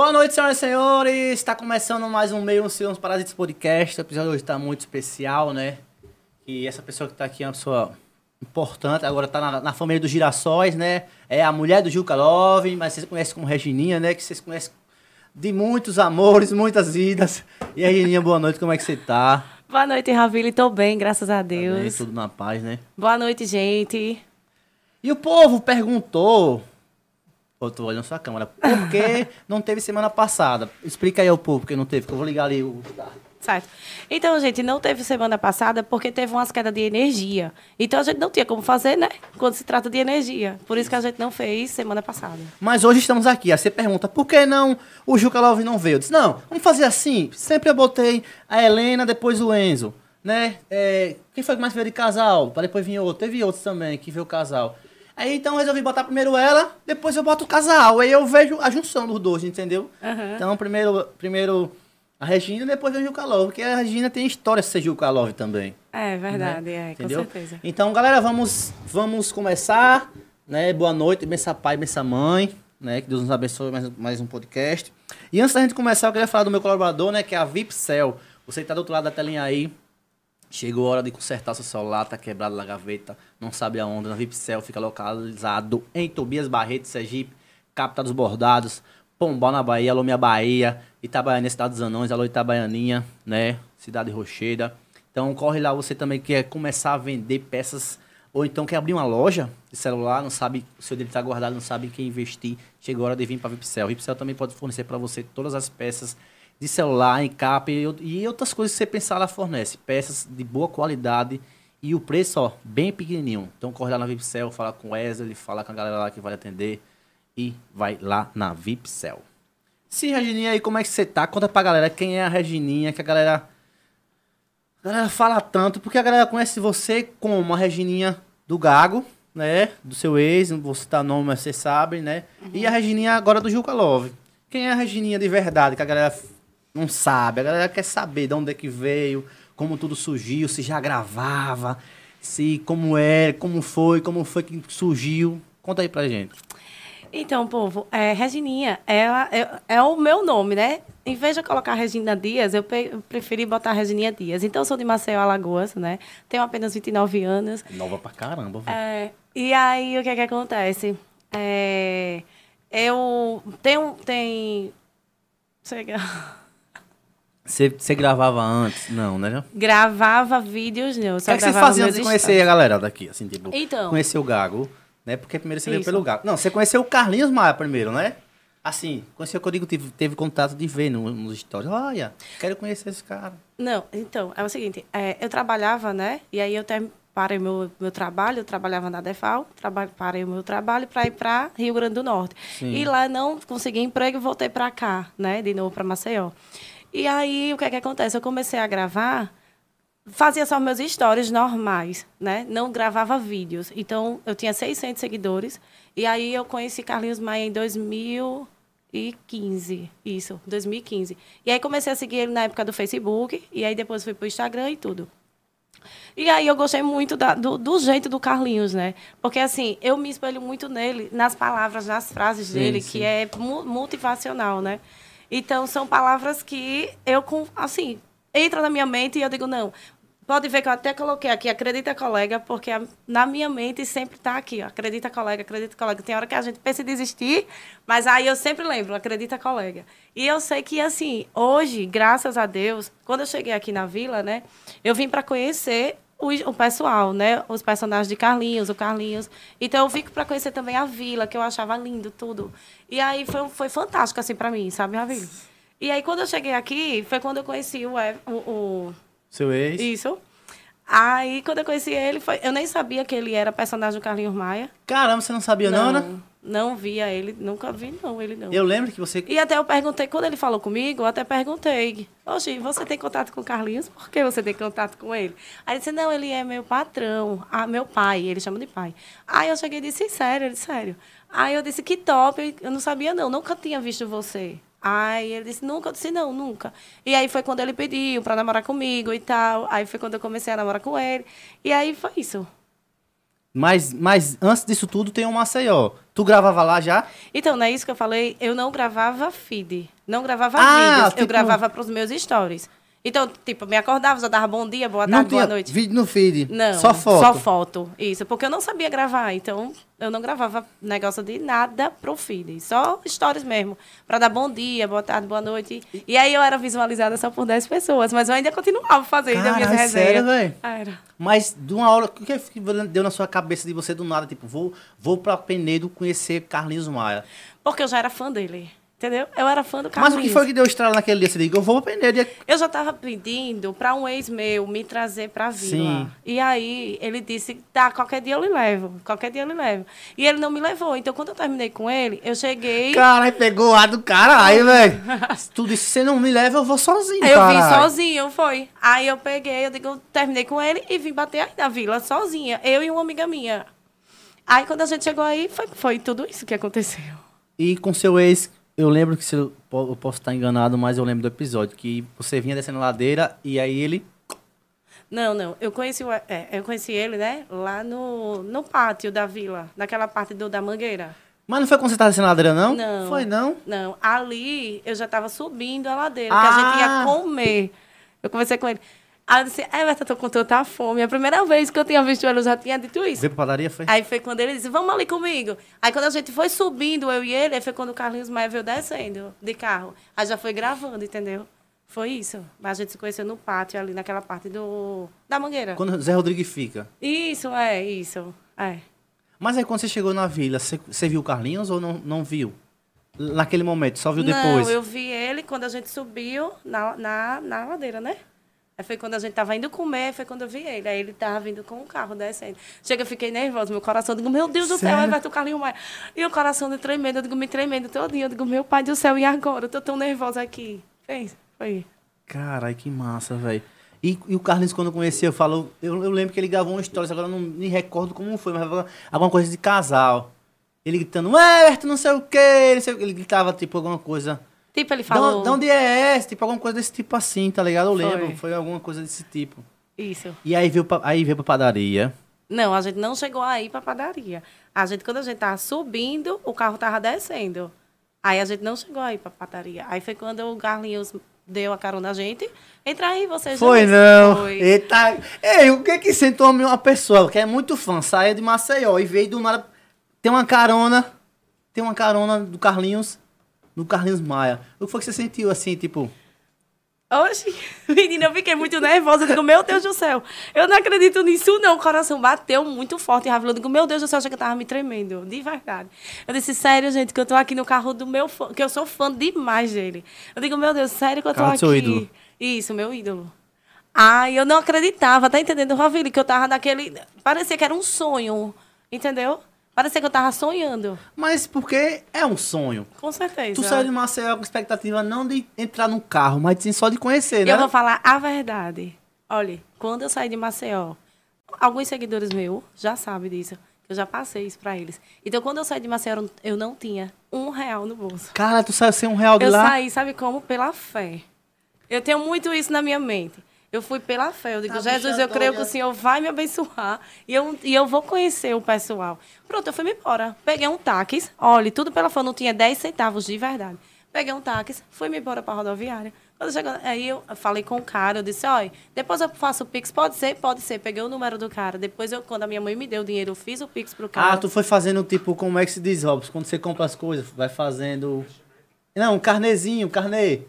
Boa noite, senhoras e senhores. Está começando mais um Meio Uns Parasitas Podcast. O episódio hoje está muito especial, né? E essa pessoa que está aqui é uma pessoa importante. Agora está na, na família dos girassóis, né? É a mulher do Juca Love, mas vocês conhecem como Regininha, né? Que vocês conhecem de muitos amores, muitas vidas. E aí, Regininha, boa noite. Como é que você tá? Boa noite, Ravile. Tô bem, graças a Tá bem? Deus. Tudo na paz, né? Boa noite, gente. E o povo perguntou. Eu tô olhando sua câmera. Por que não teve semana passada? Explica aí ao povo porque não teve, que eu vou ligar ali o. Certo. Então, gente, não teve semana passada porque teve umas quedas de energia. Então, a gente não tinha como fazer, né? Quando se trata de energia. Por isso que a gente não fez semana passada. Mas hoje estamos aqui. Aí você pergunta, por que não o Juca Love não veio? Eu disse, não, vamos fazer assim. Sempre eu botei a Helena, depois o Enzo. Né? É, quem foi que mais veio de casal? Para depois vir outro. Teve outros também que veio o casal. Aí então eu resolvi botar primeiro ela, depois eu boto o casal. Aí eu vejo a junção dos dois, entendeu? Aham. Então primeiro, primeiro a Regina, depois vem o Juca Love. Porque a Regina tem história de ser Juca Love também. É verdade, é, com Entendeu? certeza. Então, galera, vamos, vamos começar. Né? Boa noite, benção pai, benção mãe. Né? Que Deus nos abençoe mais, mais um podcast. E antes da gente começar, eu queria falar do meu colaborador, né? Que é a Vipcel. Você que tá do outro lado da telinha aí. Chegou a hora de consertar seu celular, tá quebrado na gaveta, não sabe aonde. Na Vipcel fica localizado em Tobias Barreto, Sergipe, capital dos bordados, Pombal na Bahia, alô minha Bahia, Itabaianinha, cidade dos anões, alô Itabaianinha, né? Cidade Rocheida. Então corre lá, você também quer começar a vender peças ou então quer abrir uma loja de celular, não sabe, o seu dele está guardado, não sabe em quem investir. Chegou a hora de vir para Vipcel. Vipcel também pode fornecer para você todas as peças de celular, encap e, e outras coisas que você pensar, ela fornece. Peças de boa qualidade e o preço, ó, bem pequenininho. Então corre lá na Vipcel, fala com o Wesley, fala com a galera lá que vai atender e vai lá na Vipcel. Se Regininha aí, como é que você tá? Conta pra galera quem é a Regininha, que a galera a galera fala tanto, porque a galera conhece você como a Regininha do Gago, né? Do seu ex, não vou citar nome, mas você sabe, né? E a Regininha agora do Juca Love. Quem é a Regininha de verdade, que a galera não sabe? A galera quer saber de onde é que veio, como tudo surgiu, se já gravava, se como é, como foi, como foi que surgiu. Conta aí pra gente. Então, povo, é, Regininha ela é, é o meu nome, né? Em vez de eu colocar Regina Dias, eu, pe- eu preferi botar Regininha Dias. Então, eu sou de Maceió, Alagoas, né? Tenho apenas 29 anos. Nova pra caramba, velho. É, e aí, o que é que acontece? É, eu tenho... Tem, sei lá, Você, gravava antes? Não, né? gravava vídeos, não. eu O Só que, é que você fazia antes de conhecer a galera daqui? Assim, tipo, Então. conhecer o Gago, né? Porque primeiro você veio pelo Gago. Não, você conheceu o Carlinhos Maia primeiro, né? Assim, conheceu o que eu digo, teve, teve contato de ver no- nos stories. Olha, quero conhecer esse cara. Não, então, é o seguinte, é, eu trabalhava, né? E aí eu ter, parei meu, meu trabalho, eu trabalhava na Defal, traba, parei o meu trabalho para ir para Rio Grande do Norte. Sim. E lá não consegui emprego e voltei para cá, né? De novo para Maceió. E aí, o que é que acontece? Eu comecei a gravar, fazia só meus stories normais, né? Não gravava vídeos. Então, eu tinha 600 seguidores. E aí, eu conheci Carlinhos Maia em 2015. Isso, 2015. E aí, comecei a seguir ele na época do Facebook. E aí, depois fui pro Instagram e tudo. E aí eu gostei muito da- do, do jeito do Carlinhos, né? Porque assim, eu me espelho muito nele, nas palavras, nas frases Sim, dele, sim. que é motivacional, né? Então são palavras que eu, assim, entra na minha mente e eu digo, não, Pode ver que eu até coloquei aqui, acredita colega, porque na minha mente sempre está aqui, ó, acredita colega, acredita colega. Tem hora que a gente pensa em desistir, mas aí eu sempre lembro, acredita colega. E eu sei que, assim, hoje, graças a Deus, quando eu cheguei aqui na vila, né, eu vim para conhecer o, pessoal, né, os personagens de Carlinhos, o Carlinhos. Então eu vim para conhecer também a vila, que eu achava lindo, tudo. E aí foi, foi fantástico, assim, para mim, sabe, vila. E aí, quando eu cheguei aqui, foi quando eu conheci o, o, o Seu ex. isso. Aí, quando eu conheci ele, foi... eu nem sabia que ele era personagem do Carlinhos Maia. Caramba, você não sabia não, né? Não via ele, nunca vi, não, ele não. Eu lembro que você... E até eu perguntei, quando ele falou comigo, eu até perguntei, Oxi, você tem contato com o Carlinhos? Por que você tem contato com ele? Aí ele disse, não, ele é meu patrão, ah, meu pai, ele chama de pai. Aí eu cheguei e disse, sério? Ele sério. Aí eu disse, que top, eu não sabia não, nunca tinha visto você. Aí ele disse, nunca, eu disse, não, nunca. E aí foi quando ele pediu para namorar comigo e tal. Aí foi quando eu comecei a namorar com ele. E aí foi isso. Mas, mas antes disso tudo tem um Maceió. Tu gravava lá já? Então, não é isso que eu falei? Eu não gravava feed. Não gravava Ah, vídeos. tipo- Eu gravava para os meus stories. Então, tipo, me acordava, já dava bom dia, boa não tarde, tinha boa noite. vídeo no feed. Não, Só foto. Só foto, isso. Porque eu não sabia gravar, então eu não gravava negócio de nada pro feed. Só stories mesmo. Pra dar bom dia, boa tarde, boa noite. E aí eu era visualizada só por 10 pessoas, mas eu ainda continuava fazendo as minhas resenhas. sério, velho? Era. Mas de uma hora, o que que deu na sua cabeça de você do nada? Tipo, vou, vou pra Penedo conhecer Carlinhos Maia. Porque eu já era fã dele. Entendeu? Eu era fã do Mas Carlinhos. o que foi que deu estrela naquele dia? Você disse, eu vou pra. E... Eu já estava pedindo para um ex meu me trazer para a vila. Sim. E aí ele disse, tá, qualquer dia eu lhe levo. Qualquer dia eu lhe levo. E ele não me levou. Então, quando eu terminei com ele, eu cheguei... Caralho, pegou ar do caralho, velho. Tu disse, se você não me leva, eu vou sozinho, eu vim caralho. sozinho, foi. Aí eu peguei, eu digo, eu terminei com ele e vim bater aí na vila sozinha. Eu e uma amiga minha. Aí quando a gente chegou aí, foi, foi tudo isso que aconteceu. E com seu ex, eu lembro que se eu, eu posso estar enganado, mas eu lembro do episódio que você vinha descendo a ladeira e aí ele. Não, não. Eu conheci, o- é, eu conheci ele, né? Lá no, no pátio da vila, naquela parte do, da mangueira. Mas não foi quando você estava descendo a ladeira, não? Não. Foi, não? Não, ali eu já estava subindo a ladeira, que a gente Ah! ia comer. Eu conversei com ele. Aí eu disse, Everton, tô com tanta fome. A primeira vez que eu tinha visto ele, eu já tinha dito isso. Veio pra padaria, foi? Aí foi quando ele disse, vamos ali comigo. Aí quando a gente foi subindo, eu e ele, aí foi quando o Carlinhos Maia veio descendo de carro. Aí já foi gravando, entendeu? Foi isso. Mas a gente se conheceu no pátio, ali naquela parte do da mangueira. Quando o Zé Rodrigues fica. Isso, é, isso. É. Mas aí quando você chegou na vila, você, você viu o Carlinhos ou não, não viu? Naquele momento, só viu depois? Não, eu vi ele quando a gente subiu na, na, na ladeira, né? Aí foi quando a gente tava indo comer, foi quando eu vi ele. Aí ele tava vindo com o carro descendo. Chega, eu fiquei nervosa, meu coração, eu digo, meu Deus do céu, Sério? Everton Carlinho Maia. E o coração de tremendo, eu digo, me tremendo todinho. Eu digo, meu pai do céu, e agora? Eu tô tão nervosa aqui. Fez, foi. Caralho, que massa, velho. E, e o Carlinhos, quando eu conheci, eu falo. Eu, eu lembro que ele gravou uma história, agora eu não me recordo como foi, mas alguma coisa de casal. Ele gritando, Everton, não sei o quê, não sei o quê. Ele gritava, tipo, alguma coisa. Tipo, ele falou... de onde é esse? Tipo, alguma coisa desse tipo assim, tá ligado? Eu Foi. lembro, foi alguma coisa desse tipo. Isso. E aí veio pra, aí veio pra padaria. Não, a gente não chegou aí pra padaria. A gente, quando a gente tava subindo, o carro tava descendo. Aí a gente não chegou aí pra padaria. Aí foi quando o Carlinhos deu a carona a gente. Entra aí, vocês Foi não. Foi. Eita. Ei, o que que sentou uma pessoa que é muito fã, saiu de Maceió e veio do nada. Tem uma carona. Tem uma carona do Carlinhos. Do Carlinhos Maia. O que foi que você sentiu assim, tipo? Oxi, menina, eu fiquei muito nervosa. Eu digo, meu Deus do céu, eu não acredito nisso, não. O coração bateu muito forte em Ravila. Eu digo, meu Deus do céu, eu achei que eu tava me tremendo, de verdade. Eu disse, sério, gente, que eu tô aqui no carro do meu fã, que eu sou fã demais dele. Eu digo, meu Deus, sério que eu tô Carro aqui. seu ídolo. Isso, meu ídolo. Ai, eu não acreditava, tá entendendo, Ravila? Que eu tava naquele. Parecia que era um sonho, entendeu? Parecia que eu tava sonhando. Mas porque é um sonho. Com certeza. Tu saiu de Maceió com expectativa não de entrar no carro, mas sim só de conhecer, né? Eu vou falar a verdade. Olha, quando eu saí de Maceió, alguns seguidores meus já sabem disso. Eu já passei isso pra eles. Então, quando eu saí de Maceió, eu não- eu tinha um real no bolso. Cara, tu saiu sem um real de Eu lá. saí, sabe como? Pela fé. Eu tenho muito isso na minha mente. Eu fui pela fé. Eu digo, Tá, Jesus, eu creio que o Senhor vai me abençoar. E eu, e eu vou conhecer o pessoal. Pronto, eu fui me embora. Peguei um táxi. Olha, tudo pela fé. Não tinha 10 centavos de verdade. Peguei um táxi, fui me embora para a rodoviária. Quando chegou, aí eu falei com o cara, eu disse, olha, depois eu faço o Pix, pode ser? Pode ser. Peguei o número do cara. Depois, eu, quando a minha mãe me deu o dinheiro, eu fiz o Pix pro cara. Ah, tu foi fazendo tipo, como é que se diz, Robson? Quando você compra as coisas, vai fazendo. Não, um carnezinho, carnê.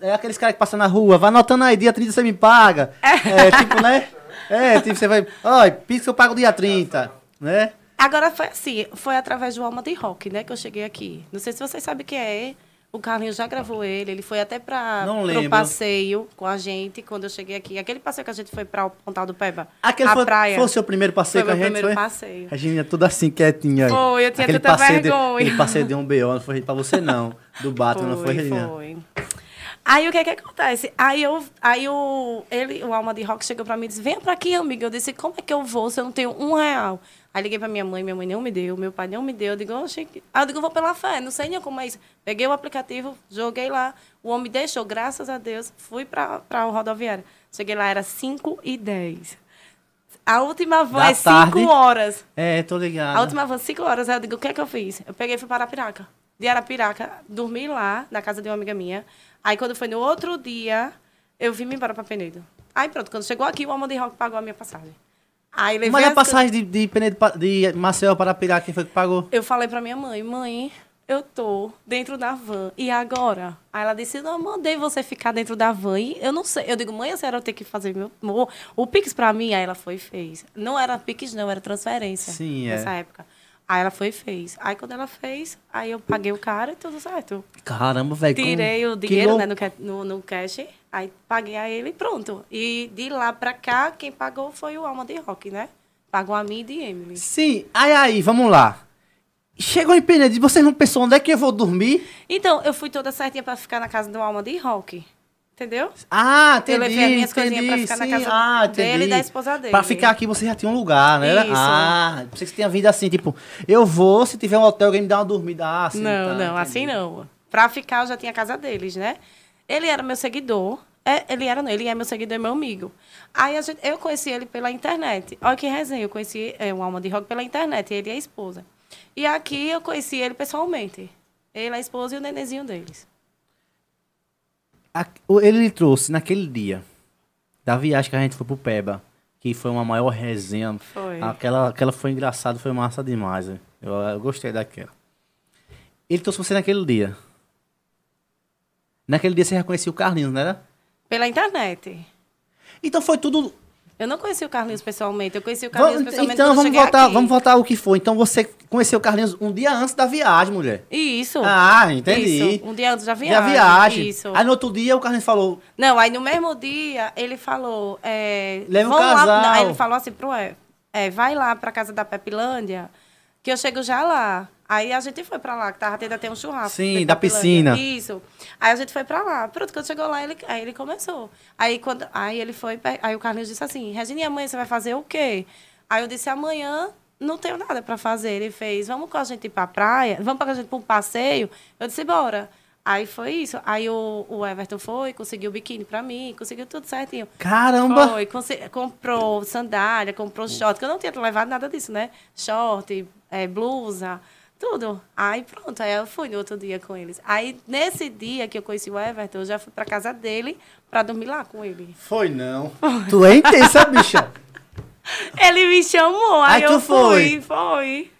É aqueles caras que passam na rua, vai anotando aí, dia 30 você me paga. É, tipo, né? É, tipo, você vai. Olha, Pix eu pago dia 30, né? Agora foi assim, foi através do Alma de Rock, né, que eu cheguei aqui. Não sei se vocês sabem quem é. O Carlinhos já gravou ele, ele foi até para Não lembro. passeio com a gente quando eu cheguei aqui. Aquele passeio que a gente foi para o Pontal do Peba. Aquele a foi, praia. foi o seu primeiro passeio Foi com a meu gente, primeiro foi? passeio. A gente ia tudo assim, quietinha. Foi, eu tinha aquele tanta passeio de- vergonha. aquele passeio de um BO, não foi pra você não. Do Bato, não foi, Regina? Foi. Aí o que que acontece? Aí eu, aí o, ele, o Alma de Rock chegou pra mim e disse: Venha pra aqui, amiga. Eu disse: Como é que eu vou se eu não tenho um real? Aí liguei pra minha mãe, minha mãe não me deu, meu pai não me deu. Eu digo: Oxe, que-" Aí eu digo: Vou pela fé, não sei nem como é isso. Peguei o aplicativo, joguei lá. O homem me deixou, graças a Deus. Fui pra, pra o rodoviário. Cheguei lá, era 5 e 10. A última van Da é 5 tarde? horas. É, tô ligado. A última van, 5 horas. Aí eu digo, o que é que eu fiz? Eu peguei e fui para Arapiraca. De Arapiraca, dormi lá, na casa de uma amiga minha. Aí, quando foi no outro dia, eu vim embora para Penedo. Aí, pronto, quando chegou aqui, o Alma de Rock pagou a minha passagem. Aí, levei Mas a as passagem de, de, Penedo de Maceió para Pirá, quem foi que pagou? Eu falei pra minha mãe, mãe, eu tô dentro da van. E agora? Aí ela disse, não, eu mandei você ficar dentro da van. E eu não sei. Eu digo, mãe, a senhora tem que fazer meu, o, o Pix pra mim. Aí ela foi e fez. Não era Pix, não, era transferência. Sim, é. Nessa época. Aí ela foi e fez. Aí quando ela fez, aí eu paguei o cara e tudo certo. Caramba, velho. como- Tirei o dinheiro né, no, no cash, aí paguei a ele e pronto. E de lá pra cá, quem pagou foi o Alma de Rock, né? Pagou a mim e de Emily. Sim, aí, aí, vamos lá. Chegou em Penedo e você não pensou onde é que eu vou dormir? Então, eu fui toda certinha pra ficar na casa do Alma de Rock. Entendeu? Ah, entendi, Eu levei as minhas coisinhas pra entendi, ficar na sim. casa ah, dele e entendi. da esposa dele. Pra ficar aqui você já tinha um lugar, né? Isso. Ah, pensei que você tinha vindo assim, tipo, eu vou, se tiver um hotel, alguém me dá uma dormida. Ah, sim, não, tá, não, entendi. assim não. Pra ficar, eu já tinha a casa deles, né? Ele era meu seguidor. É, ele era, não, ele é meu seguidor e meu amigo. Aí a gente, eu conheci ele pela internet. Olha que resenha, eu conheci é, o Alma de Rock pela internet, ele e a esposa. E aqui eu conheci ele pessoalmente. Ele, a esposa e o nenenzinho deles. A- Ele trouxe naquele dia da viagem que a gente foi pro Peba, que foi uma maior resenha. Foi. Aquela, aquela foi engraçada, foi massa demais. né? Eu, eu gostei daquela. Ele trouxe você naquele dia. Naquele dia você já conhecia o Carlinhos, não era? Pela internet. Então foi tudo. Eu não conheci o Carlinhos pessoalmente, eu conheci o Carlinhos Vamos- pessoalmente então vamos voltar, aqui. vamos voltar ao que foi. Então você conheceu o Carlinhos um dia antes da viagem, mulher. Isso. Ah, entendi. Isso. Um dia antes da Da viagem. viagem. Isso. Aí no outro dia o Carlinhos falou: Não, aí no mesmo dia ele falou. É, Leva o lá- casal. não, aí ele falou assim pro Eve, é, vai lá pra casa da Pepilândia, que eu chego já lá. Aí a gente foi pra lá, que tava tendo até um churrasco. Sim, da piscina. Isso. Aí a gente foi pra lá. Pronto, quando chegou lá, ele, aí ele começou. Aí, quando, aí ele foi, aí o Carlinhos disse assim, Regina, amanhã você vai fazer o quê? Aí eu disse, amanhã não tenho nada pra fazer. Ele fez, vamos com a gente ir pra praia, vamos com a gente pra um passeio. Eu disse, bora. Aí foi isso. Aí o, o Everton foi, conseguiu o biquíni pra mim, conseguiu tudo certinho. Caramba! Foi, comprou sandália, comprou short, que eu não tinha levado nada disso, né? Short, é, blusa, tudo. Aí pronto, aí eu fui no outro dia com eles. Aí nesse dia que eu conheci o Everton, eu já fui pra casa dele pra dormir lá com ele. Foi não. tu é intensa, bicha. Ele me chamou, aí, Aí tu eu foi? fui, foi.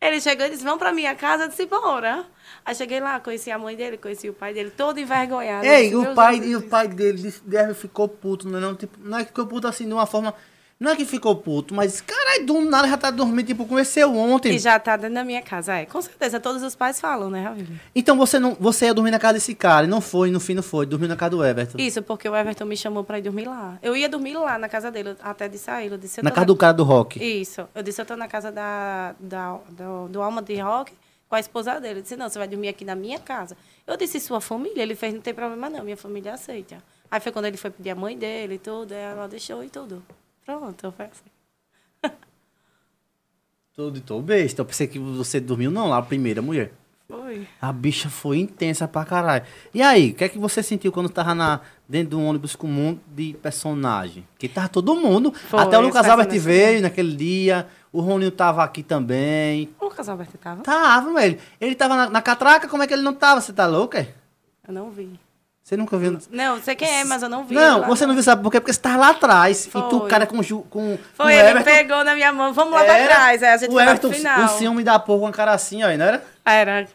Ele chegou e disse, vamos pra minha casa, eu disse, bora. Aí cheguei lá, conheci a mãe dele, conheci o pai dele, todo envergonhado. Ei, disse, o "Meu pai, Jesus." e o pai dele disse- deve ficou puto, não é não? Tipo, não é que ficou puto assim de uma forma. Não é que ficou puto, mas, caralho, do nada já tá dormindo, tipo, conheceu ontem. E já tá dentro da minha casa, é. Com certeza, todos os pais falam, né, Ravile? Então você não. Você ia dormir na casa desse cara, e não foi, no fim não foi, dormiu na casa do Everton. Isso, porque o Everton me chamou pra ir dormir lá. Eu ia dormir lá na casa dele, até de sair. Eu disse, eu Na casa do cara do rock. Isso. Eu disse, eu tô na casa da, da, do, do Alma de Rock com a esposa dele. Eu disse, não, você vai dormir aqui na minha casa. Eu disse, sua família? Ele fez, não tem problema não, minha família aceita. Aí foi quando ele foi pedir a mãe dele e tudo, ela deixou e tudo. Pronto, foi assim. Tudo, tô besta. Eu pensei que você dormiu, não, lá, a primeira mulher. Foi. A bicha foi intensa pra caralho. E aí, o que é que você sentiu quando tava na, dentro de um ônibus com um monte de personagem? Que tava todo mundo. Foi, Até o Lucas Albert veio naquele dia. O Roninho tava aqui também. O Lucas Alberto tava? Tava, velho. Ele tava na, na catraca, como é que ele não tava? Você tá louco, é? Eu não vi. Você nunca viu. Não, sei quem é, mas eu não vi. Não, lá. você não viu, sabe por quê? Porque você tava lá atrás. E tu, Foi. cara, com, Ju- com, Foi, o ele Everton. pegou na minha mão. Vamos lá pra Era trás. Aí a gente o foi Everton, final. o ciúme da porra com a cara assim, ó, não era? Era.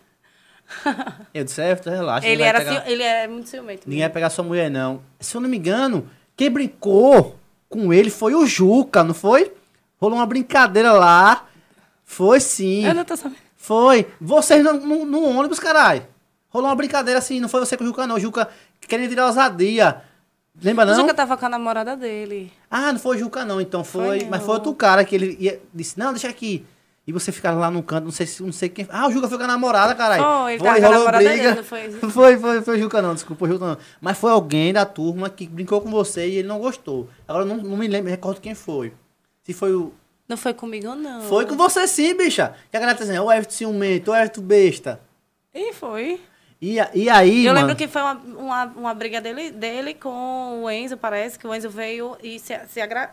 Eu disse, Everton, relaxa. Ele era pegar- ele é muito ciumento. Ninguém vai pegar sua mulher, não. Se eu não me engano, quem brincou com ele foi o Juca, não foi? Rolou uma brincadeira lá. Foi sim. Eu não tô sabendo. Foi. Vocês no, no- no ônibus, caralho. Rolou uma brincadeira assim, não foi você com o Juca, não. O Juca querendo virar ousadia. Lembra, O não? Juca tava com a namorada dele. Ah, não foi o Juca, não. Então foi. Foi mas foi outro cara que ele ia- disse: Não, deixa aqui. E você ficava lá no canto, não sei se não sei quem. Ah, o Juca foi com a namorada, caralho. Foi, ele tava com a rolou namorada briga. dele, foi? Foi, foi, foi o Juca, não, desculpa, o Juca não. Mas foi alguém da turma que brincou com você e ele não gostou. Agora eu não, não me lembro, me recordo quem foi. Se foi o. Não foi comigo, não. Foi com você sim, bicha. Que a galera tá dizendo, o Everton ciumento, o Everton besta. E foi. E, e aí, eu mano, lembro que foi uma, uma, uma briga dele, dele com o Enzo, parece que o Enzo veio e se, se agra...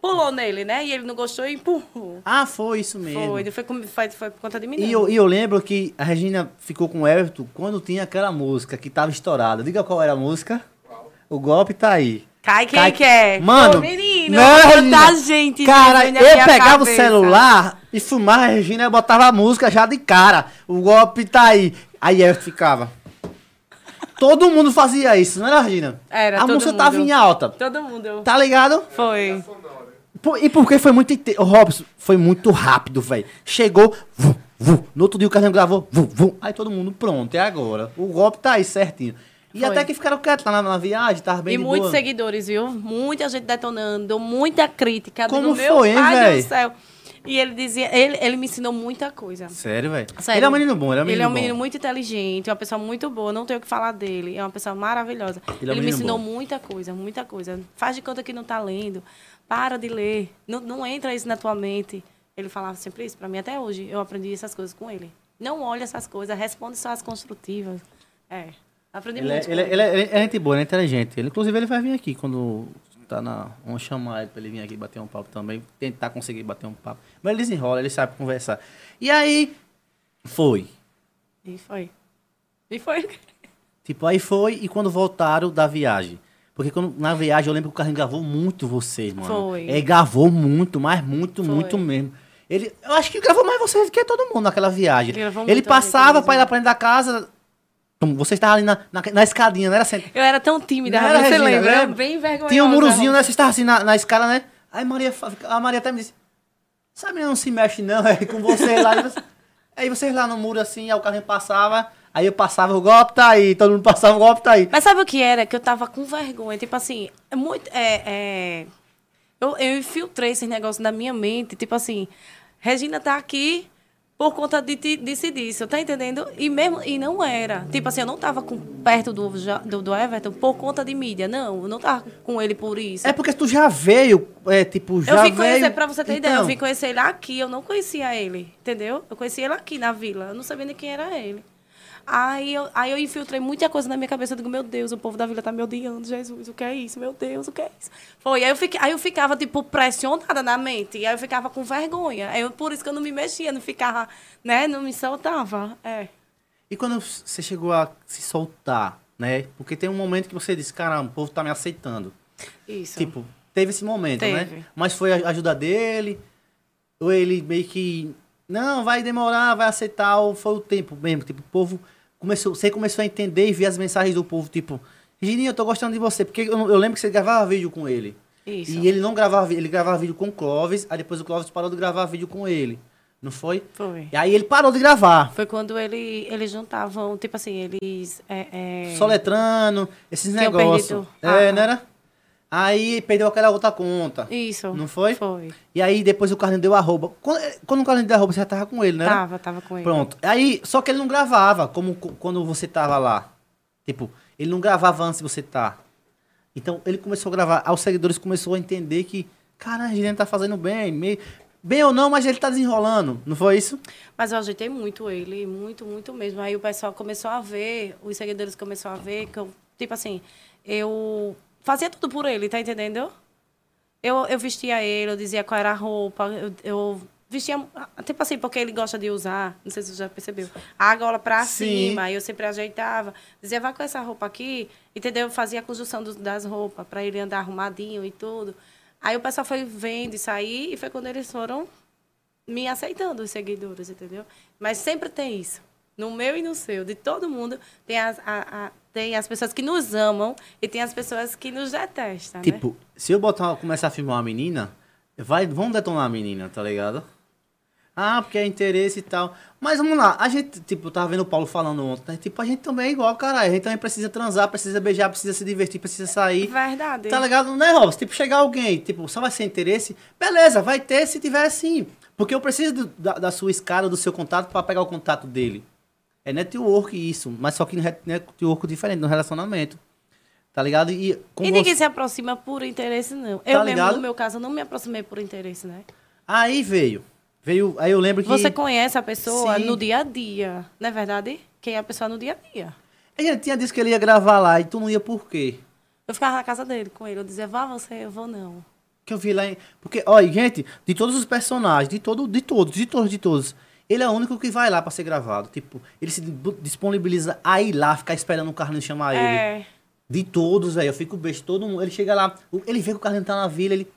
pulou nele, né? E ele não gostou e empurrou. Ah, foi isso mesmo. Foi, foi, com- foi, foi por conta de mim, E eu, e eu lembro que a Regina ficou com o Everton quando tinha aquela música que tava estourada. Diga qual era a música. O golpe tá aí. Cai quem Cai- quer. Mano, Ô, menino, não, Regina. gente. Cara, eu pegava o cabeça. celular e filmava a Regina e botava a música já de cara. O golpe tá aí. Aí Everton ficava. Todo mundo fazia isso, não era, Regina? Era, A todo música tava mundo. em alta. Todo mundo. Tá ligado? Foi. Por- e porque foi muito. inte- O Robson foi muito rápido, velho. Chegou, vu, vu. No outro dia o Carlinhos gravou, vu, vu. Aí todo mundo pronto, é agora. O golpe tá aí certinho. E Foi. até que ficaram quietos lá na, na viagem, tava bem E de muitos boa. seguidores, viu? Muita gente detonando, muita crítica. Como do meu foi, hein, pai véi? do céu. E ele dizia, ele, ele me ensinou muita coisa. Sério, velho? Ele é um menino bom, ele é um menino Ele é um bom. menino muito inteligente, uma pessoa muito boa, não tenho o que falar dele. É uma pessoa maravilhosa. Ele é um Ele, me ensinou bom. muita coisa, muita coisa. Faz de conta que não tá lendo. Para de ler. Não, não entra isso na tua mente. Ele falava sempre isso pra mim até hoje. Eu aprendi essas coisas com ele. Não olha essas coisas, responde só as construtivas. É. Aprendi Ele é, muito. ele, é, com ele, é, ele é gente boa, ele é inteligente. Ele, inclusive, ele vai vir aqui quando tá na. Vamos chamar ele pra ele vir aqui bater um papo também. Tentar conseguir bater um papo. Mas ele desenrola, ele sabe conversar. E aí, foi. E foi. E foi. Tipo, aí foi e quando voltaram da viagem. Porque quando, na viagem eu lembro que o Carlinhos gravou muito vocês, mano. Foi. Ele gravou muito, mas muito, Foi. muito mesmo. Ele, eu acho que gravou mais vocês do que todo mundo naquela viagem. Ele Ele passava pra ir lá pra dentro da casa. Você estava ali na, na, na escadinha, não era sent... Eu era tão tímida, Não era, você Regina, lembra? Lembra? bem vergonhosa. Tinha um murozinho, né? Você estava assim na, na escada, né? Aí Maria, a Maria até me disse: Sabe, não se mexe não, é com vocês lá. Aí você- Aí vocês lá no muro assim, aí o carrinho passava, aí eu passava, o golpe tá aí, todo mundo passava, o golpe tá aí. Mas sabe o que era? Que eu tava com vergonha. Tipo assim, é muito. É, é... Eu, eu infiltrei esse negócio na minha mente. Tipo assim, Regina tá aqui por conta de, ti- disso e disso, tá entendendo? E mesmo e não era. Tipo assim, eu não tava com, perto do, do, do Everton por conta de mídia. Não, eu não tava com ele por isso. É porque tu já veio, é tipo, já eu vim veio... conhecer, pra você ter ideia, eu Então, vim conhecer ele aqui, eu não conhecia ele, entendeu? Eu conhecia ele aqui na vila, eu não sabia nem quem era ele. Aí eu, aí eu infiltrei muita coisa na minha cabeça, eu digo, meu Deus, o povo da vila tá me odiando, Jesus, o que é isso? Meu Deus, o que é isso? Foi, aí eu, fiquei, aí eu ficava, tipo, pressionada na mente, e aí eu ficava com vergonha. Aí eu, por isso que eu não me mexia, não ficava, né, não me soltava, é. E quando você chegou a se soltar, né? Porque tem um momento que você disse, caramba, o povo tá me aceitando. Isso. Tipo, teve esse momento, né? Teve. Mas foi a ajuda dele, ou ele meio que, não, vai demorar, vai aceitar, ou foi o tempo mesmo, tipo, o povo começou, você começou a entender e ver as mensagens do povo, tipo, Regininha, eu tô gostando de você, porque eu, eu lembro que você gravava vídeo com ele. Isso. E ele não gravava, ele gravava vídeo com o Clóvis, aí depois o Clóvis parou de gravar vídeo com ele, não foi? Foi. E aí ele parou de gravar. Foi quando ele, eles juntavam, tipo assim, eles... É, é... Soletrando, esses negócios. perdido. É, Ah. não era? Aí perdeu aquela outra conta. Isso. Não foi? Foi. E aí depois o Carlinhos deu arroba. Quando, quando o Carlinhos deu arroba, você já tava com ele, né? Tava, tava com ele. Pronto. Aí, só que ele não gravava como co- quando você tava lá. Tipo, ele não gravava antes de você tá. Então ele começou a gravar. Aí os seguidores começaram a entender que, cara, a gente tá fazendo bem. meio- Bem ou não, mas ele tá desenrolando. Não foi isso? Mas eu ajeitei muito ele, muito, muito mesmo. Aí o pessoal começou a ver, os seguidores começaram a ver que eu, tipo assim, eu fazia tudo por ele, tá entendendo? Eu, eu vestia ele, eu dizia qual era a roupa, eu, eu vestia, tipo assim, porque ele gosta de usar, não sei se você já percebeu, a gola pra Sim. cima, eu sempre ajeitava. Dizia, vai com essa roupa aqui, entendeu? Eu fazia a conjunção dos- das roupas, pra ele andar arrumadinho e tudo. Aí o pessoal foi vendo isso aí, e foi quando eles foram me aceitando, os seguidores, entendeu? Mas sempre tem isso. No meu e no seu, de todo mundo, tem as, a- a- tem as pessoas que nos amam e tem as pessoas que nos detestam, né? Tipo, se eu botar, começar a filmar uma menina, vai, vão detonar a menina, tá ligado? Ah, porque é interesse e tal. Mas vamos lá, a gente, tipo, eu tava vendo o Paulo falando ontem, né? Tipo, a gente também é igual, caralho. A gente também precisa transar, precisa beijar, precisa se divertir, precisa sair. Verdade. Tá ligado? Né, Robson? Tipo, chegar alguém, tipo, só vai ser interesse. Beleza, vai ter se tiver assim. Porque eu preciso do- da, da sua escala, do seu contato, pra pegar o contato dele. É network isso, mas só que net- network diferente, no relacionamento. Tá ligado? E, E ninguém você- se aproxima por interesse, não. Tá eu mesmo, ligado? no meu caso, eu não me aproximei por interesse, né? Aí veio. Veio. Aí eu lembro que. Você conhece a pessoa Sim. no dia a dia, não é verdade? Quem é a pessoa no dia a dia. Ele tinha dito que ele ia gravar lá e tu não ia por quê? Eu ficava na casa dele com ele. Eu dizia, vá você, eu vou não. Que eu vi lá em. Porque, olha, gente, de todos os personagens, de todo, de todos, de todos, de todos. Ele é o único que vai lá pra ser gravado. Tipo, ele se di- disponibiliza a ir lá, ficar esperando o Carlinhos chamar ele. É, De todos, velho. Eu fico beijo todo mundo. Ele chega lá, o- ele vê que o Carlinhos tá na vila, ele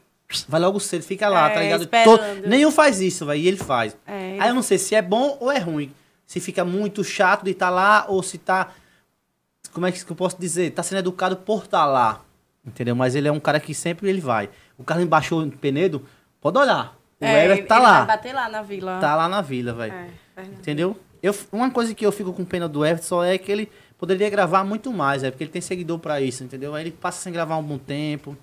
vai logo cedo, fica lá, É, tá ligado? esperando. nenhum faz isso, velho. E ele faz. É, ele- Aí eu não sei se é bom ou é ruim. Se fica muito chato de estar lá ou se tá. Como é que eu posso dizer? Tá sendo educado por estar lá. Entendeu? Mas ele é um cara que sempre ele vai. O Carlinhos baixou em Penedo, pode olhar. O é, tá ele lá. vai bater lá na vila. Tá lá na vila, velho. É. Entendeu? Eu, uma coisa que eu fico com pena do Everton só é que ele poderia gravar muito mais, é porque ele tem seguidor pra isso, entendeu? Aí ele passa sem gravar um bom tempo.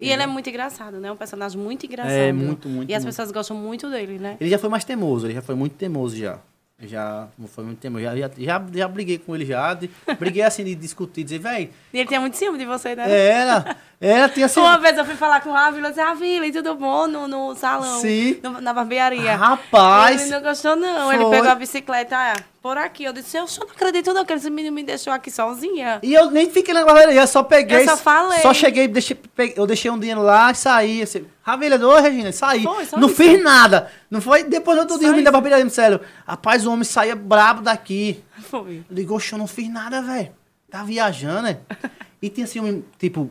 E ele é muito engraçado, né? Um personagem muito engraçado. É, muito, muito, E as muito. pessoas gostam muito dele, né? Ele já foi mais teimoso, ele já foi muito teimoso já. Já não foi muito teimoso. Já, já, já, já briguei com ele já. de- briguei assim de discutir, dizer, velho, E ele tinha muito ciúme de você, né? era, era, tinha assim. Uma vez eu fui falar com o Ávila, disse, Ávila, e tudo bom no, no salão? Sim. no- na barbearia. Rapaz! Ele não gostou, não. Ele Foi. pegou a bicicleta ah, por aqui. Eu disse, eu só não acredito não que esse menino me deixou aqui sozinha. E eu nem fiquei na barbearia, eu só peguei. Eu só falei. Só cheguei, deixei, peguei- eu deixei um dinheiro lá e saí. Assim, Ravilha, ô Regina, saí. Foi, não isso. fiz nada. Não foi? Depois eu tô Só dormindo da barbearia, me sério. Rapaz, o homem saía brabo daqui. Foi. Eu digo, oxe, eu não fiz nada, velho. Tá viajando, né? e tinha assim, tipo,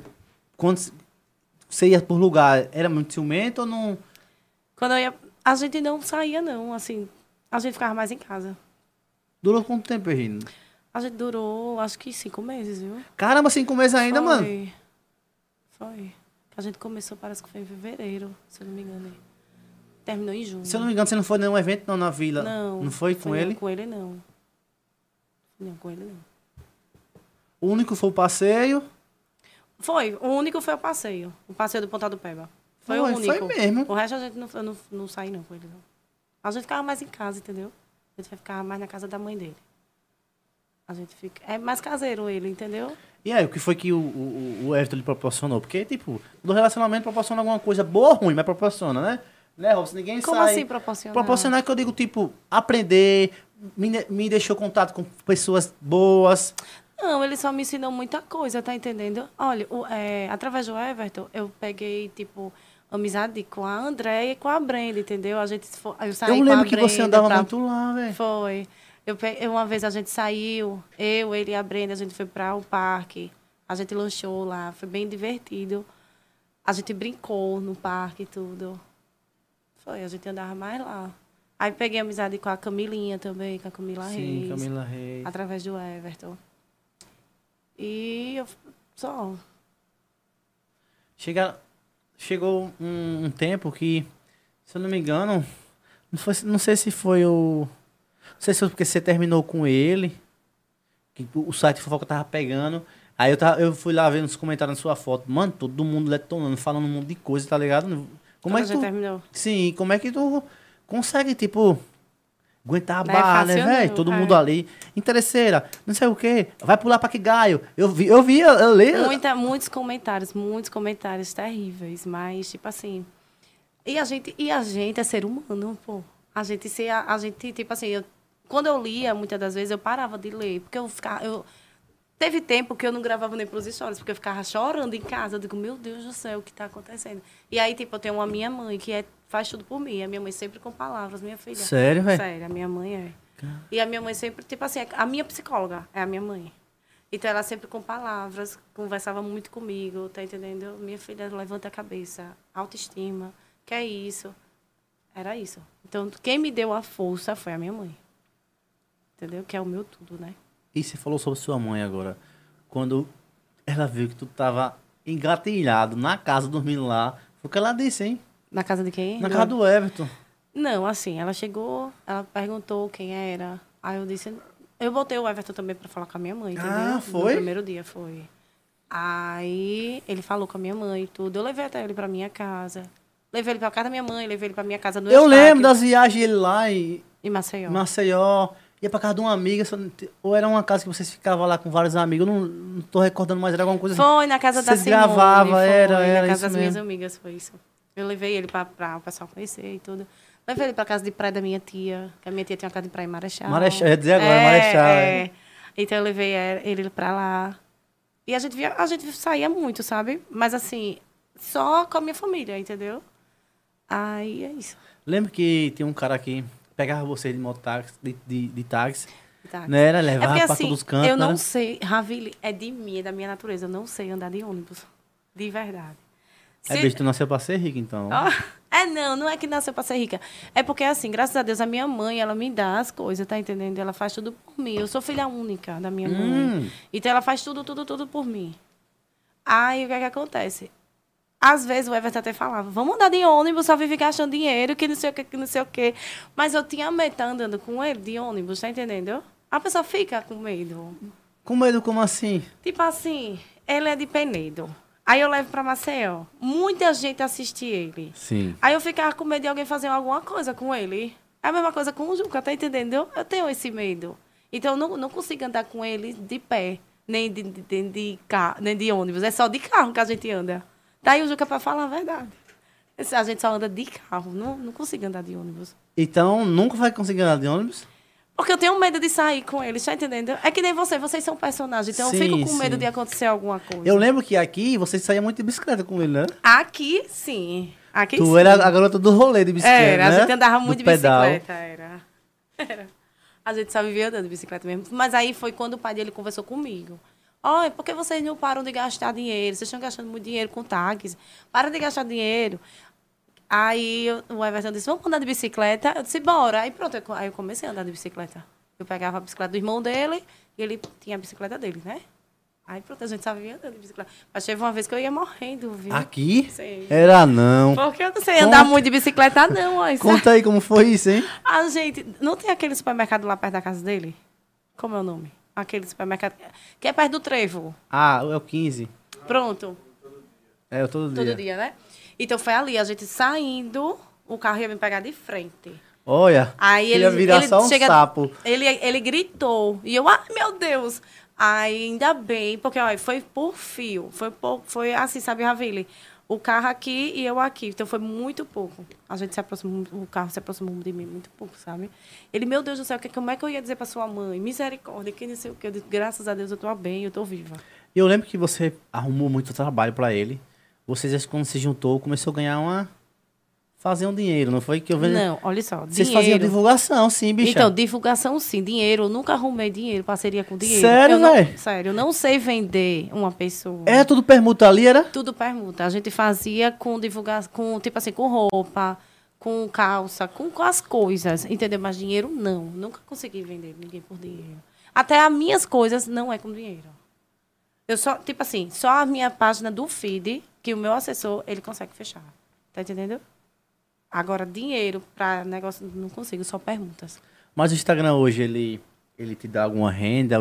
quando você ia por lugar, era muito ciumento ou não? Quando eu ia... A gente não saía, não, assim. A gente ficava mais em casa. Durou quanto tempo, Regina? A gente durou, acho que cinco meses, viu? Caramba, cinco meses ainda, foi. mano. Foi. A gente começou, parece que foi em fevereiro, se eu não me engano. Terminou em junho. Se eu não me engano, você não foi em nenhum evento não na vila. Não. Não foi com não, ele? Com ele, não. Não, com ele, não. O único foi o passeio. Foi. O único foi o passeio. O passeio do Pontal do Peba. Foi, Foi, o único. foi mesmo. O resto a gente não, eu não, não saí, não, com ele, não. A gente ficava mais em casa, entendeu? A gente vai ficar mais na casa da mãe dele. A gente fica... É mais caseiro ele, entendeu? E aí, o que foi que o, o, o Everton lhe proporcionou? Porque, tipo, do relacionamento proporciona alguma coisa boa ou ruim, mas proporciona, né? Né, Robson? Ninguém Como sai... assim proporcionar? Proporcionar que eu digo, tipo, aprender, me, me deixou contato com pessoas boas. Não, ele só me ensinou muita coisa, tá entendendo? Olha, o- é, através do Everton, eu peguei, tipo, amizade com a Andréia e com a Brenda, entendeu? A gente fo- eu saí eu com a lembro que você andava pra- muito lá, velho. Foi. Eu pe- Uma vez a gente saiu, eu, ele e a Brenda, a gente foi para o parque. A gente lanchou lá, foi bem divertido. A gente brincou no parque e tudo. Foi, a gente andava mais lá. Aí peguei amizade com a Camilinha também, com a Camila Sim, Reis. Camila Reis. Através do Everton. E eu só. Chega, chegou um, um tempo que, se eu não me engano, não, foi, não sei se foi o. Não sei se foi porque você terminou com ele, que o site fofoca tava pegando. Aí eu, tava, eu fui lá ver nos comentários na sua foto. Mano, todo mundo detonando, falando um monte de coisa, tá ligado? Como Como é que tu, terminou? Sim, como é que tu consegue, tipo, aguentar a Não é barra, né, fácil velho? Todo é. mundo ali. Interesseira, não sei o quê. Vai pular pra que gaio. Eu vi, eu vi, eu, eu li. Muita, muitos comentários, muitos comentários terríveis, mas tipo assim. E a gente, e a gente é ser humano, pô. A gente ser, a, a gente, tipo assim, eu, quando eu lia, muitas das vezes eu parava de ler, porque eu ficava. Eu, teve tempo que eu não gravava nem pros stories, porque eu ficava chorando em casa. Eu digo, meu Deus do céu, o que tá acontecendo? E aí, tipo, eu tenho uma minha mãe que é faz tudo por mim. A minha mãe sempre com palavras, minha filha. Sério, velho? Sério, a minha mãe é. E a minha mãe sempre, tipo assim, a minha psicóloga é a minha mãe. Então ela sempre com palavras, conversava muito comigo, tá entendendo? Minha filha, levanta a cabeça, autoestima, que é isso. Era isso. Então, quem me deu a força foi a minha mãe. Entendeu? Que é o meu tudo, né? E você falou sobre sua mãe agora. Quando ela viu que tu tava engatilhado na casa, dormindo lá, foi o que ela disse, hein? Na casa de quem? Na casa do Everton. Não, assim, ela chegou, ela perguntou quem era. Aí eu disse. Eu botei o Everton também pra falar com a minha mãe, entendeu? Ah, No foi? primeiro dia foi. Aí ele falou com a minha mãe e tudo. Eu levei até ele pra minha casa. Levei ele pra casa da minha mãe, levei ele pra minha casa no Eu Eustáquio, lembro das viagens dele lá em Em Maceió. Maceió. Ia pra casa de uma amiga, ou era uma casa que vocês ficavam lá com vários amigos, eu não, não tô recordando mais, era alguma coisa assim. Foi na casa da Vocês Simone. gravavam, foi, era, era Na casa isso das minhas mesmo. amigas, foi isso. Eu levei ele pra o pessoal conhecer e tudo. Levei ele pra casa de praia da minha tia, que a minha tia tinha uma casa de praia em Marechal. Marechal, eu ia dizer agora, É, Marechal, É. é. Então eu levei ele pra lá. E a gente, via, a gente saía muito, sabe? Mas assim, só com a minha família, entendeu? Aí é isso. Lembro que tinha um cara que pegava vocês de mototáxi, de, de, de táxi, Tá. né? Era, É porque pra assim, todos os cantos, eu não né? sei, Ravile é de mim, é da minha natureza. Eu não sei andar de ônibus. De verdade. É Se- bicho, tu nasceu pra ser rico, então. Ó, É, não, não é que nasceu pra ser rica. É porque, assim, graças a Deus, a minha mãe, ela me dá as coisas, tá entendendo? Ela faz tudo por mim. Eu sou filha única da minha Hum. mãe. Então, ela faz tudo, tudo, tudo por mim. Aí, o que é que acontece? Às vezes, o Everton até falava, vamos andar de ônibus, só vive gastando dinheiro, que não sei o que, que não sei o que. Mas eu tinha medo de andando com ele de ônibus, tá entendendo? A pessoa fica com medo. Com medo, como assim? Tipo assim, ele é de Penedo. Aí eu levo pra Maceió. Muita gente assiste ele. Sim. Aí eu ficava com medo de alguém fazer alguma coisa com ele. É a mesma coisa com o Juca, tá entendendo? Eu tenho esse medo. Então eu não, não consigo andar com ele de pé, nem de, de, de, de carro, nem de ônibus. É só de carro que a gente anda. Daí o Juca, pra falar a verdade. A gente só anda de carro, não, não consigo andar de ônibus. Então, nunca vai conseguir andar de ônibus? Porque eu tenho medo de sair com ele, tá entendendo? É que nem você, vocês são personagens, então Sim, eu fico com medo sim. de acontecer alguma coisa. Eu lembro que aqui você saía muito de bicicleta com ele, né? Aqui, sim. Aqui tu sim. era a garota do rolê de bicicleta, Era, né? a gente andava Do muito de pedal. bicicleta, era. Era. A gente só vivia andando de bicicleta mesmo. Mas aí foi quando o pai dele conversou comigo. Olha, por que vocês não param de gastar dinheiro? Vocês estão gastando muito dinheiro com táxi. Para de gastar dinheiro. Aí eu- o Everton disse, vamos andar de bicicleta? Eu disse, bora. Aí pronto, eu aí eu comecei a andar de bicicleta. Eu pegava a bicicleta do irmão dele e ele tinha a bicicleta dele, né? Aí pronto, a gente só vivia andando de bicicleta. Mas teve uma vez que eu ia morrendo, viu? Aqui? Sim. Era não. Porque eu não sei andar Conta- muito de bicicleta, não. Ó, Conta aí como foi isso, hein? a gente. Não tem aquele supermercado lá perto da casa dele? Como é o nome? Aquele supermercado. Que é perto do trevo. Ah, é o 15. Pronto. É, eu todo dia. Todo dia, né? Então foi ali, a gente saindo, o carro ia me pegar de frente. Olha, Aí ele, ia virar ele só um chega- sapo. Ele, ele gritou. E eu, ai meu Deus! Aí ainda bem, porque olha, foi por fio. Foi, por, foi assim, sabe, Ravile? O carro aqui e eu aqui. Então foi muito pouco. A gente se aproximou, o carro se aproximou de mim muito pouco, sabe? Ele, meu Deus do céu, que, como é que eu ia dizer pra sua mãe? Misericórdia, que não sei o que. Eu disse, graças a Deus eu tô bem, eu tô viva. E eu lembro que você arrumou muito trabalho pra ele. Vocês, quando se juntou, começou a ganhar uma... Fazer um dinheiro, não foi? que eu vejo... Não, olha só. Vocês dinheiro. faziam divulgação, sim, bicha. Então, divulgação sim, dinheiro. Eu nunca arrumei dinheiro, parceria com dinheiro. Sério, véi? Sério, eu não sei vender uma pessoa. Era tudo permuta ali, era? Tudo permuta. A gente fazia com divulgação, com, tipo assim, com roupa, com calça, com, com as coisas, entendeu? Mas dinheiro não. Nunca consegui vender ninguém por dinheiro. Até as minhas coisas não é com dinheiro. Eu só, tipo assim, só a minha página do feed, que o meu assessor, ele consegue fechar. Tá entendendo? Agora, dinheiro para negócio, não consigo, só permutas. Mas o Instagram hoje, ele, ele te dá alguma renda?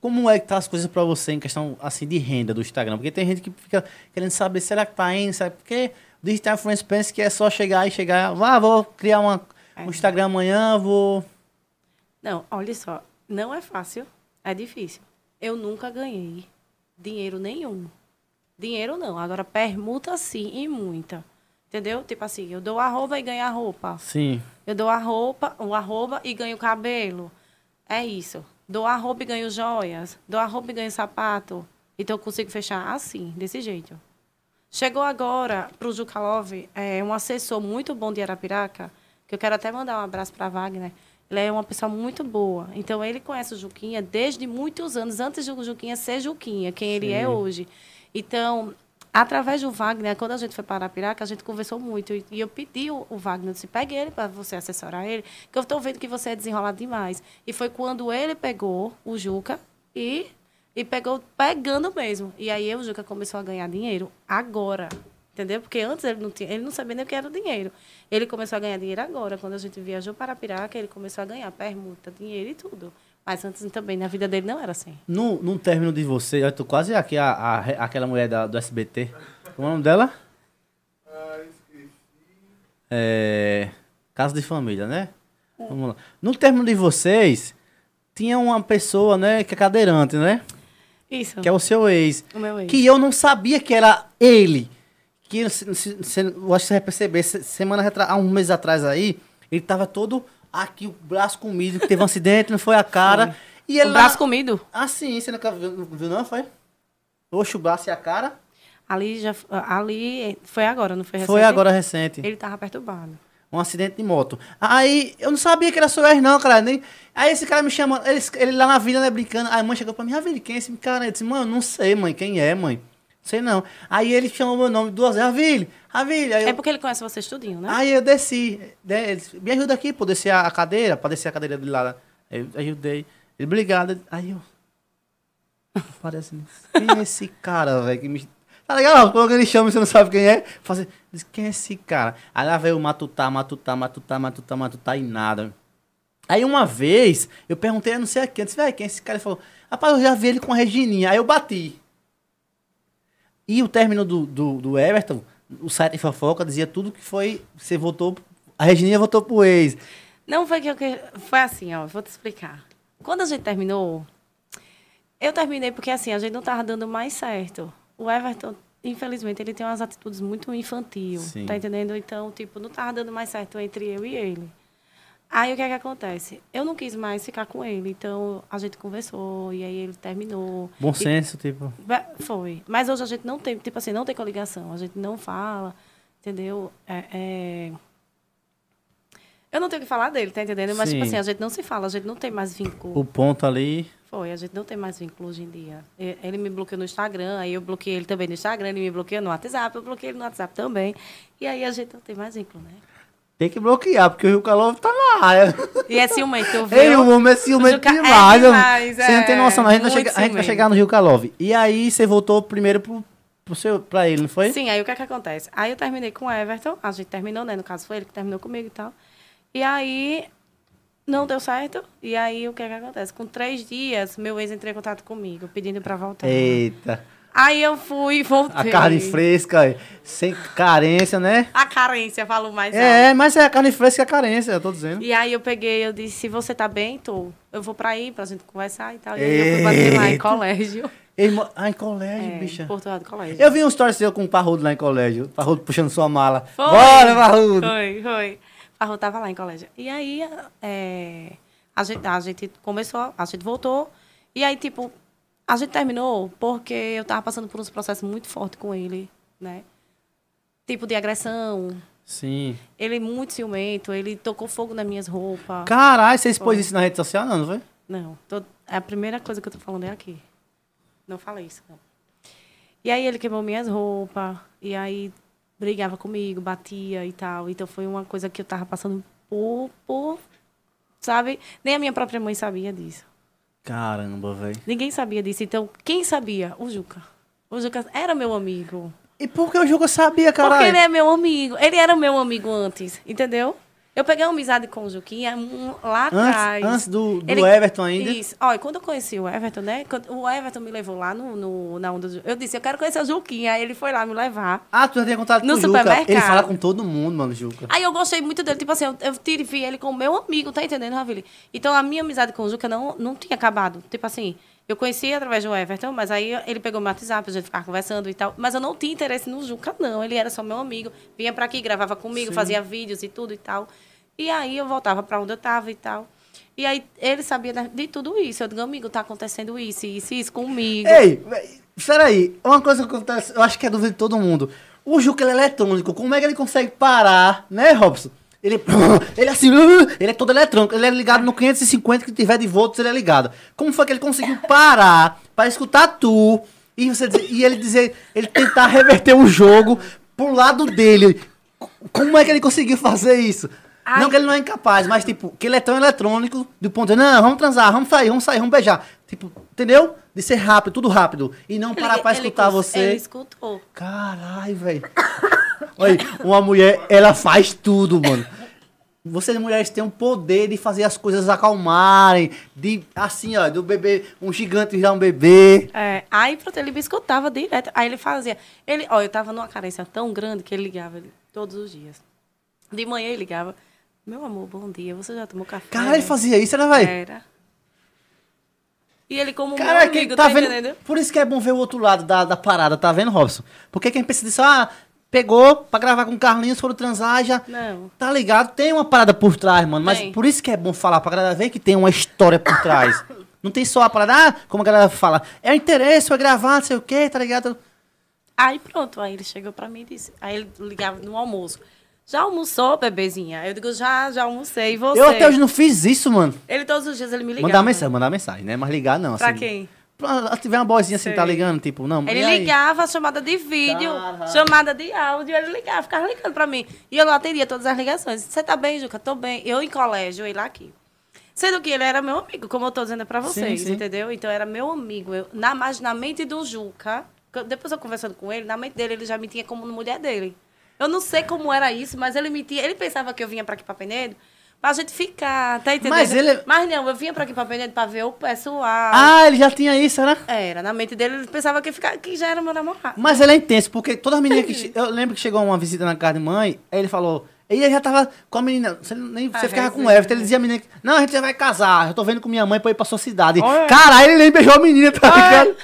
Como é que tá as coisas pra você em questão, assim, de renda do Instagram? Porque tem gente que fica querendo saber, será que tá indo? Sabe? Porque o Digital Influence pensa que é só chegar e chegar, ah, vou criar uma, É. um Instagram amanhã, vou... Não, olha só, não é fácil, é difícil. Eu nunca ganhei dinheiro nenhum. Dinheiro não, agora permuta sim e muita. Entendeu? Tipo assim, eu dou arroba e ganho a roupa. Sim. Eu dou a roupa, o arroba e ganho cabelo. É isso. Dou arroba e ganho joias. Dou arroba e ganho sapato. Então eu consigo fechar assim, desse jeito. Chegou agora para o Juca Love, é, um assessor muito bom de Arapiraca, que eu quero até mandar um abraço para Wagner. Ele é uma pessoa muito boa. Então, ele conhece o Juquinha desde muitos anos, antes do Juquinha ser Juquinha, quem ele é Sim. hoje. Então, através do Wagner, quando a gente foi para Arapiraca, a gente conversou muito. E eu pedi o, Wagner, disse, pegue ele para você assessorar ele, que eu estou vendo que você é desenrolado demais. E foi quando ele pegou o Juca e, e pegou pegando mesmo. E aí o Juca começou a ganhar dinheiro agora. Entendeu? Porque antes ele não, tinha, ele não sabia nem o que era o dinheiro. Ele começou a ganhar dinheiro agora. Quando a gente viajou para Arapiraca, ele começou a ganhar permuta, dinheiro e tudo. Mas antes também, na vida dele, não era assim. No, no término de você, eu tô quase aqui, a, a- aquela mulher da- do SBT. Como é o nome dela? É. Casa de família, né? Vamos lá. No término de vocês, tinha uma pessoa, né, que é cadeirante, né? Isso. Que é o seu ex. o meu ex. Que eu não sabia que era ele. Que se, se- se- eu acho que você vai perceber, se- semana retra- há um mês atrás aí, ele tava todo aqui, o braço comido, que teve um acidente, não foi a cara. E ele o lá- braço comido. ah, sim, você nunca viu, viu não, foi? Oxe, o braço e a cara? Ali, já, ali foi agora, não foi recente? Foi agora recente. Ele tava perturbado. Um acidente de moto. Aí, eu não sabia que era ex, não, cara. Nem... Aí esse cara me chama, ele, ele lá na vila, né, brincando. Aí a mãe chegou pra mim, Ravile, quem é esse cara? Eu disse, mãe, eu não sei, mãe, quem é, mãe? Sei não. Aí ele chamou meu nome duas vezes, Ravile, Ravile. Aí eu, É porque ele conhece vocês tudinho, né? aí eu desci. né, disse, me ajuda aqui, pô, descer a cadeira, pra descer a cadeira de lá. Aí eu ajudei. Ele, obrigado. Aí eu... Parece, quem é esse cara, velho, que me... Tá legal? Quando ele chama você não sabe quem é, fazer, diz, quem é esse cara? Aí lá veio o matutá, matutá, matutá, matutá, matutá e nada. Aí uma vez, eu perguntei, não sei a quem, eu disse, velho, quem é esse cara? Ele falou, rapaz, eu já vi ele com a Regininha. Aí eu bati. E o término do, do, do Everton, o site fofoca dizia tudo que foi, você votou, a Regininha votou pro ex. Não foi que eu que... Foi assim, ó, vou te explicar. Quando a gente terminou, eu terminei porque assim, a gente não tava dando mais certo. O Everton, infelizmente, ele tem umas atitudes muito infantil, Sim. tá entendendo? Então, tipo, não tava dando mais certo entre eu e ele. Aí o que é que acontece? Eu não quis mais ficar com ele, então a gente conversou e aí ele terminou. Bom E- senso, tipo. Foi. Mas hoje a gente não tem, tipo assim, não tem coligação. A gente não fala, entendeu? É, é- Eu não tenho o que falar dele, tá entendendo? Mas, tipo Sim. assim, a gente não se fala, a gente não tem mais vínculo. O ponto ali. Foi, a gente não tem mais vínculo hoje em dia. Ele me bloqueou no Instagram, aí eu bloqueei ele também no Instagram, ele me bloqueou no WhatsApp, eu bloqueei ele no WhatsApp também. E aí a gente não tem mais vínculo, né? Tem que bloquear, porque o Rio Calor tá na área. E é ciumento, Ei, viu? o homem é ciumento Juca- é demais. homem. demais, Você não tem é, noção, não. A gente, vai chegar, a gente vai chegar no Rio Calov. E aí você voltou primeiro pro, pro seu, pra ele, não foi? Sim, aí o que é que acontece? Aí eu terminei com o Everton, a gente terminou, né? No caso foi ele que terminou comigo e tal. E aí não deu certo. E aí o que é que acontece? Com três dias, meu ex entrou em contato comigo, pedindo pra voltar. Eita. Aí eu fui e A voltei. carne fresca, sem carência, né? A carência, falo mais alto. É, mas é a carne fresca e a carência, eu tô dizendo. E aí eu peguei, eu disse, se você tá bem, tô. Eu vou pra aí, pra gente conversar e tal. E aí eu fui bater lá em colégio. Mo- ah, em colégio, É, bicha. em Porto Alto, colégio. Eu vi um story seu com o Parrudo lá em colégio. Parrudo puxando sua mala. Foi. Bora, Parrudo! Foi, foi. A Rô tava lá em colégio. E aí, é, a, gente, a gente começou, a gente voltou. E aí, tipo, a gente terminou porque eu tava passando por uns processos muito fortes com ele, né? Tipo de agressão. Sim. Ele é muito ciumento, ele tocou fogo nas minhas roupas. Caralho, você expôs isso na rede social, não, não foi? Não, tô- a primeira coisa que eu tô falando é aqui. Não falei isso, não. E aí ele queimou minhas roupas, e aí brigava comigo, batia e tal. Então foi uma coisa que eu tava passando por, por sabe? Nem a minha própria mãe sabia disso. Caramba, velho. Ninguém sabia disso. Então, quem sabia? O Juca. O Juca era meu amigo. E por que o Juca sabia, Porque caralho? ele é meu amigo. Ele era meu amigo antes, entendeu? Eu peguei uma amizade com o Juquinha um- lá atrás. Antes, antes do, do Ele- Everton ainda. Isso. Olha, quando eu conheci o Everton, né? quando o Everton me levou lá no, no- na onda do... Eu disse, eu quero conhecer o Juquinha. Aí ele foi lá me levar. Ah, tu já tinha contato No com o Juca. supermercado. Ele fala com todo mundo, mano, Juca. Aí eu gostei muito dele. Tipo assim, eu, eu tive ele como meu amigo, tá entendendo, Ravili? Então a minha amizade com o Juca não, não tinha acabado. Tipo assim, eu conheci através do Everton, mas aí ele pegou meu WhatsApp, a gente ficava conversando e tal. Mas eu não tinha interesse no Juca, não. Ele era só meu amigo. Vinha pra aqui, gravava comigo, fazia vídeos e tudo e tal. E aí eu voltava pra onde eu tava e tal. E aí ele sabia de, de tudo isso. Eu digo, amigo, tá acontecendo isso, isso, isso comigo. Ei, Peraí, uma coisa que acontece, eu acho que é dúvida de todo mundo. O Juca ele é eletrônico, como é que ele consegue parar, né, Robson? Ele, ele é assim, ele é todo eletrônico, ele é ligado no 550 que tiver de volts, ele é ligado. Como foi que ele conseguiu parar pra escutar tu e, você dizer- e ele dizer, ele tentar reverter o jogo pro lado dele? Como é que ele conseguiu fazer isso? Ai. Não que ele não é incapaz, mas tipo, que ele é tão eletrônico, do ponto de, não, vamos transar, vamos sair, vamos sair, vamos beijar. Tipo, entendeu? De ser rápido, tudo rápido. E não parar pra escutar cons- você. Ele escutou. Caralho, velho. Olha, uma mulher, ela faz tudo, mano. Vocês mulheres têm o poder de fazer as coisas acalmarem, de assim, ó, do bebê, um gigante virar um bebê. É, aí pronto, ele me escutava direto. Aí ele fazia. Ele, ó, eu tava numa carência tão grande que ele ligava ele- todos os dias. De manhã ele ligava. Meu amor, bom dia. Você já tomou café? Caralho, ele fazia isso, né, velho? Era. E ele como meu Cara, quem amigo, tá tá, vendo? entendendo? Por isso que é bom ver o outro lado da, da parada, tá vendo, Robson? Porque quem pensa disso, ah, pegou pra gravar com o Carlinhos, foram transar, já. Não. Tá ligado? Tem uma parada por trás, mano. Mas Tem. por isso que é bom falar pra galera ver que tem uma história por trás. Não tem só a parada, ah, como a galera fala, é o interesse, vai gravar, não sei o quê, tá ligado? Aí pronto, aí ele chegou pra mim e disse. Aí ele ligava no almoço. Já almoçou, bebezinha? Eu digo, já, já almocei. E você? Eu até hoje não fiz isso, mano. Ele todos os dias ele me ligava. Mandar mensagem, mandar mensagem, né? Mas ligar não, Pra assim. quem? Pra tiver uma boizinha assim, Sei. tá ligando, tipo, não. Ele ligava, chamada de vídeo, chamada de áudio, ele ligava, ficava ligando pra mim. E eu não atendia todas as ligações. Você tá bem, Juca? Tô bem. Eu em colégio, ele aqui. Sendo que ele era meu amigo, como eu tô dizendo pra vocês, Sim, sim. entendeu? Então era meu amigo. Eu, na, mas na mente do Juca, depois eu conversando com ele, na mente dele, ele já me tinha como mulher dele. Eu não sei como era isso, mas ele me tinha. Ele pensava que eu vinha pra aqui pra Penedo pra gente ficar, tá entendendo? Mas ele- Mas não, eu vinha pra aqui pra Penedo pra ver o pessoal. Ah, ele já tinha isso, era? Era, na mente dele, ele pensava que, ficar, que já era meu namorado. Mas ele é intenso, porque todas as meninas que. Eu lembro que chegou uma visita na casa de mãe, aí ele falou. Ele já tava com a menina. Você, nem, você Ah, ficava com o. Everton. Ele dizia a menina que. Não, a gente já vai casar. Eu tô vendo com minha mãe pra ir pra sua cidade. Olha. Caralho, ele nem beijou a menina, tá ligado?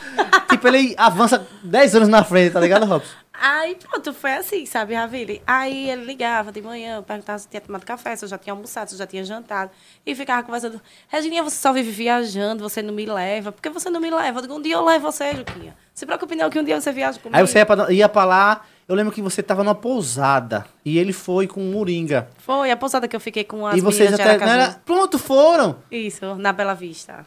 tipo, ele avança 10 anos na frente, tá ligado, Robson? Aí, pronto, foi assim, sabe, Ravile? Aí ele ligava de manhã, perguntava se tinha tomado café, se eu já tinha almoçado, se eu já tinha jantado. E ficava conversando. Regininha, você só vive viajando, você não me leva. Por que você não me leva? Eu digo, um dia eu levo você, Juquinha. Se preocupe não que um dia você viaja comigo. Aí você ia pra, ia pra lá. Eu lembro que você tava numa pousada. E ele foi com o Moringa. Foi a pousada que eu fiquei com as e vocês de até. era- Pronto, foram. Isso, na Bela Vista.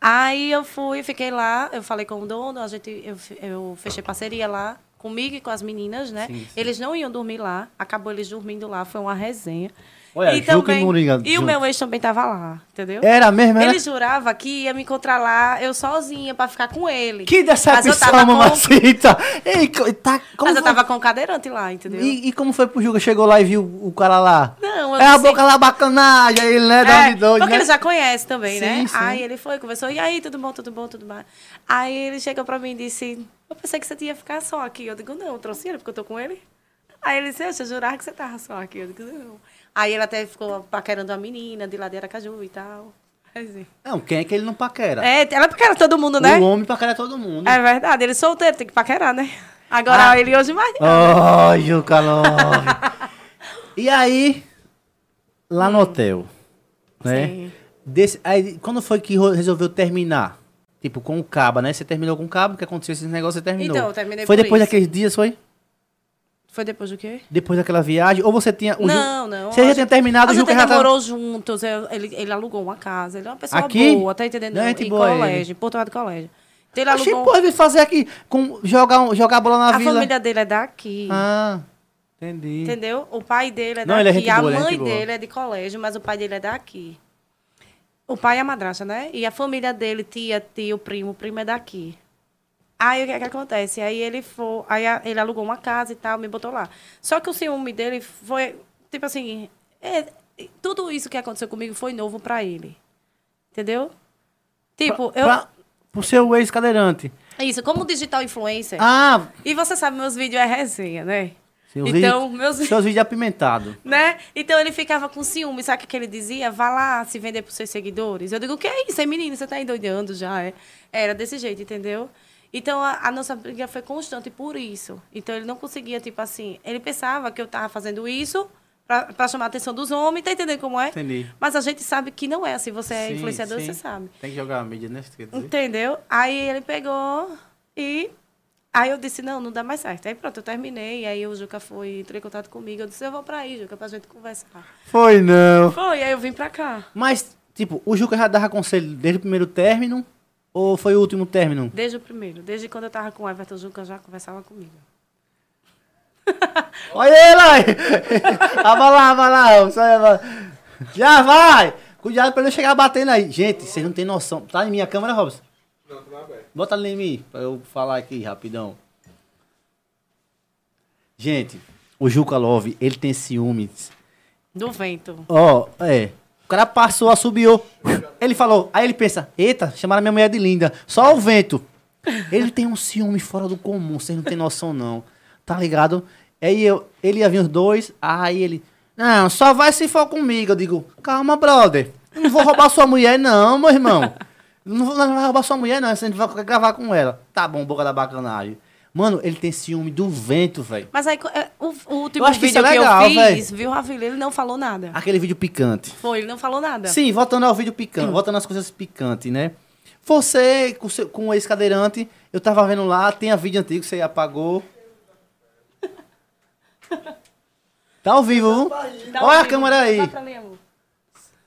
Aí eu fui, fiquei lá, eu falei com o dono, a gente, eu, eu fechei parceria lá, comigo e com as meninas, né? Sim, sim. Eles não iam dormir lá, acabou eles dormindo lá, foi uma resenha. Olha, e Moringa e o meu ex também tava lá, entendeu? Era mesmo, era? Ele jurava que ia me encontrar lá, eu sozinha, pra ficar com ele. Que decepção, tava com- mamacita! Ei, tá, como Mas eu foi? tava com o cadeirante lá, entendeu? E, e como foi pro Juca? Chegou lá e viu o cara lá? Não, eu É a disse- boca lá bacanagem, ele, né? É, de doido, porque né? ele já conhece também, Sim, né? sim. Aí ele foi, conversou, e aí, tudo bom, tudo bom, tudo bem. Aí ele chegou pra mim e disse, eu pensei que você ia ficar só aqui. Eu digo, não, eu trouxe ele porque eu tô com ele. Aí ele disse, eu jurava que você tava só aqui. Eu digo, não. Aí ele até ficou paquerando a menina de lá de Aracaju e tal. Assim. Não, quem é que ele não paquera? É, ela paquera todo mundo, né? O homem paquera todo mundo. É verdade, ele solteiro, tem que paquerar, né? Agora Ah. ele hoje mais. não. Oh, Juca Love. e aí, lá no hotel, né? Sim. Desse, aí, quando foi que resolveu terminar? Tipo, com o caba, né? Você terminou com o cabo, que aconteceu esse negócio, você terminou. Então, eu terminei Foi depois isso. daqueles dias, foi? Foi depois do quê? Depois daquela viagem? Ou você tinha... o Ju- Não, não. Você a já tinha terminado, A o Juca já tava... namorou juntos, eu- ele, ele alugou uma casa. Ele é uma pessoa Aqui? boa, tá entendendo? Não é em boa colégio, em Porto Velho Colégio. Então ele Achei, alugou... pô, vir fazer aqui, com, jogar, um- jogar bola na a vila. família dele é daqui. Ah, entendi. Entendeu? O pai dele é Não, daqui. ele é a boa, é mãe boa. dele é de colégio, mas o pai dele é daqui. O pai é a madrasta, né? E a família dele, tia, tio, primo, primo é daqui. Aí o que, é que acontece? Aí ele foi, aí ele alugou uma casa e tal, me botou lá. Só que o ciúme dele foi, tipo assim, é, tudo isso que aconteceu comigo foi novo pra ele. Entendeu? Tipo, eu. Pra, pro seu ex-cadeirante. Isso, como digital influencer. Ah, E você sabe, meus vídeos é resenha, né? seus Então, vídeos, meus seus vídeos apimentados. né? Então ele ficava com ciúme, sabe o que ele dizia? Vá lá se vender pros seus seguidores. Eu digo, o que é isso? É menino, você tá endoidando já, é? Era desse jeito, entendeu? Então a, a nossa briga foi constante por isso. Então ele não conseguia, tipo assim, ele pensava que eu tava fazendo isso pra chamar a atenção dos homens, tá entendendo como é? Entendi. Mas a gente sabe que não é assim, você é Sim, influenciador, sim. você sabe. Tem que jogar a mídia, né? Quer dizer? Entendeu? Aí ele pegou E aí eu disse, não, não dá mais certo. Aí pronto, eu terminei. Aí o Juca foi, entrou em contato comigo. Eu disse, eu vou pra aí, Juca, pra gente conversar. Foi não. Foi, aí eu vim pra cá. Mas, tipo, o Juca já dava conselho desde o primeiro término? Ou foi o último término? Desde o primeiro. Desde quando eu tava com o Everton Juca, já conversava comigo. Olha ele aí! Aba lá, aba lá. Já vai! Cuidado pra ele chegar batendo aí. Gente, vocês não tem noção. Tá em minha câmera, Robson? Não, tá aberto. Bota ali em mim, pra eu falar aqui rapidão. Gente, o Juca Love, ele tem ciúmes. Do vento. Ó, é. O cara passou, assobiou. Ele falou, aí ele pensa, eita, chamaram minha mulher de linda. Só o vento. Ele tem um ciúme fora do comum, vocês não tem noção não. Tá ligado? Aí eu, ele ia vir os dois, aí ele, não, só vai se for comigo. Eu digo, calma, brother. Não vou roubar sua mulher, não, meu irmão. Não não vai roubar sua mulher, não. A gente vai gravar com ela. Tá bom, boca da bacanagem. Mano, ele tem ciúme do vento, velho. Mas aí, é, o, o último que vídeo isso é que, legal, eu fiz, véi. viu, Ravilho? Ele não falou nada. Aquele vídeo picante. Foi, ele não falou nada. Sim, voltando ao vídeo picante, voltando às coisas picantes, né? Você, com, seu, com o ex-cadeirante, eu tava vendo lá, tem a vídeo antigo que você apagou. Tá ao vivo, viu? Um Olha a câmera aí. Senta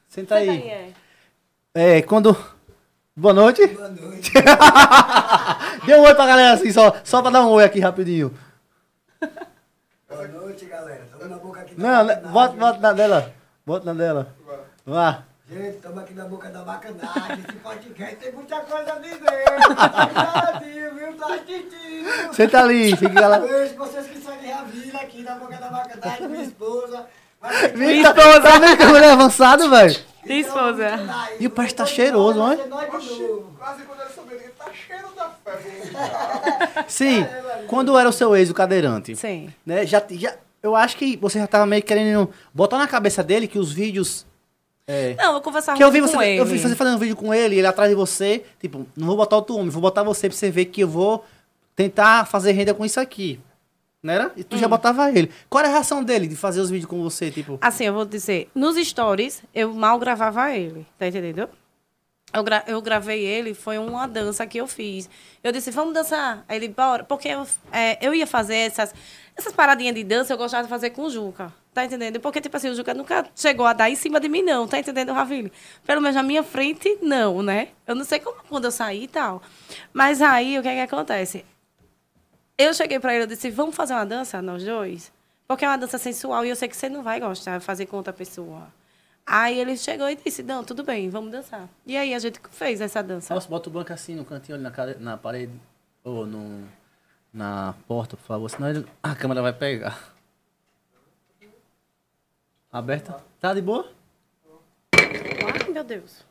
Senta aí. aí, é. É, quando. Boa noite. Boa noite. Dê um oi pra galera assim, só, só pra dar um oi aqui rapidinho. Boa noite, galera. Estamos na boca aqui da Não, né, bacanagem. bota, bota na dela. Bota na dela. Vá. Gente, estamos aqui na boca da bacanagem. Esse podcast tem muita coisa a dizer. Tá cuidadinho, viu? Tá assistindo. Senta ali, fica lá. Beijo vocês que seguem a vila aqui na boca da bacanagem. Minha esposa. Minha esposa, tá que mulher avançado, velho. Minha esposa. E o peixe tá cheiroso, novo. Quase quando ele soube, ele tá cheiro da febre. Sim, quando era o seu ex, o cadeirante? Sim. né? Já, já, eu acho que você já tava meio querendo botar na cabeça dele que os vídeos. É, Não, eu conversava que eu vi você, com ele. eu vi você fazendo um vídeo com ele, ele atrás de você, tipo, não vou botar outro homem, vou botar você pra você ver que eu vou tentar fazer renda com isso aqui. Não era? E tu Hum. já botava ele. Qual era a reação dele de fazer os vídeos com você, tipo? Assim, eu vou dizer, nos stories, eu mal gravava ele, tá entendendo? Eu, gra- eu gravei ele, foi uma dança que eu fiz. Eu disse, vamos dançar. Aí ele, bora. Porque eu, é, eu ia fazer essas, essas paradinhas de dança, eu gostava de fazer com o Juca. Tá entendendo? Porque, tipo assim, o Juca nunca chegou a dar em cima de mim, não. Tá entendendo, Ravile? Pelo menos na minha frente, não, né? Eu não sei como quando eu saí e tal. Mas aí, o que é que acontece? Eu cheguei pra ele e disse, vamos fazer uma dança, nós dois? Porque é uma dança sensual e eu sei que você não vai gostar de fazer com outra pessoa. Aí ele chegou e disse, não, tudo bem, vamos dançar. E aí a gente fez essa dança. Nossa, bota o banco assim no cantinho ali na, na parede. Ou no, na porta, por favor, senão ele- a câmera vai pegar. Aberta? Tá de boa? Ai, meu Deus.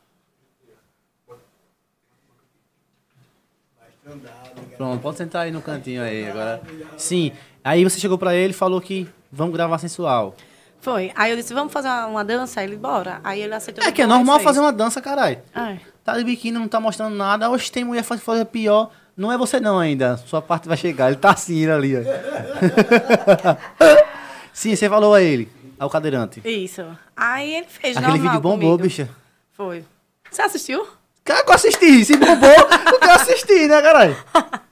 Pronto, pode sentar aí no cantinho aí agora. Sim, aí você chegou pra ele e falou que vamos gravar sensual. Foi. Aí eu disse, vamos fazer uma, uma dança? Aí ele, bora. Aí ele aceitou. É que é normal fazer uma dança, caralho. Ai. Tá de biquíni, não tá mostrando nada. Hoje tem mulher faz fazer pior. Não é você não ainda. Sua parte vai chegar. Ele tá assim ele ali, ó. Sim, você falou a ele, ao cadeirante. Isso. Aí ele fez Aquele normal vídeo bombou, comigo. bicha. Foi. Você assistiu? Cara, que eu assisti. Se bombou, eu quero assistir, né, caralho?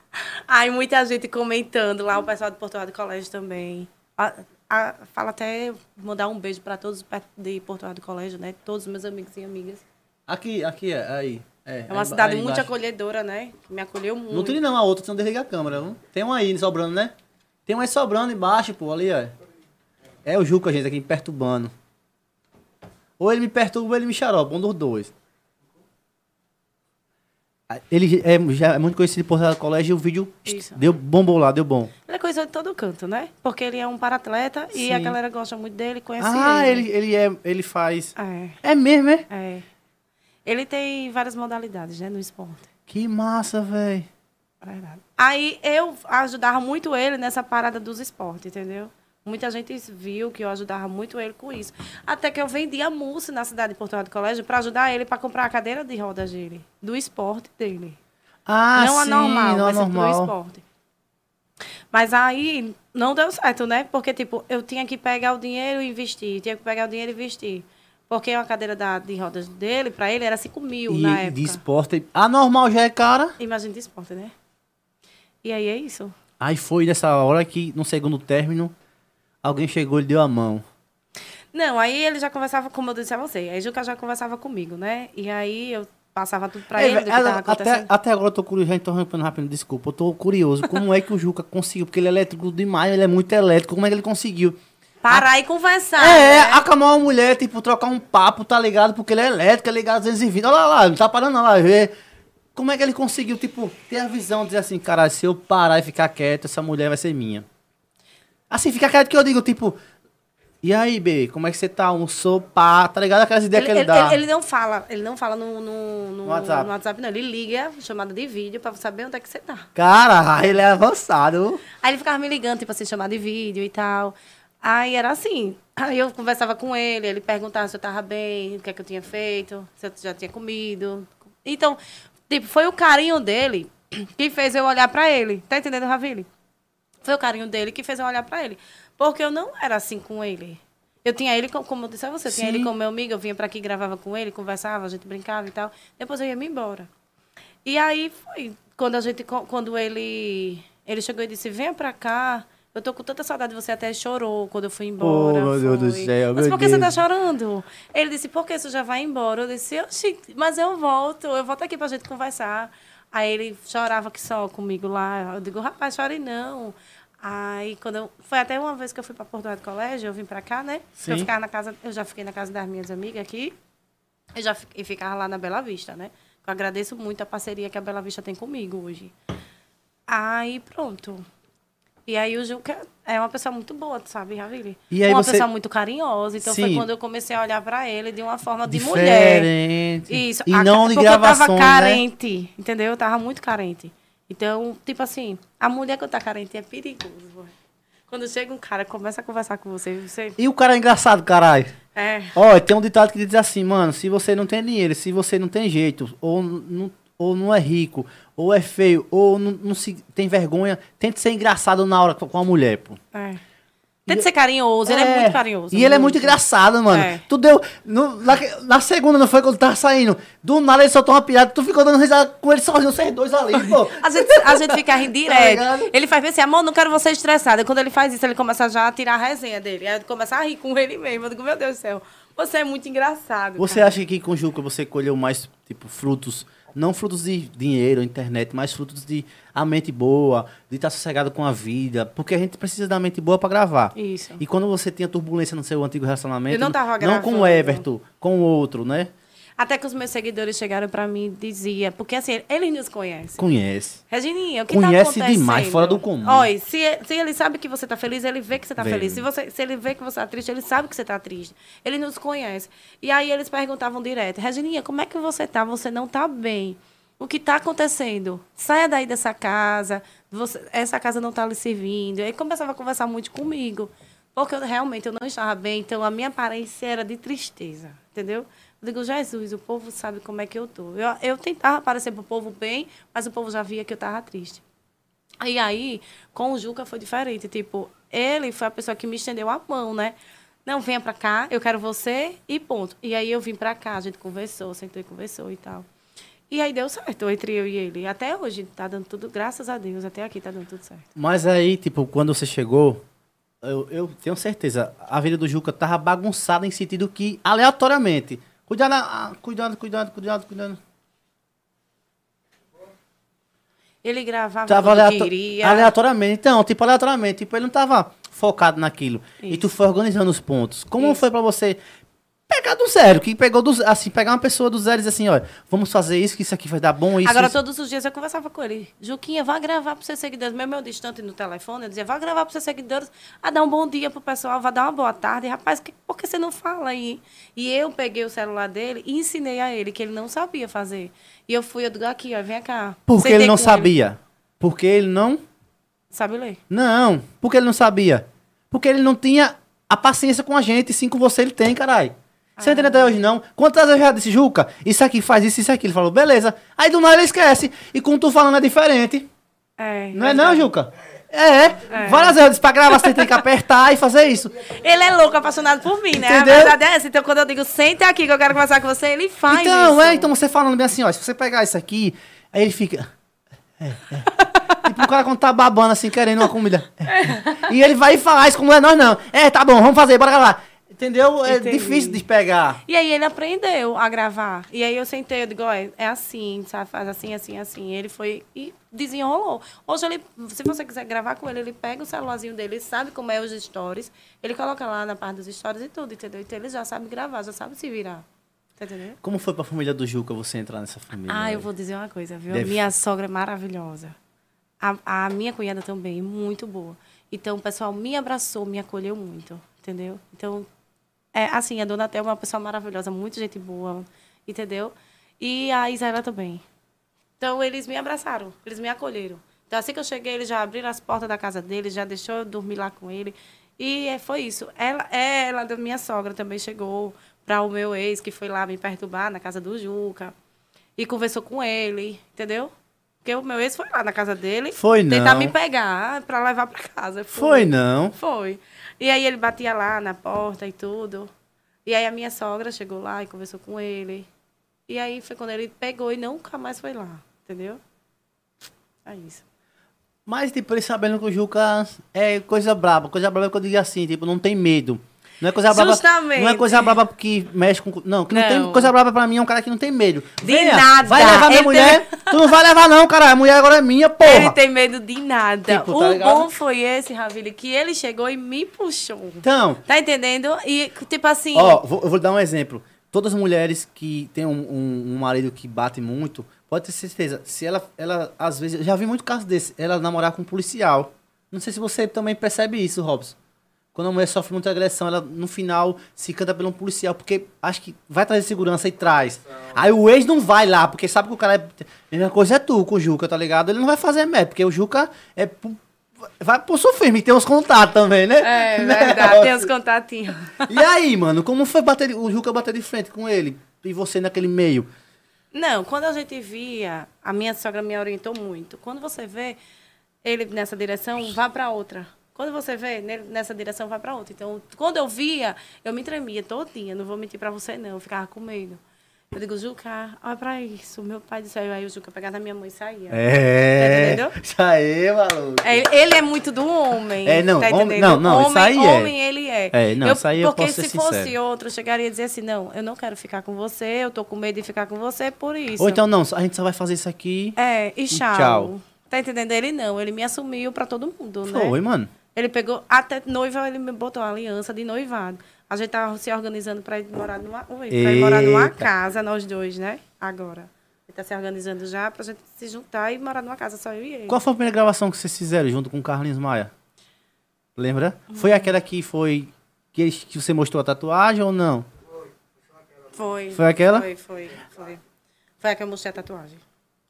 Aí muita gente comentando lá, o pessoal de Porto Alto Colégio também. A- a- fala até mandar um beijo para todos de Porto Alto Colégio, né? Todos os meus amigos e amigas. Aqui, aqui, é, aí. É, É uma aí- cidade aí muito embaixo. acolhedora, né? Que me acolheu muito. Não tem não a outra, senão desliga a câmera. Viu? Tem uma aí sobrando, né? Tem uma aí sobrando embaixo, pô, ali, ó. É o Juca, gente, aqui me perturbando. Ou ele me perturba ou ele me xaropa, um dos dois. Ah, Ele é, já é muito conhecido por do colégio e o vídeo Isso. deu bombou lá, deu bom. Ele é coisa de todo canto, né? Porque ele é um paratleta e a galera gosta muito dele, conhece ah, ele. ele, ele, é, ele faz. É, É mesmo, é? é. Ele tem várias modalidades, né, no esporte. Que massa, velho. Aí eu ajudava muito ele nessa parada dos esportes, entendeu? Muita gente viu que eu ajudava muito ele com isso. Até que eu vendia mousse na cidade de Porto Alto Colégio para ajudar ele para comprar a cadeira de rodas dele, do esporte dele. Ah, não sim, a normal, não mas normal. pro esporte. Mas aí não deu certo, né? Porque, tipo, eu tinha que pegar o dinheiro e investir. Tinha que pegar o dinheiro e investir. Porque uma cadeira da, de rodas dele, para ele, era 5 mil E na de época. esporte. A normal já é cara. Imagina de esporte, né? E aí é isso. Aí foi nessa hora que, no segundo término, alguém chegou e deu a mão. Não, aí ele já conversava, como eu disse a você, aí Juca já conversava comigo, né? E aí eu passava tudo pra É, ele ela- até, até agora eu tô curioso, já interrompendo rápido, desculpa. Eu tô curioso. Como é que o Juca conseguiu? Porque ele é elétrico demais, ele é muito elétrico. Como é que ele conseguiu? Parar e conversar. é, né? acalmar uma mulher, tipo, trocar um papo, tá ligado? Porque ele é elétrico, é ligado a 220. Olha lá, lá, não tá parando lá, vê. Como é que ele conseguiu, tipo, ter a visão de dizer assim, cara, se eu parar e ficar quieto, essa mulher vai ser minha. Assim, ficar quieto que eu digo, tipo, e aí, B, como é que você tá? Almoçou, pá, tá ligado? Aquelas ideias Ele, que ele, ele- dá. ele não fala, ele não fala no, no, no- No WhatsApp. no WhatsApp, não. Ele liga, chamada de vídeo, pra saber onde é que você tá. Cara, ele é avançado. Aí ele ficava me ligando, tipo assim, chamada de vídeo e tal. Aí era assim. Aí eu conversava com ele, ele perguntava se eu tava bem, o que é que eu tinha feito, se eu já tinha comido. Então, tipo, foi o carinho dele que fez eu olhar pra ele. Tá entendendo, Ravili? Foi o carinho dele que fez eu olhar pra ele. Porque eu não era assim com ele. Eu tinha ele, co- como eu disse a você, eu tinha ele como meu amigo, eu vinha pra aqui, gravava com ele, conversava, a gente brincava e tal. Depois eu ia me embora. E aí foi quando a gente, quando ele, ele chegou e disse, venha pra cá, eu tô com tanta saudade de você, até chorou quando eu fui embora. Oh, meu Deus do céu, Mas por que você tá Deus. chorando? Ele disse, por que você já vai embora? Eu disse, "Oxi, mas eu volto, eu volto aqui pra gente conversar. Aí ele chorava que só comigo lá. Eu digo, rapaz, chore não. Aí, quando eu. Foi até uma vez que eu fui para Porto Velho Colégio, eu vim para cá, né? Sim. Eu ficava na casa. Eu já fiquei na casa das minhas amigas aqui. Eu já fi- e ficava lá na Bela Vista, né? Eu agradeço muito a parceria que a Bela Vista tem comigo hoje. Aí, pronto. E aí o Juca é uma pessoa muito boa, sabe, Ravili? E aí uma você- pessoa muito carinhosa. Então foi Sim. quando eu comecei a olhar para ele de uma forma de mulher. Diferente. Isso. E a- não de porque eu gravações, tava né? carente, entendeu? Eu tava muito carente. Então, tipo assim, a mulher que tá carente é perigoso. Quando chega um cara, começa a conversar com você, você... E o cara é engraçado, caralho. É, Olha, tem um ditado que diz assim, mano, se você não tem dinheiro, se você não tem jeito, ou não, ou não é rico, ou é feio, ou não, não se tem vergonha, tente ser engraçado na hora com a mulher, pô. é. Tenta ser carinhoso, ele é muito carinhoso. E ele é muito engraçado, mano. É. Tu deu. no- na, na segunda, não foi quando tava saindo? Do nada ele soltou uma piada, tu ficou dando risada com ele sozinho, vocês dois ali, pô. A gente, a gente fica rindo Tá direto. ligado? ele faz assim, amor, não quero você estressada. Quando ele faz isso, ele começa já a tirar a resenha dele. Aí eu começo a rir com ele mesmo. Eu digo, meu Deus do céu, você é muito engraçado. Você cara. acha que com Juca você colheu mais, tipo, frutos, não frutos de dinheiro, internet, mas frutos de a mente boa, de estar sossegado com a vida? Porque a gente precisa da mente boa pra gravar. Isso. E quando você tinha turbulência no seu antigo relacionamento, Eu não tava não com o gravando. Everton, com o outro, né? Até que os meus seguidores chegaram pra mim e diziam, porque assim, eles nos conhecem. Conhece. Regininha, o que Conhece tá acontecendo? demais, fora do comum. Olha, se, se ele sabe que você tá feliz, ele vê que você tá Vê. feliz. Se, você, se ele vê que você tá triste, ele sabe que você tá triste. Ele nos conhece. E aí eles perguntavam direto, Regininha, como é que você tá? Você não tá bem. O que tá acontecendo? Saia daí dessa casa. Você, essa casa não tá lhe servindo. Aí começava a conversar muito comigo. Porque eu, realmente eu não estava bem, então a minha aparência era de tristeza, entendeu? Eu digo, Jesus, o povo sabe como é que eu tô. Eu, eu tentava parecer pro povo bem, mas o povo já via que eu tava triste. E aí, com o Juca foi diferente. Tipo, ele foi a pessoa que me estendeu a mão, né? Não, venha pra cá, eu quero você e ponto. E aí eu vim pra cá, a gente conversou, sentou e conversou e tal. E aí deu certo entre eu e ele. Até hoje tá dando tudo, graças a Deus, até aqui tá dando tudo certo. Mas aí, tipo, quando você chegou, eu, eu tenho certeza, a vida do Juca tava bagunçada em sentido que, aleatoriamente, cuidado, ah, cuidado, cuidado, cuidado, cuidado. Ele gravava Tava quando aleato- queria. aleatoriamente. Então, tipo, aleatoriamente. Tipo, ele não tava focado naquilo. E Isso. tu foi organizando os pontos. Como Isso. foi pra você pegar do zero? Que pegou do assim, pegar uma pessoa do zero e dizer assim, olha, vamos fazer isso, que isso aqui vai dar bom, isso. Agora, isso. todos os dias eu conversava com ele. Juquinha, vá gravar para seus seguidores. Mesmo eu distante no telefone, eu dizia, vá gravar para seus seguidores, a dar um bom dia pro pessoal, vá dar uma boa tarde. Rapaz, que, por que você não fala aí? E eu peguei o celular dele e ensinei a ele, que ele não sabia fazer. E eu fui, eu digo, aqui, ó, vem cá. Porque ele não sabia. Porque ele não. Sabe ler? Não. Porque ele não sabia. Porque ele não tinha a paciência com a gente. Sim, com você ele tem, caralho. Você não entende até hoje, não? Quantas vezes eu já disse, Juca, isso aqui faz isso, isso aqui. Ele falou, beleza. Aí do nada ele esquece. E com tu falando é diferente. É. Não é não, verdade. Juca? É. Várias vezes eu disse pra gravar, você tem que apertar e fazer isso. Ele é louco, apaixonado por mim, né? Entendeu? A verdade é essa. Então, quando eu digo, senta aqui que eu quero conversar com você, ele faz então, isso. é, então você falando bem assim, ó, se você pegar isso aqui, aí ele fica. É, é. tipo o cara quando tá babando assim, querendo uma comida. E ele vai falar isso como é nós, não. É, tá bom, vamos fazer, bora gravar. Entendeu? É Entendi. difícil de pegar. E aí ele aprendeu a gravar. E aí eu sentei, eu digo, ó, é assim, sabe? Faz assim, assim, assim. Ele foi e desenrolou. Hoje ele, se você quiser gravar com ele, ele pega o celularzinho dele, ele sabe como é os stories, ele coloca lá na parte dos stories e tudo, entendeu? Então ele já sabe gravar, já sabe se virar. Tá entendendo? Como foi pra família do Juca você entrar nessa família? Ah, eu velho? vou dizer uma coisa, viu? Deve- Minha sogra é maravilhosa. A, a minha cunhada também, muito boa. Então, o pessoal me abraçou, me acolheu muito, entendeu? Então, é assim, a Dona Théo é uma pessoa maravilhosa, muito gente boa, entendeu? E a Isaela também. Então, eles me abraçaram, eles me acolheram. Então, assim que eu cheguei, eles já abriram as portas da casa dele, já deixou eu dormir lá com ele. E é, foi isso. Ela, ela, da minha sogra, também chegou para o meu ex, que foi lá me perturbar na casa do Juca. E conversou com ele, entendeu? Porque o meu ex foi lá na casa dele. Foi Tentar não. me pegar para levar para casa. Foi não. Foi. E aí ele batia lá na porta e tudo. E aí a minha sogra chegou lá e conversou com ele. E aí foi quando ele pegou e nunca mais foi lá, entendeu? É isso. Mas, tipo, ele sabendo que o Juca é coisa braba. Coisa braba é que eu digo assim, tipo, não tem medo. Não é coisa braba. Justamente. Não é coisa braba que mexe com. Não, que não, Não. tem coisa braba pra mim é um cara que não tem medo. De Venha, nada. Vai levar minha Ele mulher? Tu não vai levar, não, cara. A mulher agora é minha, porra. Ele tem medo de nada. Tipo, tá o ligado? bom foi esse, Ravile, que ele chegou e me puxou. Então, Tá entendendo? E, tipo assim. Ó, vou- eu vou dar um exemplo. Todas as mulheres que têm um, um- um marido que bate muito, pode ter certeza. Se ela, ela, às vezes, eu já vi muito caso desse, ela namorar com um policial. Não sei se você também percebe isso, Robson. Quando a mulher sofre muita agressão, ela no final se canta pelo um policial, porque acho que vai trazer segurança e traz. Aí o ex não vai lá, porque sabe que o cara é. A mesma coisa é tu com o Juca, tá ligado? Ele não vai fazer merda, porque o Juca é. Vai pro firme, tem uns contatos também, né? É Né, verdade, tem os contatinhos. E aí, mano, como foi bater, o Juca bater de frente com ele? E você naquele meio? Não, quando a gente via, a minha sogra me orientou muito. Quando você vê ele nessa direção, vá para outra. Quando você vê nele nessa direção, vá para outra. Então, quando eu via, eu me tremia todinha. Não vou mentir para você, não. Eu ficava com medo. Eu digo, Juca, olha para isso. Meu pai disse, aí o Juca pegava na minha mãe e saía. É. Tá entendendo? Isso aí, maluco. É, Ele é muito do homem. É, não, tá homem- não, não, isso homem, aí é. Homem, ele é. É, não, isso aí eu Porque se fosse outro, eu chegaria e dizer assim, não, eu não quero ficar com você, eu tô com medo de ficar com você por isso. Ou então, não, a gente só vai fazer isso aqui. É, e tchau. tchau. Tá entendendo? Ele não, ele me assumiu pra todo mundo, né? Foi, mano. Ele pegou, até noiva, ele me botou uma aliança de noivado. A gente tava se organizando pra ir morar numa, oi, ir morar numa casa, nós dois, né? Agora. Ele tá se organizando já pra gente se juntar e morar numa casa, só eu e ele. Qual foi a primeira gravação que vocês fizeram junto com o Carlinhos Maia? Lembra? Foi Hum. aquela que foi. Que, que você mostrou a tatuagem ou não? Foi. Foi aquela? Foi, foi, foi. Foi a que eu mostrei a tatuagem.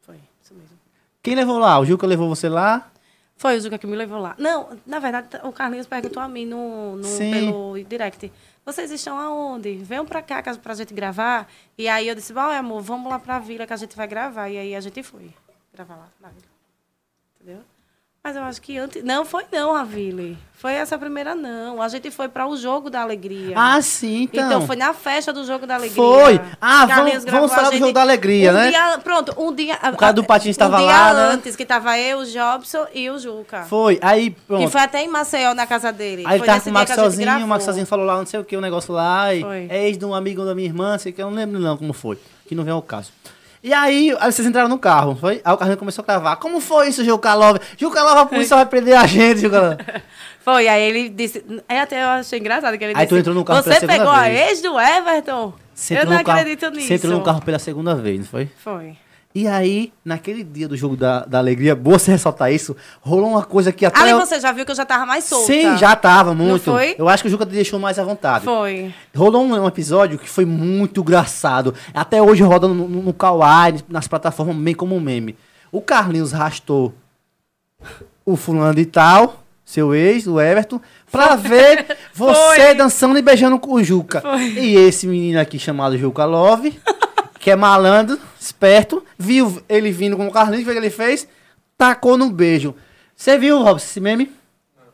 Foi, isso mesmo. Quem levou lá? O Juca levou você lá? Foi o Zuka que me levou lá. Não, na verdade, o Carlinhos perguntou a mim no, no, Sim. pelo direct. Vocês estão aonde? Venham pra cá pra gente gravar. E aí eu disse, vai, amor, vamos lá pra vila que a gente vai gravar. E aí a gente foi gravar lá na vila. Entendeu? Mas eu acho que antes. Não, foi não, Ravile. Foi essa primeira, não. A gente foi para o Jogo da Alegria. Ah, sim, então. Então, foi na festa do Jogo da Alegria. Foi. Ah, vamos- vamos falar do Jogo da Alegria, um né? Dia, pronto, um dia. O cara do Patins um tava dia lá, né? antes, que tava eu, o Jobson e o Juca. Foi. Aí, pronto. Que foi até em Maceió, na casa dele. Aí foi tava com o dia Max que a gente sozinho, o Max gravou. sozinho falou lá, não sei o que, o negócio lá. E Foi. ex de um amigo da minha irmã, sei que eu não lembro não como foi. Que não vem ao caso. E aí, aí vocês entraram no carro, foi? Aí o carro começou a gravar. Como foi isso, Gil Calova? Gil Calova, a polícia vai prender a gente, Gil Calova. Foi, aí ele disse. Aí até eu achei engraçado que ele Aí disse. tu entrou no carro Você pela segunda pegou a vez." ex do Everton? Você eu não carro- acredito nisso. Você entrou no carro pela segunda vez, não foi? Foi. E aí, naquele dia do jogo da, da alegria, boa você ressaltar isso, rolou uma coisa que até... Ali eu- você já viu que eu já tava mais solta. Sim, já tava muito. foi? Eu acho que o Juca te deixou mais à vontade. Foi. Rolou um, um episódio que foi muito engraçado. Até hoje roda no, no, no Kawaii, nas plataformas, bem como um meme. O Carlinhos rastou o fulano de tal, seu ex, o Everton, pra ver você Foi. dançando e beijando com o Juca. E esse menino aqui chamado Juca Love, que é malandro, esperto, viu ele vindo com o Carlinhos, o que ele fez? Tacou no beijo. Você viu, Robson, esse meme?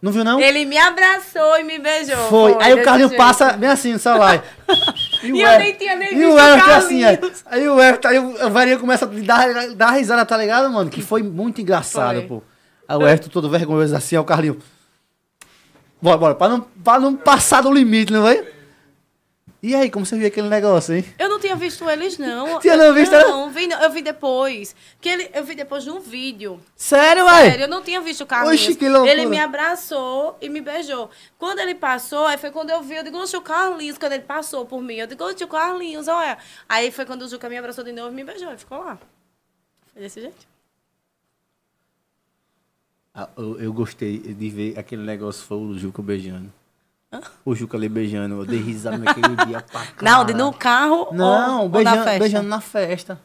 Não viu, não? Ele me abraçou e me beijou. Foi. Aí o Carlinhos passa bem assim no celular. E o eu nem tinha nem E visto o o Everton assim, aí, Carlinhos. aí o Everton, aí o Varinha começa a dar, dar risada, tá ligado, mano? Que foi muito engraçado, Foi. pô. Aí o Ayrton todo vergonhoso assim, ó, o Carlinho. Bora, bora, pra não, pra não passar do limite, não vai? E aí, como você viu aquele negócio, hein? Eu não tinha visto eles, não. Tinha não visto, né? Não, vi, não, eu vi depois. Que ele, eu vi depois de um vídeo. Sério, ué? Sério, eu não tinha visto o Carlinhos. Oxi, que loucura. Ele me abraçou e me beijou. Quando ele passou, aí foi quando eu vi, eu digo, oxe, o Carlinhos, quando ele passou por mim, eu digo, oxe, o Carlinhos, olha. Aí foi quando o Juca me abraçou de novo e me beijou, e ficou lá. Foi desse jeito. Ah, eu, eu gostei de ver aquele negócio, foi o Juca beijando. O Juca ali beijando, eu dei risada naquele dia pra Não, caralho. de no carro Não, ou, ou beijando, na festa? beijando na festa.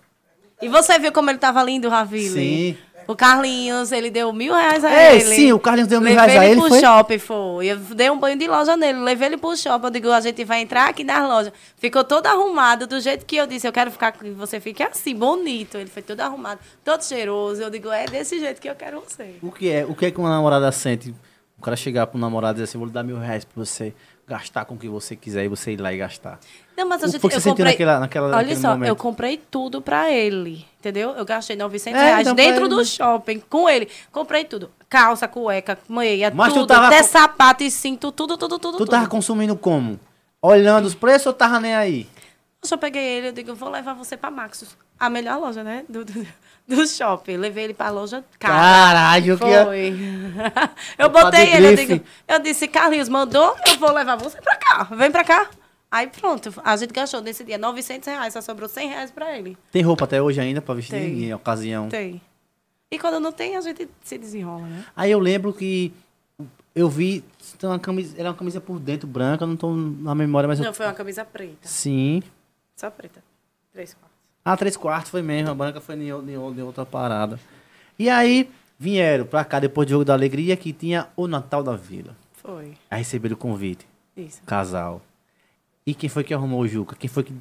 E você viu como ele tava lindo, Ravile? Sim. O Carlinhos, ele deu mil reais a Ei, ele. sim, o Carlinhos deu mil Levei reais a ele, pro foi? shopping, foi. Eu dei um banho de loja nele, levei ele pro shopping. Eu digo, a gente vai entrar aqui nas lojas. Ficou todo arrumado, do jeito que eu disse. Eu quero ficar que você fique assim, bonito. Ele foi todo arrumado, todo cheiroso. Eu digo, é desse jeito que eu quero você. O que é? O que é que uma namorada sente? O cara chegar pro namorado e dizer assim, vou lhe dar mil reais pra você gastar com o que você quiser e você ir lá e gastar. Não, mas a O gente, que você sentiu comprei... naquela- naquela- Olha só, momento? eu comprei tudo pra ele, entendeu? Eu gastei 900 É, reais então dentro do né? shopping com ele. Comprei tudo. Calça, cueca, meia, Mas tu tudo. tava Até sapato e cinto, tudo, tudo, tudo, Tu tudo. tava consumindo como? Olhando os preços ou tava nem aí? Eu só peguei ele, eu digo, vou levar você pra Maxus. A melhor loja, né? Do, do, do shopping. Levei ele pra loja cara. Caralho, que é- Foi. eu É pra botei ele, eu, digo, eu disse, Carlinhos, mandou, eu vou levar você pra cá. Vem pra cá. Aí pronto, a gente gastou nesse dia 900 reais, só sobrou 100 reais pra ele. Tem roupa até hoje ainda pra vestir Tem. em ocasião? Tem. E quando não tem, a gente se desenrola, né? Aí eu lembro que eu vi, tem uma camisa, era uma camisa por dentro branca, eu não tô na memória, mas eu... Não, foi uma camisa preta. Sim. Só preta. Três quartos. Ah, três quartos foi mesmo, a branca foi em, em em outra parada. E aí vieram pra cá depois do Jogo da Alegria que tinha o Natal da Vila. Foi. Aí receberam o convite, Isso. casal. E quem foi que arrumou o Juca? Quem foi que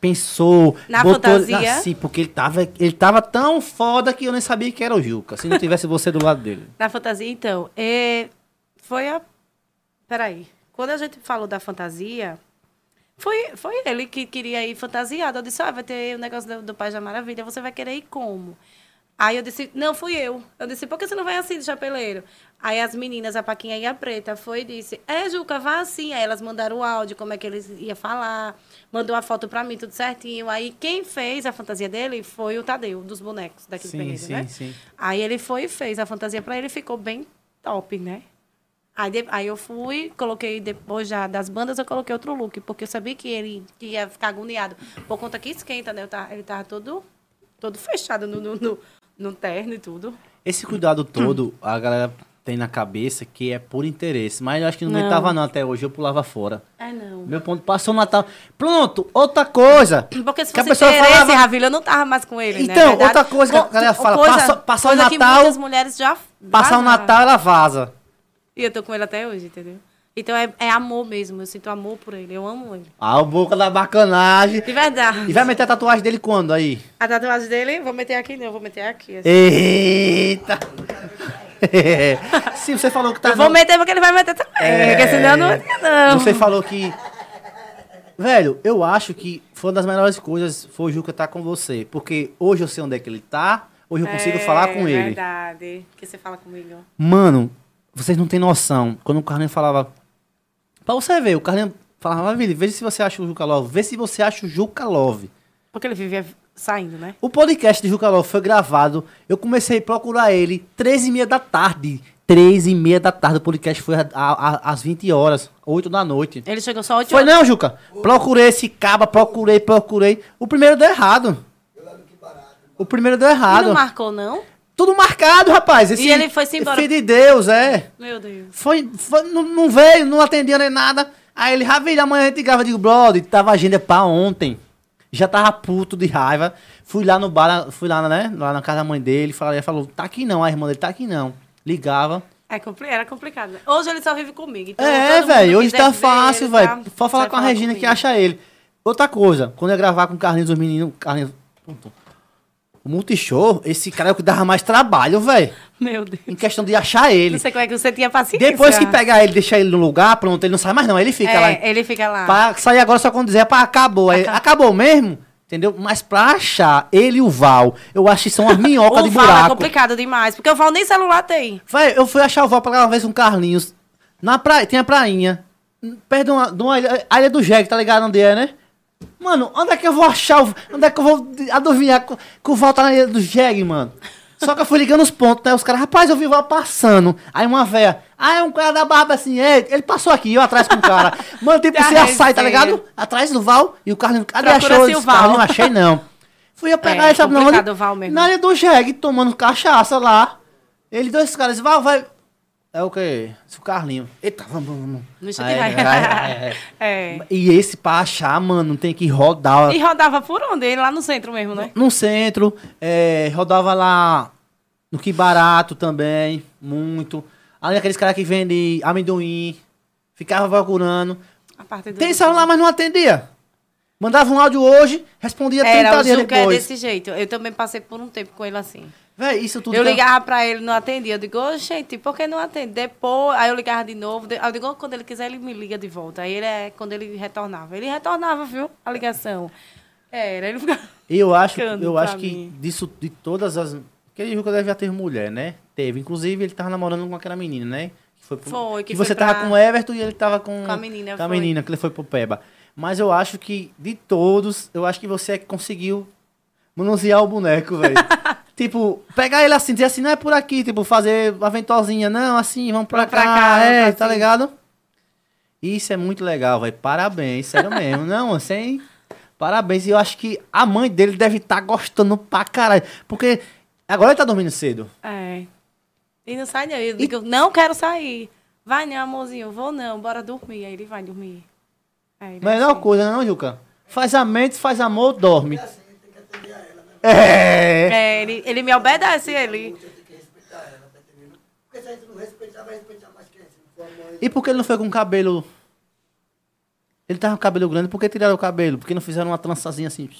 pensou? Na fantasia? Sim, porque ele tava, ele tava tão foda que eu nem sabia que era o Juca. Se não tivesse você do lado dele. Na fantasia, então, é, foi a. Peraí. Quando a gente falou da fantasia, foi, foi ele que queria ir fantasiado. Eu disse, ah, vai ter o negócio do, do Pai da Maravilha, você vai querer ir como? Aí eu disse, não, fui eu. Eu disse, por que você não vai assim de chapeleiro? Aí as meninas, a Paquinha e a Preta, foi e disse, é, Juca, vá assim. Aí elas mandaram o áudio, como é que eles iam falar. Mandou a foto pra mim, tudo certinho. Aí quem fez a fantasia dele foi o Tadeu, dos bonecos daqui do Sim, Penedo, sim, né? sim. Aí ele foi e fez a fantasia pra ele, ficou bem top, né? Aí, de- aí eu fui, coloquei depois já das bandas, eu coloquei outro look, porque eu sabia que ele que ia ficar agoniado. Por conta que esquenta, né? Tava- ele tava todo, todo fechado no, no, no, no terno e tudo. Esse cuidado todo, a galera tem na cabeça que é por interesse. Mas eu acho que não, Não. tava não até hoje, eu pulava fora. É, não. Meu ponto passou o Natal. Pronto, outra coisa. Porque se que a fosse pessoa interesse, falava- Ravilha, eu não tava mais com ele, né? Então, Verdade? outra coisa que a galera fala, coisa- passa- passar o Natal- muitas mulheres já Passar o. Natal, ela vaza. E eu tô com ele até hoje, entendeu? Então é, é amor mesmo, eu sinto amor por ele, eu amo ele. Ah, o boca da bacanagem. De verdade. E vai meter a tatuagem dele quando aí? A tatuagem dele, vou meter aqui não, vou meter aqui. assim. Eita! Sim, você falou que tá. eu vou no- meter porque ele vai meter também, É. porque senão não não. Você falou que. Velho, eu acho que foi uma das melhores coisas foi o Juca estar com você. Porque hoje eu sei onde é que ele tá, hoje eu consigo falar com ele. É verdade, que você fala comigo. Mano, vocês não têm noção. Quando o Carlinhos falava. Pra você ver, o Carlinhos falava, Vili, veja se você acha o Juca Love. Vê se você acha o Juca Love. Porque ele vivia saindo, né? O podcast de Juca Love foi gravado. Eu comecei a procurar ele 13 e meia da tarde. 13 e meia da tarde. O podcast foi a- a- às 20 horas, 8 da noite. Ele chegou só oito Foi horas. não, Juca? Procurei esse caba, procurei, procurei. O primeiro deu errado. O primeiro deu E errado. não marcou, não? Tudo marcado, rapaz. Esse E ele foi-se embora. Filho de Deus, é. Meu Deus. Foi, foi- não, não veio, não atendia nem nada. Aí ele, Ravilha, amanhã a gente grava. Eu digo, brother, tava agenda pra ontem. Já tava puto de raiva. Fui lá no bar, fui lá, né? Lá na casa da mãe dele. Falei, falou, tá aqui não. A irmã dele tá aqui não. Ligava. É era complicado. né? Hoje ele só vive comigo. Então é, velho, hoje tá fácil, ele, velho. tá? Só falar com a Regina comigo. que acha ele. Outra coisa, quando eu ia gravar com o Carlinhos, os meninos. Carlinhos. Pronto. O Multishow, esse cara é o que dava mais trabalho, velho. Meu Deus. Em questão de achar ele. Não sei como é que você tinha paciência. Depois que pegar ele, deixar ele no lugar, pronto, ele não sai mais não. Ele fica é, lá. ele fica lá. Pra sair agora só quando dizer, pá, acabou. Aí, acabou mesmo? Entendeu? Mas pra achar ele e o Val, eu acho que são as minhocas de O Val é buraco. complicado demais, porque o Val nem celular tem. Vai, eu fui achar o Val pela vez com o Carlinhos. Na praia, tem a prainha. Perto de uma, ilha, a ilha do Jegue, tá ligado onde é, né? Mano, onde é que eu vou achar o. Onde é que eu vou adivinhar que, que o Val tá na ilha do Jegue, mano? Só que eu fui ligando os pontos, né? Os caras, rapaz, eu vi o Val passando. Aí uma véia, ah, é um cara da barba assim, é, ele passou aqui, eu atrás com o cara. Mano, tipo, você já sai, tá resenha. ligado? Atrás do Val e o Carlinhos, cadê Procura achou? Esse Val. Não achei não. Fui eu pegar É, ele, sabe na onde? o Val mesmo. Na ilha do Jegue, tomando cachaça lá. Ele, dois caras, Val, vai. É o quê? Esse o Carlinho. Eita, vamos, vamos, vamos. No Aí, Aí, aí, aí, aí. É. E esse pra achar, mano, tem que rodar. E rodava por onde? Ele lá no centro mesmo, né? No centro, é, rodava lá no Que Barato também, muito. Ali aqueles caras que vendem amendoim, ficava procurando. A parte do... Tem celular, mas não atendia. Mandava um áudio hoje, respondia 30 Era, o dias Juca é depois. desse jeito. Eu também passei por um tempo com ele assim. Véi, isso tudo eu tá- ligava pra ele, não atendia. Eu digo, ô, gente, por que não atende? Depois, aí eu ligava de novo. eu digo, "Ô, quando ele quiser, ele me liga de volta. Aí ele é quando ele retornava. Ele retornava, viu? A ligação. Era, ele ficava. Eu acho, eu pra acho que mim. disso, de todas as. Porque Juca deve já ter mulher, né? Teve. Inclusive, ele tava namorando com aquela menina, né? Que foi, pro- Foi, que, que você foi tava pra- com o Everton e ele tava com. Com a menina, Com a foi. menina, que ele foi pro Peba. Mas eu acho que, de todos, eu acho que você é que conseguiu manusear o boneco, velho. tipo, pegar ele assim, dizer assim, não é por aqui, tipo, fazer uma ventosinha, não, assim, vamos pra, Pra cá, cá, é, pra tá assim. ligado? Isso é muito legal, velho. Parabéns, sério mesmo. Não, sem. Parabéns. E eu acho que a mãe dele deve estar gostando pra caralho. Porque agora ele tá dormindo cedo. É. E não sai, não. Eu digo, não quero sair. Vai, não, amorzinho. Vou não, bora dormir. Aí ele vai dormir. É, ele é Melhor assim. coisa, não, Juca? Faz a mente, faz amor, dorme. assim, tem que atender a ela, né? É. É, ele, ele me obedece, ele. Você tem que respeitar ela, entendendo? Porque se a gente não respeitar, vai respeitar mais quem? Se não for a mãe. E por que ele não foi com cabelo. Ele tava com cabelo grande, por que tiraram o cabelo? Por que não fizeram uma trançazinha assim?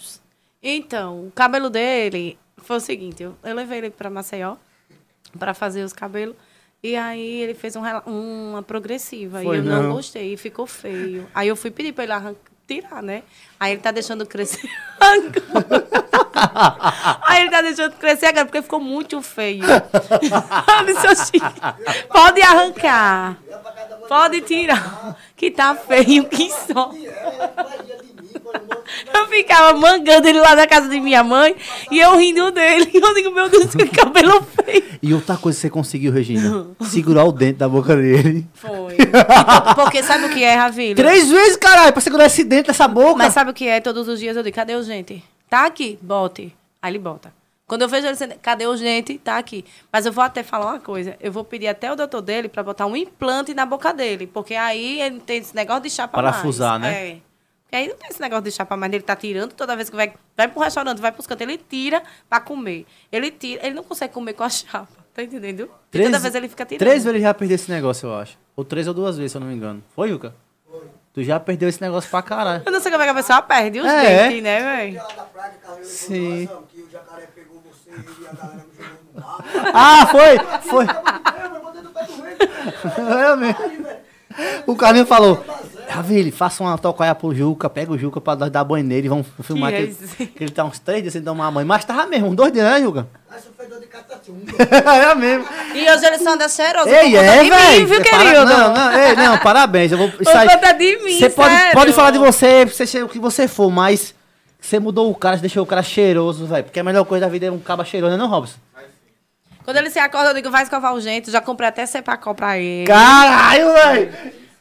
Então, o cabelo dele foi o seguinte, eu, eu levei ele pra Maceió pra fazer os cabelos. E aí ele fez um uma progressiva. Foi e eu não. não. gostei, e ficou feio. Aí eu fui pedir pra ele arran- tirar, né? Aí ele tá deixando crescer. aí ele tá deixando crescer agora, porque ficou muito feio. "Oxi, pode arrancar. Pode tirar. Que tá feio que só. Eu ficava mangando ele lá na casa de minha mãe e eu rindo dele. Eu digo, meu Deus, que cabelo feio. E outra coisa que você conseguiu, Regina? Segurar o dente da boca dele. Foi. Porque sabe o que é, Ravilho? Três vezes, caralho, pra segurar esse dente dessa boca. Mas sabe o que é? Todos os dias eu digo, cadê o gente? Tá aqui, bote. Aí ele bota. Quando eu vejo ele cadê o gente? Tá aqui. Mas eu vou até falar uma coisa. Eu vou pedir até o doutor dele pra botar um implante na boca dele. Porque aí ele tem esse negócio de chapa Parafusar, mais. né? É. Porque aí não tem esse negócio de chapa mais. Ele tá tirando toda vez que vai, vai pro restaurante, vai pros cantos, ele tira pra comer. Ele tira, ele não consegue comer com a chapa. Tá entendendo? E Três- toda vez ele fica tirando. Três vezes ele já perdeu esse negócio, eu acho. Ou três ou duas vezes, se eu não me engano. Foi, Juca? Tu já perdeu esse negócio pra caralho. Eu não sei como é que a pessoa perde os É. dentes, né, velho? Sim. levou que o jacaré pegou você e a galera me jogou no mar. Ah, foi! Foi! É, mas botei no pé do vento. É mesmo. O Carlinho falou, Ravile, faça uma tocaia pro Juca, pega o Juca pra nós dar banho nele e vamos filmar Que que, é ele, que ele tá uns três dias sem tomar banho. Mas tava mesmo, uns dois dias, né, Juca? Você fez dor de catatumba. é mesmo. E hoje eles são anda cheiroso. Ei, é, velho. viu, Para- querido? Não, não, ei, não, parabéns. Eu vou, isso Por conta de mim, Você pode, pode falar de você, você ser o que você for, mas você mudou o cara, você deixou o cara cheiroso, velho. Porque a melhor coisa da vida é um caba cheiroso, né, não, Robson? Quando ele se acorda, eu digo, vai escovar o gente. Já comprei até cepacol pra ele. Caralho, velho!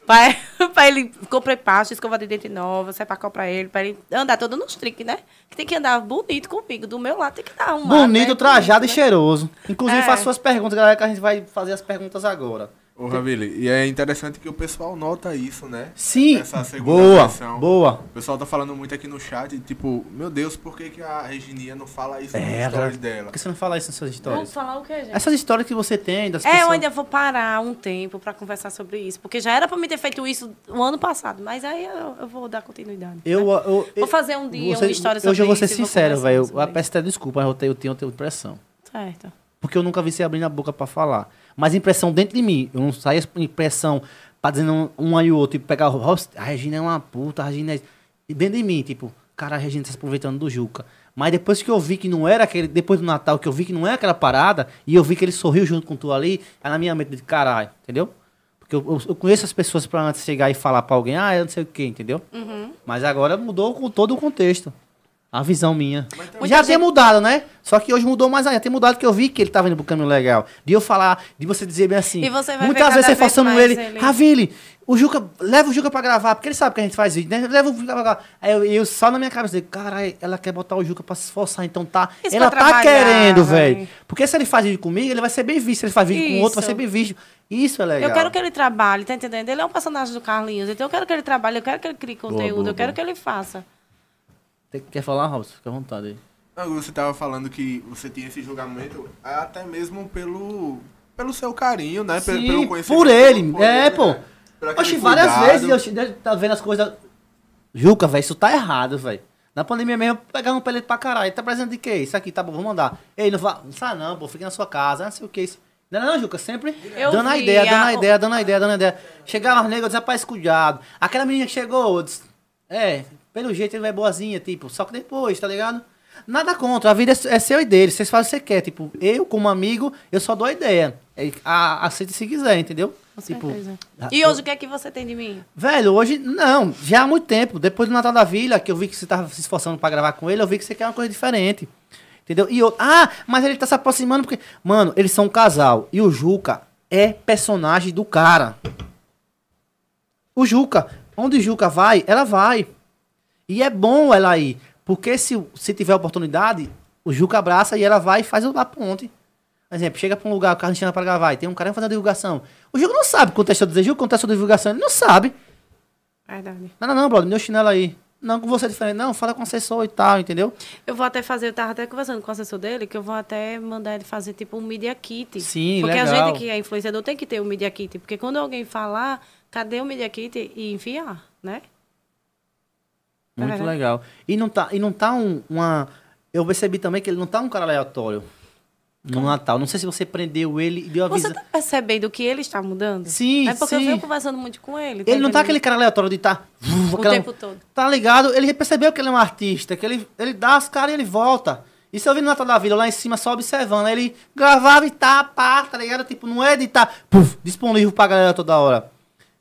Pra, pra ele, comprei pasta, escova de dente nova, cepacol pra ele, pra ele andar todo nos trinques, né? Que tem que andar bonito comigo. Do meu lado tem que dar um Bonito, trajado e cheiroso. Inclusive, É. faça suas perguntas, galera, que a gente vai fazer as perguntas agora. Ô, Ravile, e é interessante que o pessoal nota isso, né? Sim, Essa segunda boa, versão. boa. O pessoal tá falando muito aqui no chat, tipo, meu Deus, por que, que a Regininha não fala isso É, nas Por dela? que você não fala isso nas suas Vamos histórias? falar o quê, gente? Essas histórias que você tem das É, eu pessoas... ainda vou parar um tempo pra conversar sobre isso. Porque já era pra mim ter feito isso o ano passado. Mas aí eu, eu vou dar continuidade. Eu, né? eu, Vou fazer um dia você- uma história Hoje eu sobre vou ser isso sincero, velho. sobre Eu peço até desculpa, mas eu tenho, eu tenho, eu tenho impressão. Certo. Porque eu nunca vi você abrindo a boca pra falar. Mas impressão dentro de mim. Eu não saio impressão pra dizendo um, um aí o outro. Tipo, pegar o. A Regina é uma puta, a Regina é... E dentro de mim, tipo... cara, a Regina tá se aproveitando do Juca. Mas depois que eu vi que não era aquele, depois do Natal, que eu vi que não é aquela parada, e eu vi que ele sorriu junto com tu ali, aí na minha mente de caralho, entendeu? Porque eu, eu- conheço as pessoas pra antes chegar e falar pra alguém, ah, eu não sei o que, entendeu? Mas agora mudou com todo o contexto. A visão minha. Já tem mudado, né? Só que hoje mudou mais ainda. Tem mudado que eu vi que ele tava indo pro caminho legal. De eu falar, de você dizer bem assim. E você vai Muitas ver vezes você forçando ele. ele. Ravile, o Juca, leva o Juca pra gravar, porque ele sabe que a gente faz vídeo, né? Leva o Juca pra gravar. Aí eu, eu só na minha cabeça, caralho, ela quer botar o Juca pra se esforçar, então tá. Isso ela tá querendo, véi. velho. Porque se ele faz vídeo comigo, ele vai ser bem visto. Se ele faz vídeo com outro, vai Isso. ser bem visto. Isso é legal. Eu quero que ele trabalhe, tá entendendo? Ele é um personagem do Carlinhos, então eu quero que ele trabalhe, eu quero que ele crie conteúdo, boa, eu quero boa. que ele faça. Tem- Quer falar, Robson? Fica à vontade aí. Não, Você tava falando que você tinha esse julgamento até mesmo pelo, pelo seu carinho, né? Pelo, Sim, pelo conhecimento por ele. por é, ele, pô. né? Por aquele Oxe, várias cuidado. vezes eu che- tá vendo as coisas. Juca, velho, isso tá errado, velho. Na pandemia mesmo, eu pegava um pelete pra caralho. Tá presente de quê? Isso aqui, tá bom, vou mandar. Ei, não vai. Não sai não, pô, fica na sua casa, não sei o que. Isso. Não, não, Juca, sempre Eu dando a ideia, dando a ideia, dando a ideia, dando a ideia. Chegava as negras, eu rapaz, cuidado. Aquela menina que chegou, eu disse, é, pelo jeito ele vai boazinha, tipo, só que depois, tá ligado? Nada contra, a vida é, é seu e dele, vocês fazem o que você quer. Tipo, eu, como amigo, eu só dou a ideia. É, a, aceita se quiser, entendeu? Com tipo, certeza. E hoje o que é que você tem de mim? Velho, hoje não, já há muito tempo. Depois do Natal da Vila, que eu vi que você tava se esforçando pra gravar com ele, eu vi que você quer uma coisa diferente. Entendeu? E eu, ah, mas ele tá se aproximando porque. Mano, eles são um casal. E o Juca é personagem do cara. O Juca, onde o Juca vai, ela vai. E é bom ela ir. Porque se, se tiver oportunidade, o Juca abraça e ela vai e faz a ponte. Por exemplo, chega pra um lugar, o carro chama pra gravar e tem um cara fazendo divulgação. O Juca não sabe o contexto do desejo, o contexto da divulgação, ele não sabe. Verdade. Não, não, não, brother, me deu chinelo aí. Não, com você é diferente. Não, fala com o assessor e tal, entendeu? Eu vou até fazer, eu tava até conversando com o assessor dele, que eu vou até mandar ele fazer tipo um media kit. Sim, Porque legal. a gente que é influenciador tem que ter um media kit. Porque quando alguém falar, cadê o media kit? E enviar, né? É Muito verdade. legal. E não tá, e não tá um, uma. Eu percebi também que ele não tá um cara aleatório no Natal. Não sei se você prendeu ele e deu a Você visão. tá percebendo que ele está mudando? Sim, É porque eu sim. venho conversando muito com ele. Ele não tá aquele cara aleatório de tá. O tempo todo. Tá ligado? Ele percebeu que ele é um artista, que ele, ele dá as caras e ele volta. Isso eu vi no Natal da Vila, lá em cima, só observando. Ele gravava e tá, pá, tá ligado? Tipo, não é de tá puf, disponível pra galera toda hora.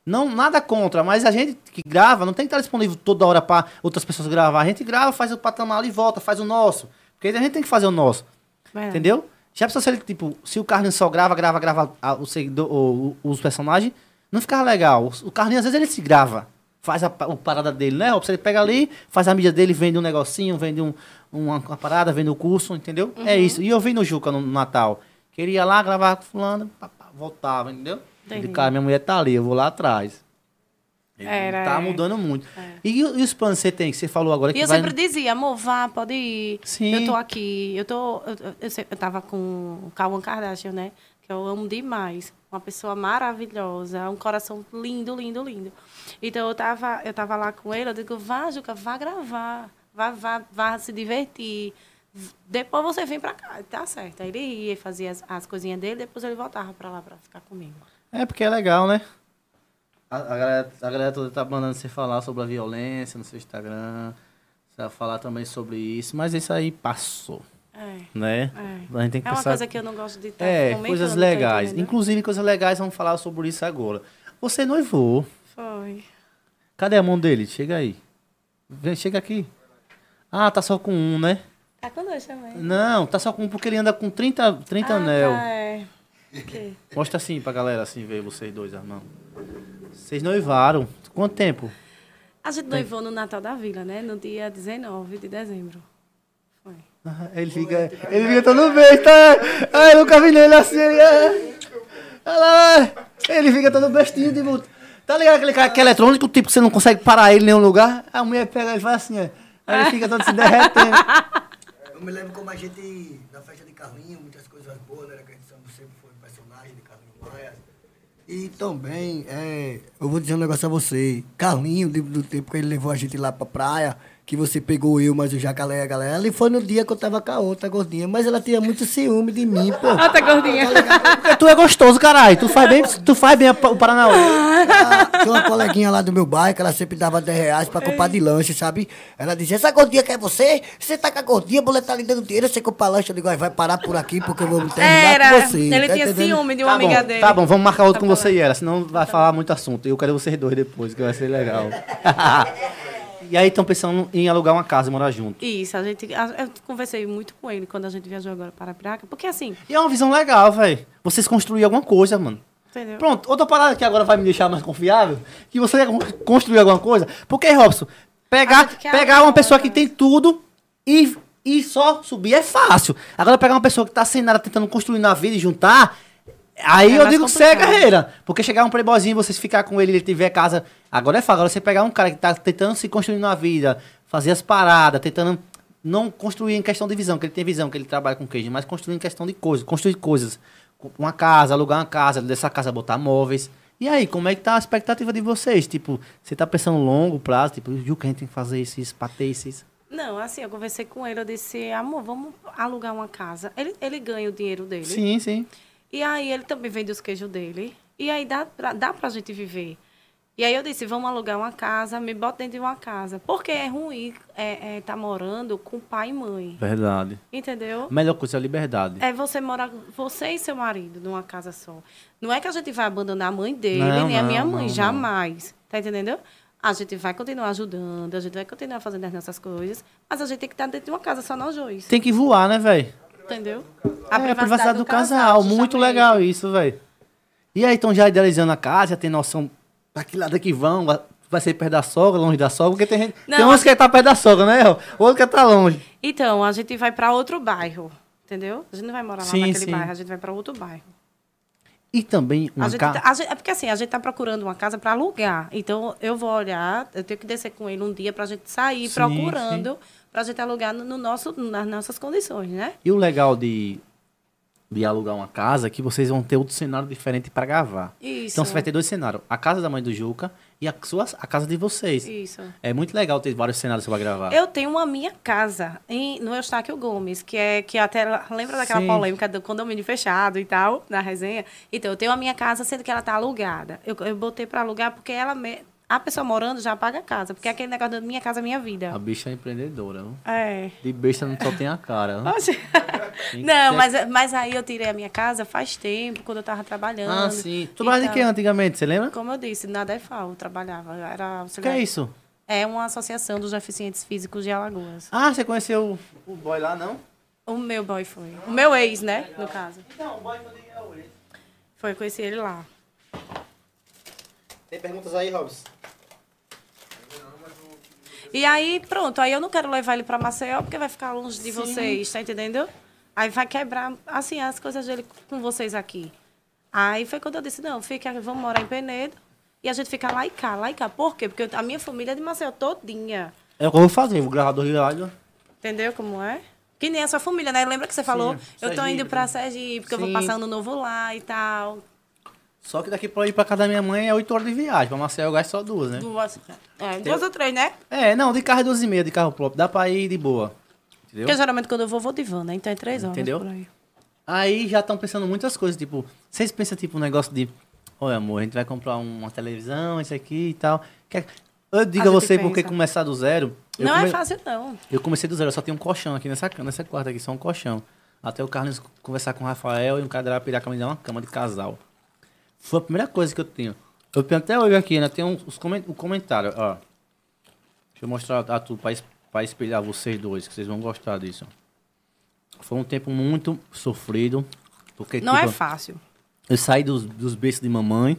Não, nada contra, mas a gente que grava não tem que estar disponível toda hora pra outras pessoas gravar. A gente grava, faz o patamar e volta, faz o nosso. Porque a gente tem que fazer o nosso. Verdade. Entendeu? Já pensou se ele, tipo, se o Carlinhos só grava, grava, grava a- o seguidor, o- o- os personagens, não ficava legal. O Carlinhos, às vezes, ele se grava. Faz a, o parada dele, né? Robson? Ele pega ali, faz a mídia dele, vende um negocinho, vende um, uma, uma parada, vende o curso, entendeu? É isso. E eu vi no Juca no Natal. Queria lá, gravar com fulano, voltava, entendeu? Entendi. De cara, minha mulher tá ali, eu vou lá atrás. Ele Era, tá é. mudando muito. E, o- e os planos que você tem, que você falou agora que E eu vai... sempre dizia, amor, vá, pode ir. Sim. Eu tô aqui. Eu tô. Eu, eu, eu, eu tava com o Cauã Kardashian, né? Que eu amo demais. Uma pessoa maravilhosa, um coração lindo, lindo, lindo. Então eu tava, eu tava lá com ele, eu digo, vá, Juca, vá gravar. Vá, vá, vá se divertir. Depois você vem pra cá. Tá certo. Aí ele ia e fazia as, as coisinhas dele, depois ele voltava pra lá pra ficar comigo. É, porque é legal, né? A, a galera, a galera toda tá mandando você falar sobre a violência no seu Instagram. Você vai falar também sobre isso, mas isso aí passou, É. né? É. A gente tem que É uma pensar... coisa que eu não gosto de estar É, coisas legais. Inclusive, coisas legais, vamos falar sobre isso agora. Você noivou. Foi. Cadê a mão dele? Chega aí. Vem, chega aqui. Ah, tá só com um, né? Tá com dois também. Não, tá só com um porque ele anda com 30, 30 Ah, anel. tá, é. O quê? Mostra assim pra galera, assim, ver vocês dois, irmão. Vocês noivaram. Quanto tempo? A gente noivou no Natal da Vila, né? No dia 19 de dezembro. Foi. Ah, Ele fica, ele fica todo besta. Ai, eu nunca vi nele assim. Ele, é. Olha lá, ele fica todo bestinho, tipo. Tá ligado aquele cara que é eletrônico, tipo, que você não consegue parar ele em nenhum lugar? A mulher pega ele e faz assim, ó. Aí ele fica todo se derretendo. Eu me lembro como a gente, na festa de Carlinho, muitas coisas boas, né? Que a gente sempre foi personagem de Carlinho Maia. E também, é, eu vou dizer um negócio a você. Carlinho, do, do tempo que ele levou a gente lá pra praia, que você pegou eu, mas o Jacalé e a galera. Ali foi no dia que eu tava com a outra gordinha, mas ela tinha muito ciúme de mim, pô. Ah, tá gordinha. Porque tu é gostoso, caralho. Tu faz bem, tu faz bem o Paranauê. Ah, Tinha uma coleguinha lá do meu bairro que ela sempre dava 10 reais pra comprar de lanche, sabe? Ela dizia, essa gordinha quer você? Você tá com a gordinha, a mulher tá lhe dando dinheiro, você compra lanche. Eu digo, "Ai, vai parar por aqui porque eu vou terminar Era, com você. ele tá tinha entendendo? ciúme de uma Tá amiga bom, dele. tá bom, vamos marcar outro Tá com você bom. e ela, senão vai falar muito assunto. Eu quero vocês dois depois, que vai ser legal. e aí estão pensando em alugar uma casa e morar junto. Isso, a gente. a- Eu conversei muito com ele quando a gente viajou agora para Piraca, porque assim, E é uma visão legal, velho. Vocês construir alguma coisa, mano. entendeu? Pronto, outra parada que agora vai me deixar mais confiável, que você construir alguma coisa. Porque, Robson, A pegar, gente quer pegar uma agora. pessoa que tem tudo e, e só subir é fácil. Agora pegar uma pessoa que tá sem nada tentando construir na vida e juntar, aí É eu digo que você é complicado. carreira. Porque chegar um playboyzinho, vocês ficar com ele, ele tiver casa. Agora é fácil. Agora você pegar um cara que tá tentando se construir na vida, fazer as paradas, tentando não construir em questão de visão, que ele tem visão, que ele trabalha com queijo, mas construir em questão de coisas, construir coisas. Uma casa, alugar uma casa, dessa casa botar móveis. E aí, como é que tá a expectativa de vocês? Tipo, você tá pensando longo prazo, tipo, viu que a gente tem que fazer isso, isso, pra ter isso, isso. Não, assim, eu conversei com ele, eu disse, amor, vamos alugar uma casa. Ele, ele ganha o dinheiro dele. Sim, sim. E aí ele também vende os queijos dele. E aí dá pra, dá pra gente viver. E aí eu disse, vamos alugar uma casa, me bota dentro de uma casa. Porque é ruim é, é, tá morando com pai e mãe. Verdade. Entendeu? A melhor coisa é a liberdade. É você morar, você e seu marido, numa casa só. Não é que a gente vai abandonar a mãe dele, Não, nem a não, minha não, mãe, não. jamais. Tá entendendo? A gente vai continuar ajudando, a gente vai continuar fazendo as nossas coisas, mas a gente tem que estar dentro de uma casa só nós dois. Tem que voar, né, velho? Entendeu? A é, a privacidade do, casal. Muito justamente. legal isso, velho. E aí, estão já idealizando a casa, já tem noção pra que lado é que vão? Vai- ser perto da sogra, longe da sogra? Porque tem gente. Não, tem uns que quer estar perto da sogra, né? El? Outro quer estar longe. Então, a gente vai para outro bairro, entendeu? A gente não vai morar lá Sim, naquele sim. bairro, a gente vai para outro bairro. E também uma casa. tá- é porque assim, a gente tá procurando uma casa para alugar. Então, eu vou olhar, eu tenho que descer com ele um dia pra gente sair Sim, procurando pra gente alugar no, no nosso, nas nossas condições, né? E o legal de, de alugar uma casa é que vocês vão ter outro cenário diferente pra gravar. Isso. Então você vai ter dois cenários: a casa da mãe do Juca e a, sua, a casa de vocês. Isso. É muito legal ter vários cenários vai gravar. Eu tenho uma minha casa em, no Eustáquio Gomes, que é que até lembra daquela Sim. polêmica do condomínio fechado e tal, na resenha. Então, eu tenho a minha casa, sendo que ela tá alugada. Eu, eu botei para alugar porque ela me- a pessoa morando já paga a casa, porque é aquele negócio da minha casa, minha vida. A bicha é empreendedora. viu? É. De besta não só tem a cara. Não, ter- mas, mas aí eu tirei a minha casa faz tempo, quando eu tava trabalhando. Ah, sim. Tu trabalhava de tal. que antigamente, você lembra? Como eu disse, na DEFAL eu trabalhava. Era O que é isso? É uma associação dos deficientes físicos de Alagoas. Ah, você conheceu o, o boy lá, não? O meu boy foi. O meu ex, né? No caso. Não, o boy digo é o ex. Foi, eu conheci ele lá. Tem perguntas aí, Robson? E aí, pronto, aí eu não quero levar ele pra Maceió porque vai ficar longe de vocês, tá entendendo? Aí vai quebrar, assim, as coisas dele com vocês aqui. Aí foi quando eu disse, não, fica, vamos morar em Penedo e a gente fica lá e cá, lá e cá. Por quê? Porque a minha família é de Maceió todinha. É o que eu vou fazer, vou gravar dois rádios. Entendeu como é? Que nem a sua família, né? Lembra que você falou? eu tô Sergipe, indo pra? Sergipe, porque eu vou Sim. passar ano novo lá e tal. Só que daqui pra ir pra casa da minha mãe é 8 horas de viagem. Pra Maceió eu gasto só duas, né? Duas, é, duas ou três, né? É, não, de carro é duas e meia, de carro próprio. Dá pra ir de boa. Entendeu? Porque geralmente quando eu vou, vou de van, né? Então é três horas Entendeu? aí. Aí já estão pensando muitas coisas, tipo, vocês pensam tipo um negócio de, olha amor, a gente vai comprar uma televisão, isso aqui e tal. Quer- Eu digo a, A você porque pensa. começar do zero. Não come- é fácil, não. Eu comecei do zero, eu só tenho um colchão aqui nessa, nessa quarta aqui, só um colchão. Até o Carlos conversar com o Rafael e um cara da Piraca me dar uma cama de casal. Foi a primeira coisa que eu tenho. Eu tenho até hoje aqui, né? Tem uns, os comen- o comentário, ó. Deixa eu mostrar a tu pra, es- pra espelhar vocês dois, que vocês vão gostar disso. Foi um tempo muito sofrido. Porque, Não tipo, é fácil. eu saí dos, dos berços de mamãe,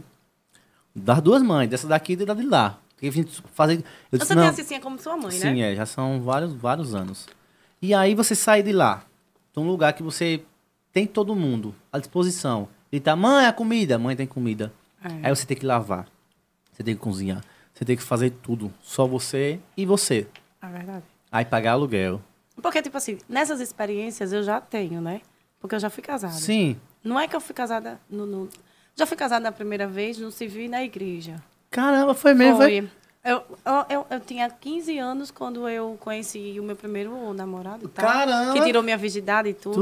das duas mães, dessa daqui e da de lá. Porque a gente fazer. Eu disse, Você não, tem a Cicinha como sua mãe, Sim, né? é, já são vários, vários anos. E aí você sai de lá, de um lugar que você tem todo mundo à disposição. E tá, mãe, a comida, mãe tem comida. É. Aí você tem que lavar, você tem que cozinhar, você tem que fazer tudo. Só você e você. É verdade. Aí pagar aluguel. Porque, tipo assim, nessas experiências eu já tenho, né? Porque eu já fui casada. Sim. Não é que eu fui casada no... no- Já fui casada na primeira vez no civil e na igreja. Caramba, foi mesmo. Foi. Eu, eu, eu, eu tinha 15 anos quando eu conheci o meu primeiro namorado. Tá? Caramba! Que tirou minha virgindade e tudo.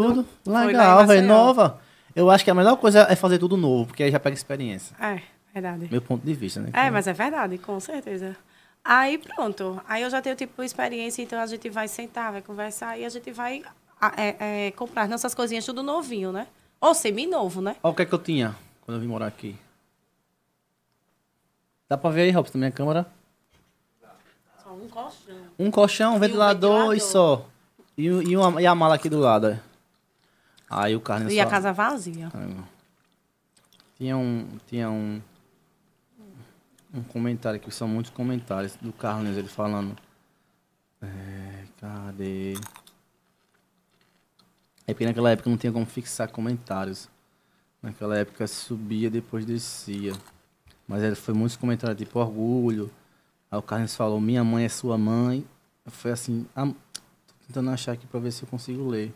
Tudo legal, velho. Nova. Eu acho que a melhor coisa é fazer tudo novo, porque aí já pega experiência. É, verdade. Meu ponto de vista, né? É, mas é verdade, com certeza. Aí pronto. Aí eu já tenho tipo experiência, então a gente vai sentar, vai conversar e a gente vai é, é, comprar nossas coisinhas tudo novinho, né? Ou semi-novo, né? Olha o que é que eu tinha quando eu vim morar aqui. Dá pra ver aí, Robson, minha câmera? Só um colchão. Um colchão, um ventilador, e ventilador. só. E, e, uma- e a mala aqui do lado. é. Aí o carne E só... a casa vazia. Tinha um. Tinha um. Um comentário aqui, são muitos comentários do Carlos, ele falando. É, cadê? É porque naquela época não tinha como fixar comentários. Naquela época subia depois descia. Mas ele foi muitos comentários tipo orgulho. Aí o Carlos falou, minha mãe é sua mãe. Foi assim, ah, tô tentando achar aqui pra ver se eu consigo ler.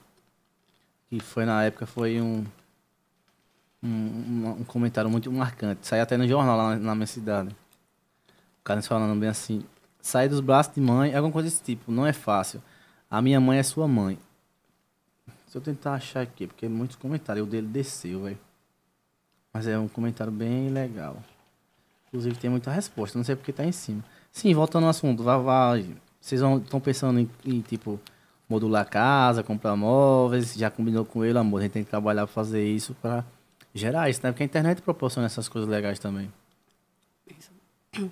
Que foi na época, foi um um, um- comentário muito marcante. Saiu até no jornal lá na, minha cidade. O cara falando bem assim: sair dos braços de mãe, alguma coisa desse tipo, não é fácil. A minha mãe é sua mãe. Se eu tentar achar aqui, porque é muitos comentários, o dele desceu, velho. Mas é um comentário bem legal. Inclusive tem muita resposta, não sei porque tá em cima. Sim, voltando ao assunto, vai, vai. Vocês estão pensando em, em, tipo, modular a casa, comprar móveis, já combinou com ele, amor, a gente tem que trabalhar pra fazer isso pra gerar isso, né? Porque a internet proporciona essas coisas legais também.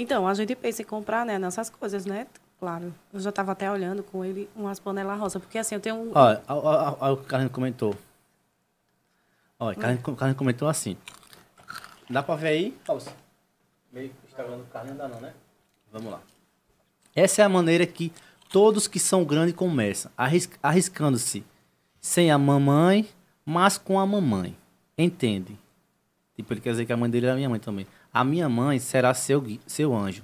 Então, a gente pensa em comprar, né, nessas coisas, né? Claro. Eu já estava até olhando com ele umas panelas rosa, porque assim, eu tenho um. Olha, ó, o Carlinhos comentou. Olha, o Carlinhos comentou assim. Dá pra ver aí? Pausa. Meio que o Instagram do não dá não, né? Vamos lá. Essa é a maneira que todos que são grandes começam, arris- arriscando-se sem a mamãe, mas com a mamãe. Entende? Tipo, ele quer dizer que a mãe dele é a minha mãe também. A minha mãe será seu, gui- seu anjo,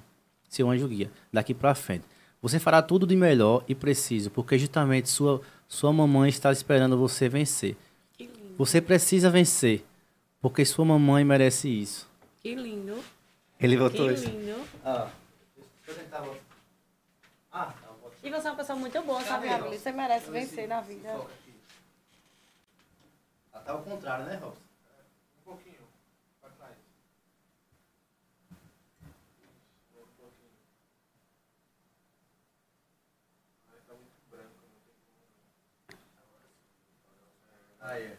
seu anjo guia, daqui pra frente. Você fará tudo de melhor e preciso, porque justamente sua, sua mamãe está esperando você vencer. Que lindo. Você precisa vencer, porque sua mamãe merece isso. Que lindo. Ele Que botou isso. lindo. Ah, deixa eu tentar botar. Tá, E você é uma pessoa muito boa, sabe, Gabriel? Você merece vencer na vida. Até o contrário, né, Robson? Um pouquinho. Pra trás. Aí, é.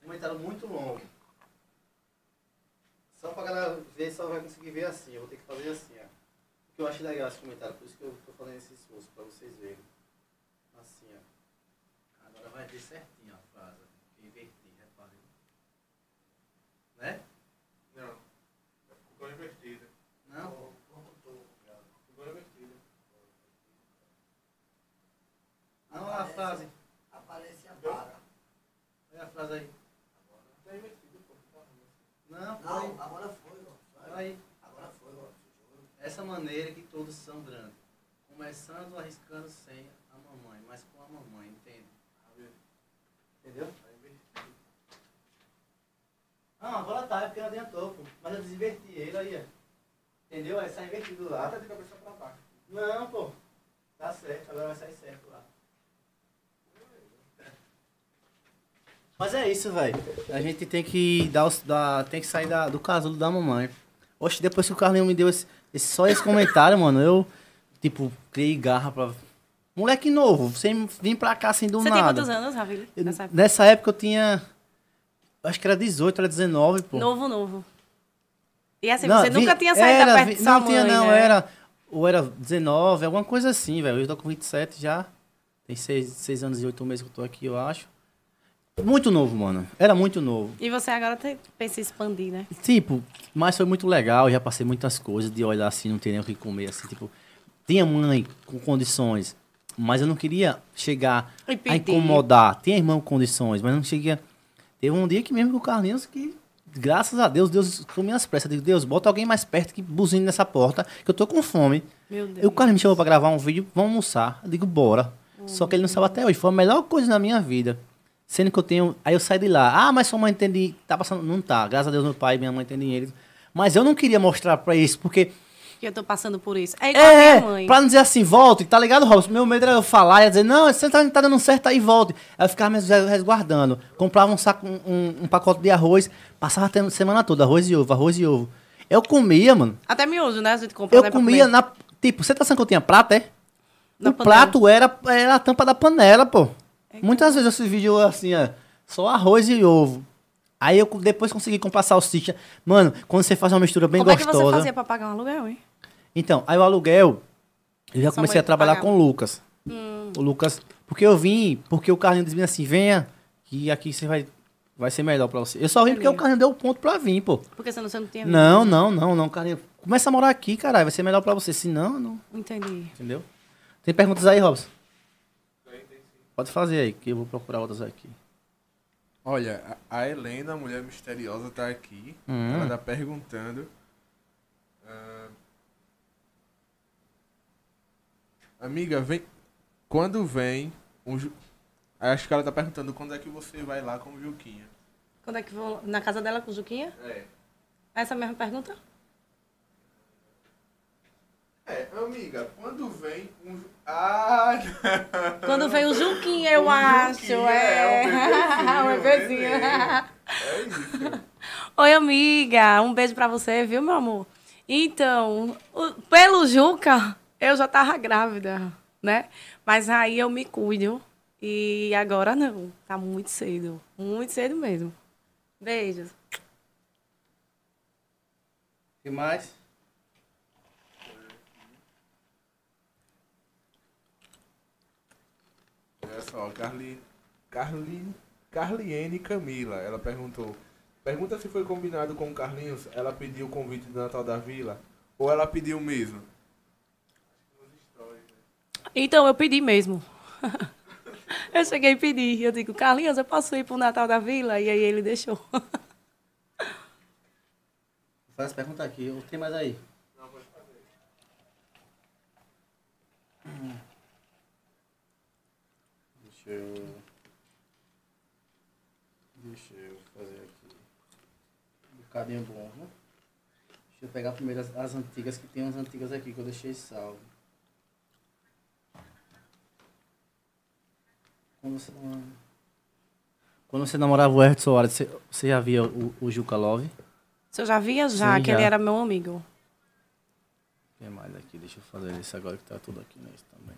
Comentário muito longo. Só pra galera ver, só vai conseguir ver assim. Eu vou ter que fazer assim, ó. Porque eu acho legal esse comentário, por isso que eu tô fazendo esse esforço, pra vocês verem. Assim, ó. Agora vai ver certinho a frase. Que inverti, reparem. Né? Não. Ficou invertida. Não? Ficou invertida. Não, olha a frase. Aparece e apaga. Olha a frase aí. Tá invertida, pô. Não, foi. Não, agora foi, ó. Aí. Essa maneira que todos são grandes. Começando arriscando sem a mamãe, mas com a mamãe, entende? Entendeu? Ah, agora tá, é porque não adiantou, pô. Mas eu desinverti ele aí, ó. Entendeu? Aí sai invertido lá. Bota de cabeça pra baixo. Não, pô. Tá certo, agora vai sair certo lá. Mas é isso, velho. A gente tem que dar, dar tem que sair da- do casulo da mamãe. Oxe, depois que o Carlinho me deu esse, esse- só esse comentário, mano, eu, tipo, criei garra pra. Moleque novo, sem vir pra cá assim do Você tem nada. quantos anos, Ravi? Eu- Nessa época? Nessa época eu tinha. Acho que era 18, era 19, pô. Novo, novo. E assim, Não, você vi- nunca tinha saído era, da perto vi- de sua Não mãe, tinha, não, né? era. Ou era 19, alguma coisa assim, velho. Eu tô com 27 já. Tem 6, seis anos e 8 meses que eu tô aqui, eu acho. Muito novo, mano. Era muito novo. E você agora pensa em expandir, né? Tipo, mas foi muito legal. Já passei muitas coisas de olhar assim, não ter nem o que comer, assim, tipo. Tinha mãe com condições, mas eu não queria chegar a incomodar. Tinha irmão com condições, mas não cheguei. Teve um dia que mesmo com o Carlinhos que, graças a Deus, Deus com minhas pressas. Eu digo, Deus, bota alguém mais perto que buzine nessa porta, que eu tô com fome. Meu Deus. E o Carlinhos me chamou pra gravar um vídeo, vamos almoçar. Eu digo, bora. Só que ele não sabe até hoje. Foi a melhor coisa na minha vida. Sendo que eu tenho. Aí eu saí de lá. Ah, mas sua mãe tem dinheiro. Tá passando. Não tá. Graças a Deus, meu pai e minha mãe têm dinheiro. Mas eu não queria mostrar pra isso, porque que eu tô passando por isso. É igual a É, minha mãe. pra não dizer assim, volte, tá ligado, Robson? Meu medo era eu falar e dizer, não, você tá, tá dando certo aí, volte. Aí eu ficava me resguardando. Comprava um saco, um, um- pacote de arroz, passava a semana toda, arroz e ovo, arroz e ovo. Eu comia, mano. Até miojo, né? A gente compra Eu né, comia na. Tipo, você tá pensando que eu tinha prata, é? Na o panela. prato era, era a tampa da panela, pô. Muitas vezes esse vídeo assim, ó, só arroz e ovo. Aí eu depois consegui comprar salsicha. Mano, quando você faz uma mistura bem Como é que gostosa. você fazia pra pagar um aluguel, hein? Então, aí o aluguel, eu já Sua comecei a trabalhar pagava? com o Lucas. Hum. O Lucas, porque eu vim, porque o Carlinhos disse assim, venha, que aqui você vai, vai ser melhor pra você. Eu só vim porque o. Carlinhos deu o ponto pra vir, pô. Porque senão você não tinha Não, não, não, não, Carlinhos. Começa a morar aqui, caralho, vai ser melhor pra você. Se não, não. Entendi. Entendeu? Tem perguntas aí, Robson? Pode fazer aí, que eu vou procurar outras aqui. Olha, a Helena, a mulher misteriosa, tá aqui. Hum. Ela tá perguntando. ah, amiga, vem. Quando vem um. Ju- Acho que ela tá perguntando quando é que você vai lá com o Juquinha. Quando é que vou na casa dela com o Juquinha? É. Essa mesma pergunta? É, amiga, quando vem um. Ah! Quando vem o Juquinha, eu O acho. Juquinha, é. é, bebezinho. bebezinho, É isso. Oi, amiga. Um beijo pra você, viu, meu amor? Então, o- pelo Juca, eu já tava grávida, né? Mas aí eu me cuido. E agora não. Tá muito cedo. Muito cedo mesmo. Beijos. O que mais? Só, Carli, Carli, Carliene Camila, ela perguntou. Pergunta se foi combinado com o Carlinhos, ela pediu o convite do Natal da Vila, ou ela pediu mesmo? Então, eu pedi mesmo. eu cheguei e pedi. Eu digo, Carlinhos, eu posso ir pro Natal da Vila? E aí ele deixou. Faz pergunta aqui, tem mais aí? Deixa eu. Deixa eu fazer aqui. Um bocadinho bom, né? Deixa eu pegar primeiro as, as antigas, que tem umas antigas aqui que eu deixei salvo. Quando você, Quando você namorava o Hertz Soares, você, você já via o, o Juca Love? Você já via já Sim, que já. ele era meu amigo. Tem mais aqui, deixa eu fazer esse agora que tá tudo aqui nesse também.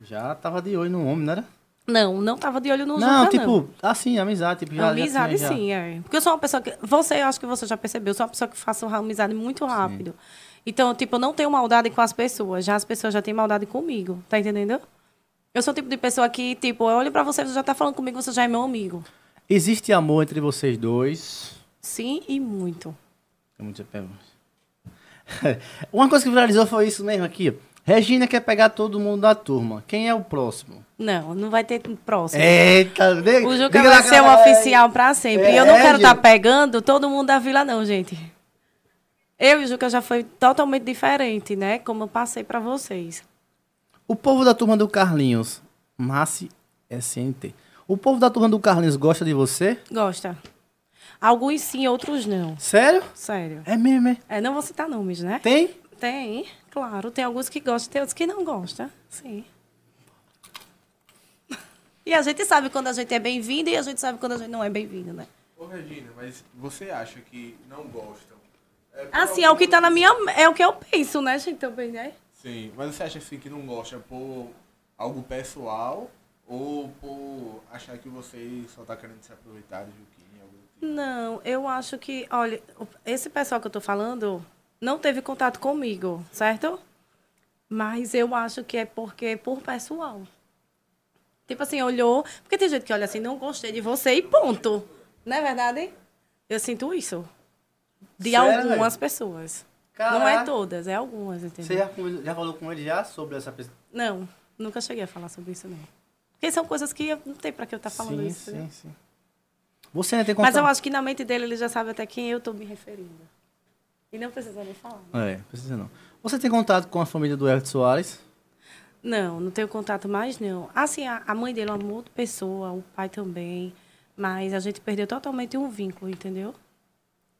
Já tava de olho no homem, não era? Não, não tava de olho no não, tipo, assim, amizade, tipo, já, já amizade, já. sim, é. Porque eu sou uma pessoa que. Você, eu acho que você já percebeu, eu sou uma pessoa que faço amizade muito rápido. Então, tipo, eu não tenho maldade com as pessoas. Já as pessoas já têm maldade comigo. Tá entendendo? Eu sou o tipo de pessoa que, tipo, eu olho pra você, você já tá falando comigo, você já é meu amigo. Existe amor entre vocês dois? Sim e muito. Tem muita pergunta. Uma coisa que viralizou foi isso mesmo aqui. ó. Regina quer pegar todo mundo da turma. Quem é o próximo? Não, não vai ter próximo. Eita, diga, O Juca vai ser cara- oficial pra sempre. É, e eu não quero estar gente. pegando todo mundo da vila, não, gente. Eu e o Juca já foi totalmente diferente, né? Como eu passei pra vocês. O povo da turma do Carlinhos, Massi SNT. O povo da turma do Carlinhos gosta de você? Gosta. Alguns sim, outros não. Sério? Sério. É mesmo, é? É, não vou citar nomes, né? Tem? Tem, claro. Tem alguns que gostam, tem outros que não gostam. Sim. E a gente sabe quando a gente é bem-vindo e a gente sabe quando a gente não é bem-vindo, né? Ô Regina, mas você acha que não gostam? É Assim, é o que algum- tá na minha. É o que eu penso, né, gente? Também, né? Sim, mas você acha assim que não gosta por algo pessoal ou por achar que você só tá querendo se aproveitar de Juquinha? Tipo? Não, eu acho que, olha, esse pessoal que eu tô falando não teve contato comigo, certo? Mas eu acho que é porque é por pessoal. Tipo assim, olhou. Porque tem gente que olha assim, não gostei de você e ponto. Não é verdade? Eu sinto isso. De Sério, algumas pessoas. Não é Caraca. todas, é algumas, entendeu? Você já, já falou com ele já sobre essa pessoa? Não, nunca cheguei a falar sobre isso, não. Porque são coisas que eu- não tem pra que eu estar falando sim, isso. sim, sim. Você ainda tem Mas contato? eu acho que na mente dele ele já sabe até quem eu tô me referindo. E não precisa nem falar. É, precisa não. Você tem contato com a família do Hertz Soares? Não, não tenho contato mais, não. Assim, a, a mãe dele é uma outra pessoa, o pai também. Mas a gente perdeu totalmente um vínculo, entendeu?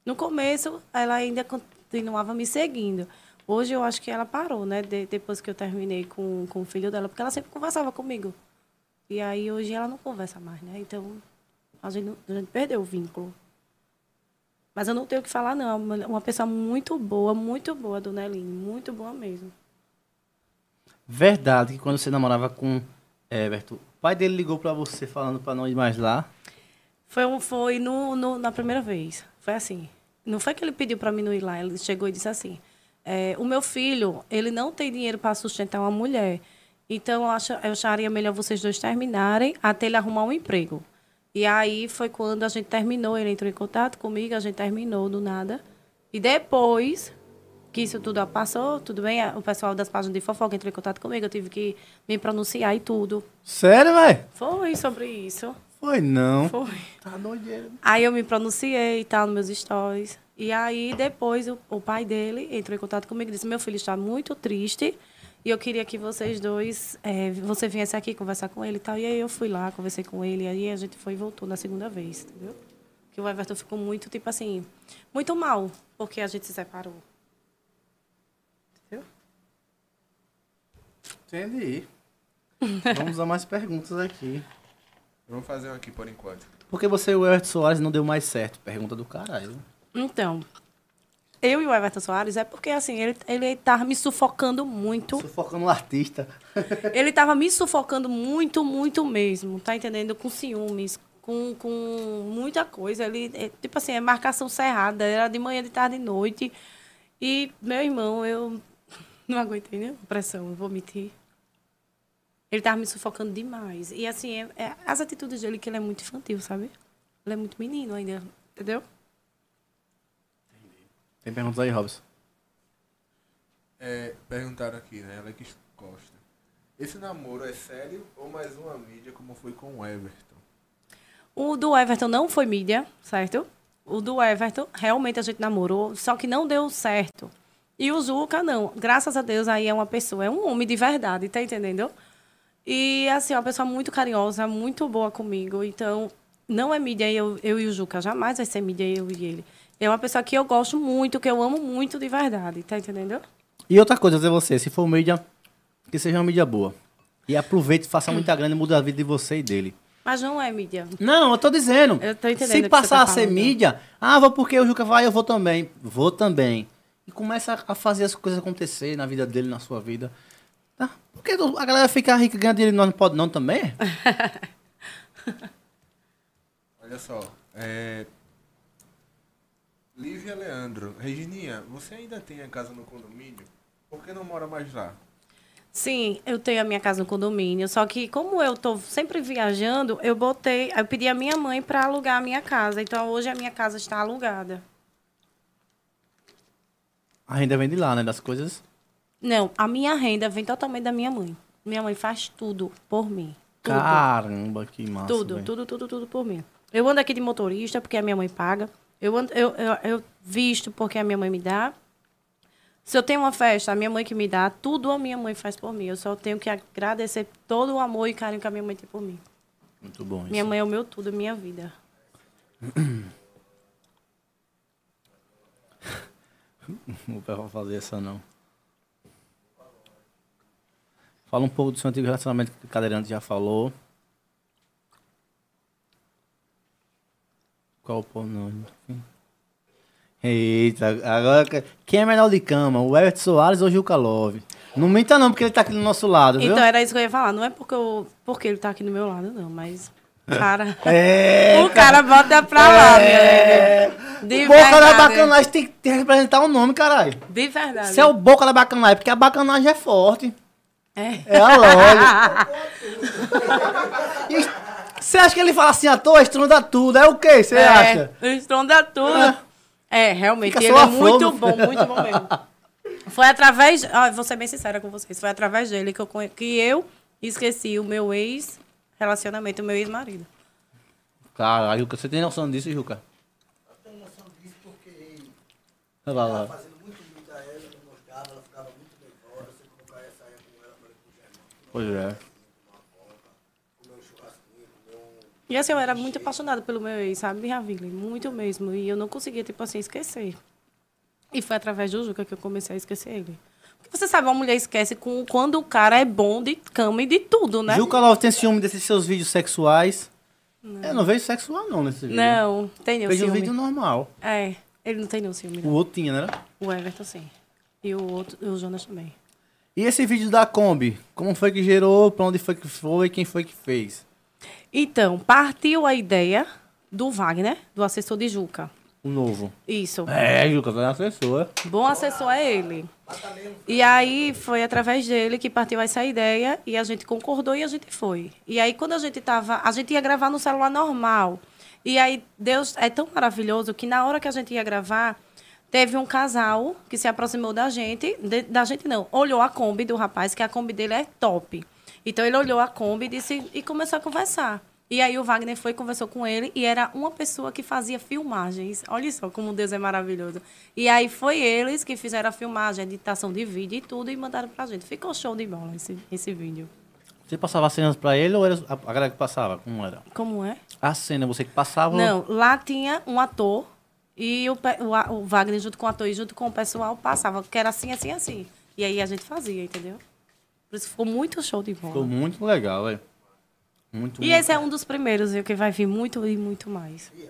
No começo, ela ainda con- continuava me seguindo. Hoje eu acho que ela parou, né? de- depois que eu terminei com, com o filho dela, porque ela sempre conversava comigo. E aí hoje ela não conversa mais, né? Então a gente, a gente perdeu o vínculo. Mas eu não tenho o que falar, não. Uma- pessoa muito boa, muito boa, Dona Eline. Muito boa mesmo. Verdade que quando você namorava com Everton, o pai dele ligou pra você falando pra não ir mais lá. Foi, foi no, no- na primeira vez. Foi assim. Não foi que ele pediu para mim não ir lá. Ele chegou e disse assim: é, o meu filho, ele não tem dinheiro para sustentar uma mulher. Então, eu, acho, eu acharia melhor vocês dois terminarem até ele arrumar um emprego. E aí foi quando a gente terminou. Ele entrou em contato comigo, a gente terminou do nada. E depois que isso tudo passou, tudo bem, o pessoal das páginas de fofoca entrou em contato comigo. Eu tive que me pronunciar e tudo. Sério, velho? Foi sobre isso. Foi não. Foi. Tá doideiro. Aí eu me pronunciei e tal, nos meus stories. E aí, depois, o, o pai dele entrou em contato comigo e disse: Meu filho está muito triste e eu queria que vocês dois, eh, você viesse aqui conversar com ele e tal. E aí eu fui lá, conversei com ele. E aí a gente foi e voltou na segunda vez, entendeu? Que o Everton ficou muito, tipo assim, muito mal, porque a gente se separou. Entendeu? Entendi. Vamos a mais perguntas aqui. Vamos fazer um aqui por enquanto. Por que você e o Everton Soares não deu mais certo? Pergunta do caralho. Então, eu e o Everton Soares é porque, assim, ele, ele tava me sufocando muito. Sufocando um artista. Ele tava me sufocando muito, muito mesmo, tá entendendo? Com ciúmes, com, com muita coisa. Ele, é, tipo assim, é marcação cerrada, era de manhã, de tarde, de noite. E, meu irmão, eu não aguentei a pressão, eu vou mentir. Ele tava me sufocando demais. E, assim, é, é as atitudes dele, que ele é muito infantil, sabe? Ele é muito menino ainda, entendeu? Tem perguntas aí, Robson? É, perguntaram aqui, né? Alex Costa. Esse namoro é sério ou mais uma mídia como foi com o Everton? O do Everton não foi mídia, certo? O do Everton, realmente a gente namorou, só que não deu certo. E o Zuca, não. Graças a Deus, aí é uma pessoa, é um homem de verdade, tá entendendo? E, assim, é uma pessoa muito carinhosa, muito boa comigo. Então, não é mídia eu, eu e o Juca, jamais vai ser mídia eu e ele. É uma pessoa que eu gosto muito, que eu amo muito de verdade, tá entendendo? E outra coisa, dizer você, se for mídia, que seja uma mídia boa. E aproveite, faça muita grana e muda a vida de você e dele. Mas não é mídia. Não, eu tô dizendo. Eu tô entendendo Se que passar você a tá ser falando. mídia, ah, vou porque o Juca vai, eu vou também. Vou também. E começa a fazer as coisas acontecer na vida dele, na sua vida. Tá? Porque a galera fica rica e ganha dinheiro e nós não pode não também? Olha só. É... Lívia Leandro. Regininha, você ainda tem a casa no condomínio? Por que não mora mais lá? Sim, eu tenho a minha casa no condomínio, só que como eu tô sempre viajando, eu botei, eu pedi a minha mãe para alugar a minha casa. Então hoje a minha casa está alugada. A renda vem de lá, né? Das coisas. Não, a minha renda vem totalmente da minha mãe. Minha mãe faz tudo por mim. Tudo. Caramba, que massa. tudo, velho. tudo, tudo, tudo por mim. Eu ando aqui de motorista porque a minha mãe paga. Eu, eu, eu, eu visto porque a minha mãe me dá. Se eu tenho uma festa, a minha mãe que me dá, tudo a minha mãe faz por mim. Eu só tenho que agradecer todo o amor e carinho que a minha mãe tem por mim. Muito bom isso. Minha mãe é o meu tudo, minha vida. Não vou fazer essa não. Fala um pouco do seu antigo relacionamento que o cadeirante já falou. Qual o não. Eita, agora que- quem é melhor de cama? O Everton Soares ou o Gilca Love? Não minta não, porque ele tá aqui do nosso lado, viu? Então era isso que eu ia falar. Não é porque, eu, porque ele tá aqui do meu lado, não, mas. Cara. É, o cara bota pra lá, minha amiga. De Boca da verdade. bacanagem tem que representar o nome, caralho. De verdade. Você é o boca da bacanagem, porque a bacanagem é forte. É. É a loja. Você acha que ele fala assim à toa, estronda tudo? É o quê? Você acha? É, estronda tudo. É, realmente, Fica ele é flor, muito bom, muito bom mesmo. Foi através, ó, vou ser bem sincera com vocês, foi através dele que eu, que eu esqueci o meu ex-relacionamento, o meu ex-marido. Caralho, Juca, você tem noção disso, Juca? Eu tenho noção disso porque Olha lá, fazendo muito vídeo a ela, não mostrava, ela ficava muito nervosa, você comprar essa saia com ela, agora com o Germão, Pois é. comer um churrasquinho, comer um... E assim, eu era muito apaixonada pelo meu ex, sabe, Ravile? Muito mesmo. E eu não conseguia, tipo assim, esquecer. E foi através do Juca que eu comecei a esquecer ele. Porque você sabe, uma mulher esquece com, quando o cara é bom de cama e de tudo, né? Juca Love tem ciúme desses seus vídeos sexuais? Eu não vejo sexual não nesse vídeo. Não, tem nenhum Vejo um vídeo normal. É, ele não tem nenhum ciúme, O não. outro tinha, né? O Everton, sim. E o outro, e o Jonas também. E esse vídeo da Kombi? Como foi que gerou? Pra onde foi que foi? Quem foi que fez? Então, partiu a ideia do Wagner, do assessor de Juca. O novo. Isso. É, Juca, tá na assessora. Bom assessor é ele. E aí foi através dele que partiu essa ideia e a gente concordou e a gente foi. E aí quando a gente tava, a gente ia gravar no celular normal. E aí Deus é tão maravilhoso que na hora que a gente ia gravar, teve um casal que se aproximou da gente, de- da gente não, olhou a Kombi do rapaz, que a Kombi dele é top. Então ele olhou a Kombi e disse e começou a conversar. E aí o Wagner foi conversou com ele e era uma pessoa que fazia filmagens. Olha só como Deus é maravilhoso. E aí foi eles que fizeram a filmagem, a editação de vídeo e tudo e mandaram pra gente. Ficou show de bola esse, esse vídeo. Você passava cenas pra ele ou era a galera que passava? Como era? Como é? A cena, você que passava? Não, lá tinha um ator e o, o, o Wagner junto com o ator e junto com o pessoal passava, que era assim, assim, assim. E aí a gente fazia, entendeu? Por isso ficou muito show de bola. Ficou muito legal, velho. Muito, E muito. esse é um dos primeiros, viu? Que vai vir muito e muito mais.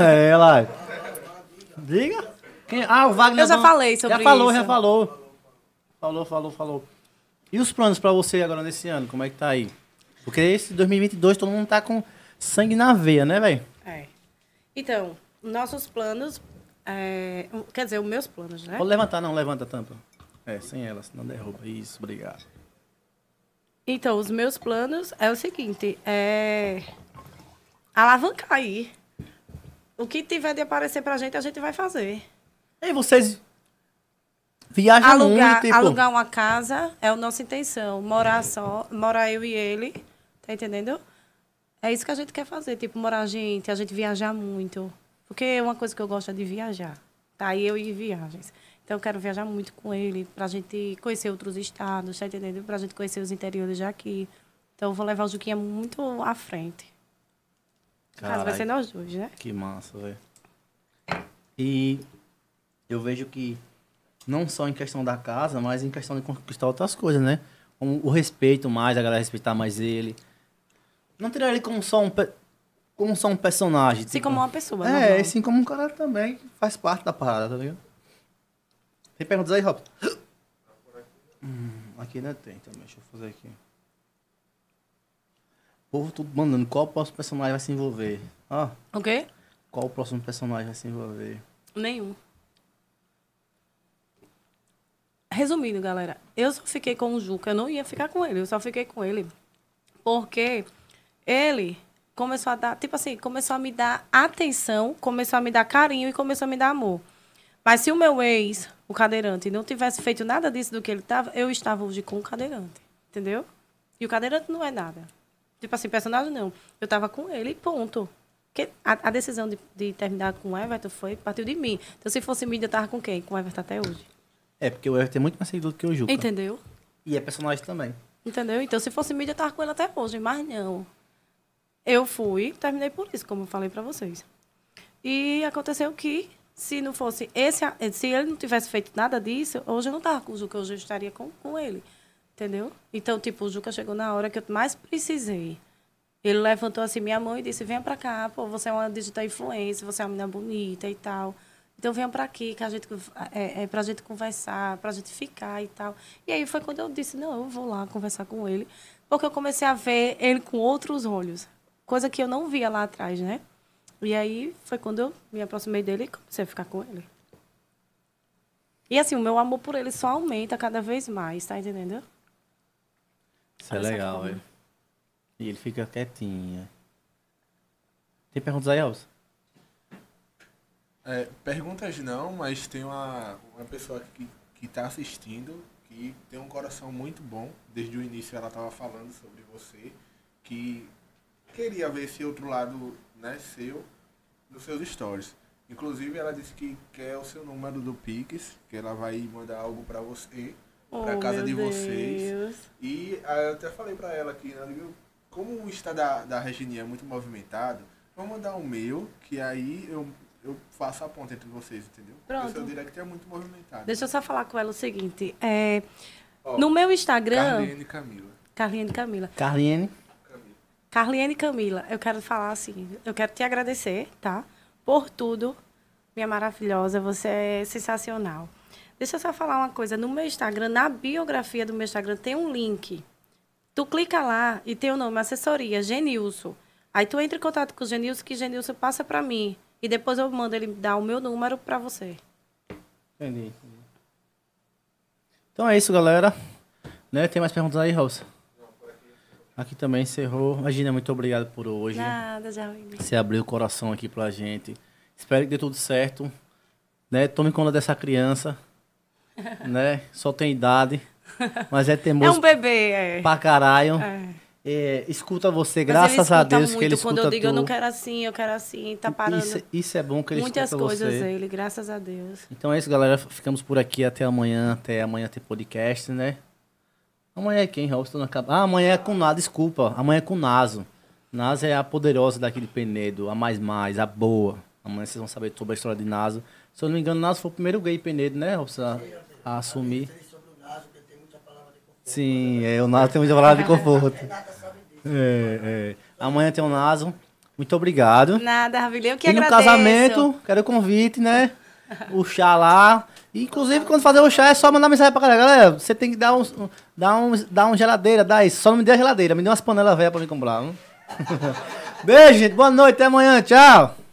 É, lá. Diga. Quem- Ah, o Wagner. Eu já falei sobre Já falou, isso. já falou. Falou, falou, falou. E os planos pra você agora nesse ano? Como é que tá aí? Porque esse 2022 todo mundo tá com sangue na veia, né, velho? É. Então, nossos planos. é, quer dizer, os meus planos, né? Pode levantar, não, levanta a tampa. É, sem ela, senão derruba. Isso, obrigado. Então, os meus planos é o seguinte: é. Alavancar aí. O que tiver de aparecer pra gente, a gente vai fazer. E vocês viajam alugar, muito, tipo... alugar uma casa é a nossa intenção. Morar só, morar eu e ele, tá entendendo? É isso que a gente quer fazer, tipo, morar a gente, a gente viajar muito. Porque uma coisa que eu gosto é de viajar. Tá? Eu e viagens. Então eu quero viajar muito com ele, pra gente conhecer outros estados, tá entendendo? Pra gente conhecer os interiores daqui. Então eu vou levar o Juquinha muito à frente. Mas vai ser nós dois, né? Que massa, velho. E eu vejo que não só em questão da casa, mas em questão de conquistar outras coisas, né? Como o respeito mais, a galera respeitar mais ele. Não tirar ele como só um, pe- como só um personagem. Assim tipo- como uma pessoa. É, normal. assim como um cara também que faz parte da parada, tá ligado? Tem perguntas aí, Rob? Hum, aqui ainda tem também, deixa eu fazer aqui. O povo tudo mandando qual o próximo personagem vai se envolver. Ó, O quê? qual o próximo personagem vai se envolver? Nenhum. Resumindo, galera, eu só fiquei com o Juca, eu não ia ficar com ele, eu só fiquei com ele porque ele começou a dar, tipo assim, começou a me dar atenção, começou a me dar carinho e começou a me dar amor. Mas se o meu ex, o cadeirante, não tivesse feito nada disso do que ele estava, eu estava hoje com o cadeirante, entendeu? E o cadeirante não é nada. Tipo assim, personagem não. Eu estava com ele e ponto. Porque a, a decisão de, de terminar com o Everton foi, partiu de mim. Então, se fosse mídia, eu tava com quem? Com o Everton até hoje. É, porque o Everton é muito mais seguidor do que o Juca. Entendeu? E é personagem também. Entendeu? Então, se fosse mídia, eu tava com ele até hoje, mas não. Eu fui, terminei por isso, como eu falei pra vocês. E aconteceu que, se não fosse esse, se ele não tivesse feito nada disso, hoje eu não tava com o Juca, hoje eu estaria com, com ele. Entendeu? Então, tipo, o Juca chegou na hora que eu mais precisei. Ele levantou assim minha mão e disse: Venha pra cá, pô, você é uma digital influencer, você é uma menina bonita e tal. Então venha pra aqui, que a gente é, é pra gente conversar, pra gente ficar e tal. E aí foi quando eu disse: Não, eu vou lá conversar com ele. Porque eu comecei a ver ele com outros olhos. Coisa que eu não via lá atrás, né? E aí foi quando eu me aproximei dele e comecei a ficar com ele. E assim, o meu amor por ele só aumenta cada vez mais, tá entendendo? Isso é legal, velho. E ele fica quietinho. Tem perguntas aí, Elcio? É, perguntas não, mas tem uma, uma pessoa que, que tá assistindo que tem um coração muito bom. Desde o início ela tava falando sobre você, que queria ver esse outro lado né, seu nos seus stories. Inclusive ela disse que quer o seu número do Pix, que ela vai mandar algo pra você, pra Oh, casa meu de vocês. Deus. E aí eu até falei pra ela que, né, como o Insta da, da Regininha é muito movimentado, vamos mandar um meu, que aí eu, eu faço a ponta entre vocês, entendeu? Pronto. Porque o seu direct é muito movimentado. Deixa eu só falar com ela o seguinte. é, no meu Instagram, Carliane e Camila. Carlinhos Camila. Carliene. Carliane e Camila, eu quero falar assim, eu quero te agradecer, tá? Por tudo, minha maravilhosa, você é sensacional. Deixa eu só falar uma coisa, no meu Instagram, na biografia do meu Instagram tem um link. Tu clica lá e tem o nome assessoria Genilson. Aí tu entra em contato com o Genilson, que Genilson passa para mim e depois eu mando ele dar o meu número para você. Entendi. Então é isso, galera. Né? Tem mais perguntas aí, Rosa? Aqui também encerrou. Imagina, muito obrigado por hoje. Nada, já. Você abriu o coração aqui pra gente. Espero que dê tudo certo. Né? Tome conta dessa criança. né? Só tem idade. Mas é É teimoso um bebê, é. pra caralho. É. É, escuta você, Mas graças a Deus muito que ele quando escuta eu digo eu não tu. quero assim, eu quero assim, tá parando Isso, isso é bom que ele muitas escuta coisas você. ele, graças a Deus. Então é isso, galera. Ficamos por aqui até amanhã. Até amanhã ter podcast, né? Amanhã é quem, Raul? Estou na Ah, amanhã é com Naso, desculpa. Amanhã é com Naso. Naso é a poderosa daqui de Penedo, a mais mais, a boa. Amanhã vocês vão saber sobre a história de Naso. Se eu não me engano, Naso foi o primeiro gay Penedo, né, Raul? A, a assumir. Sim, é, o Naso tem muita palavra de conforto. É, é. Amanhã tem o Naso. Muito obrigado. Nada, Ravilha, eu que E no agradeço. casamento, quero o convite, né? O chá lá. Inclusive, quando fazer o chá, é só mandar mensagem pra galera. Galera, você tem que dar um, dar um, dar um geladeira, dá isso. Só não me dê a geladeira, me dê umas panelas velhas pra me comprar. Beijo, gente. Boa noite, até amanhã. Tchau.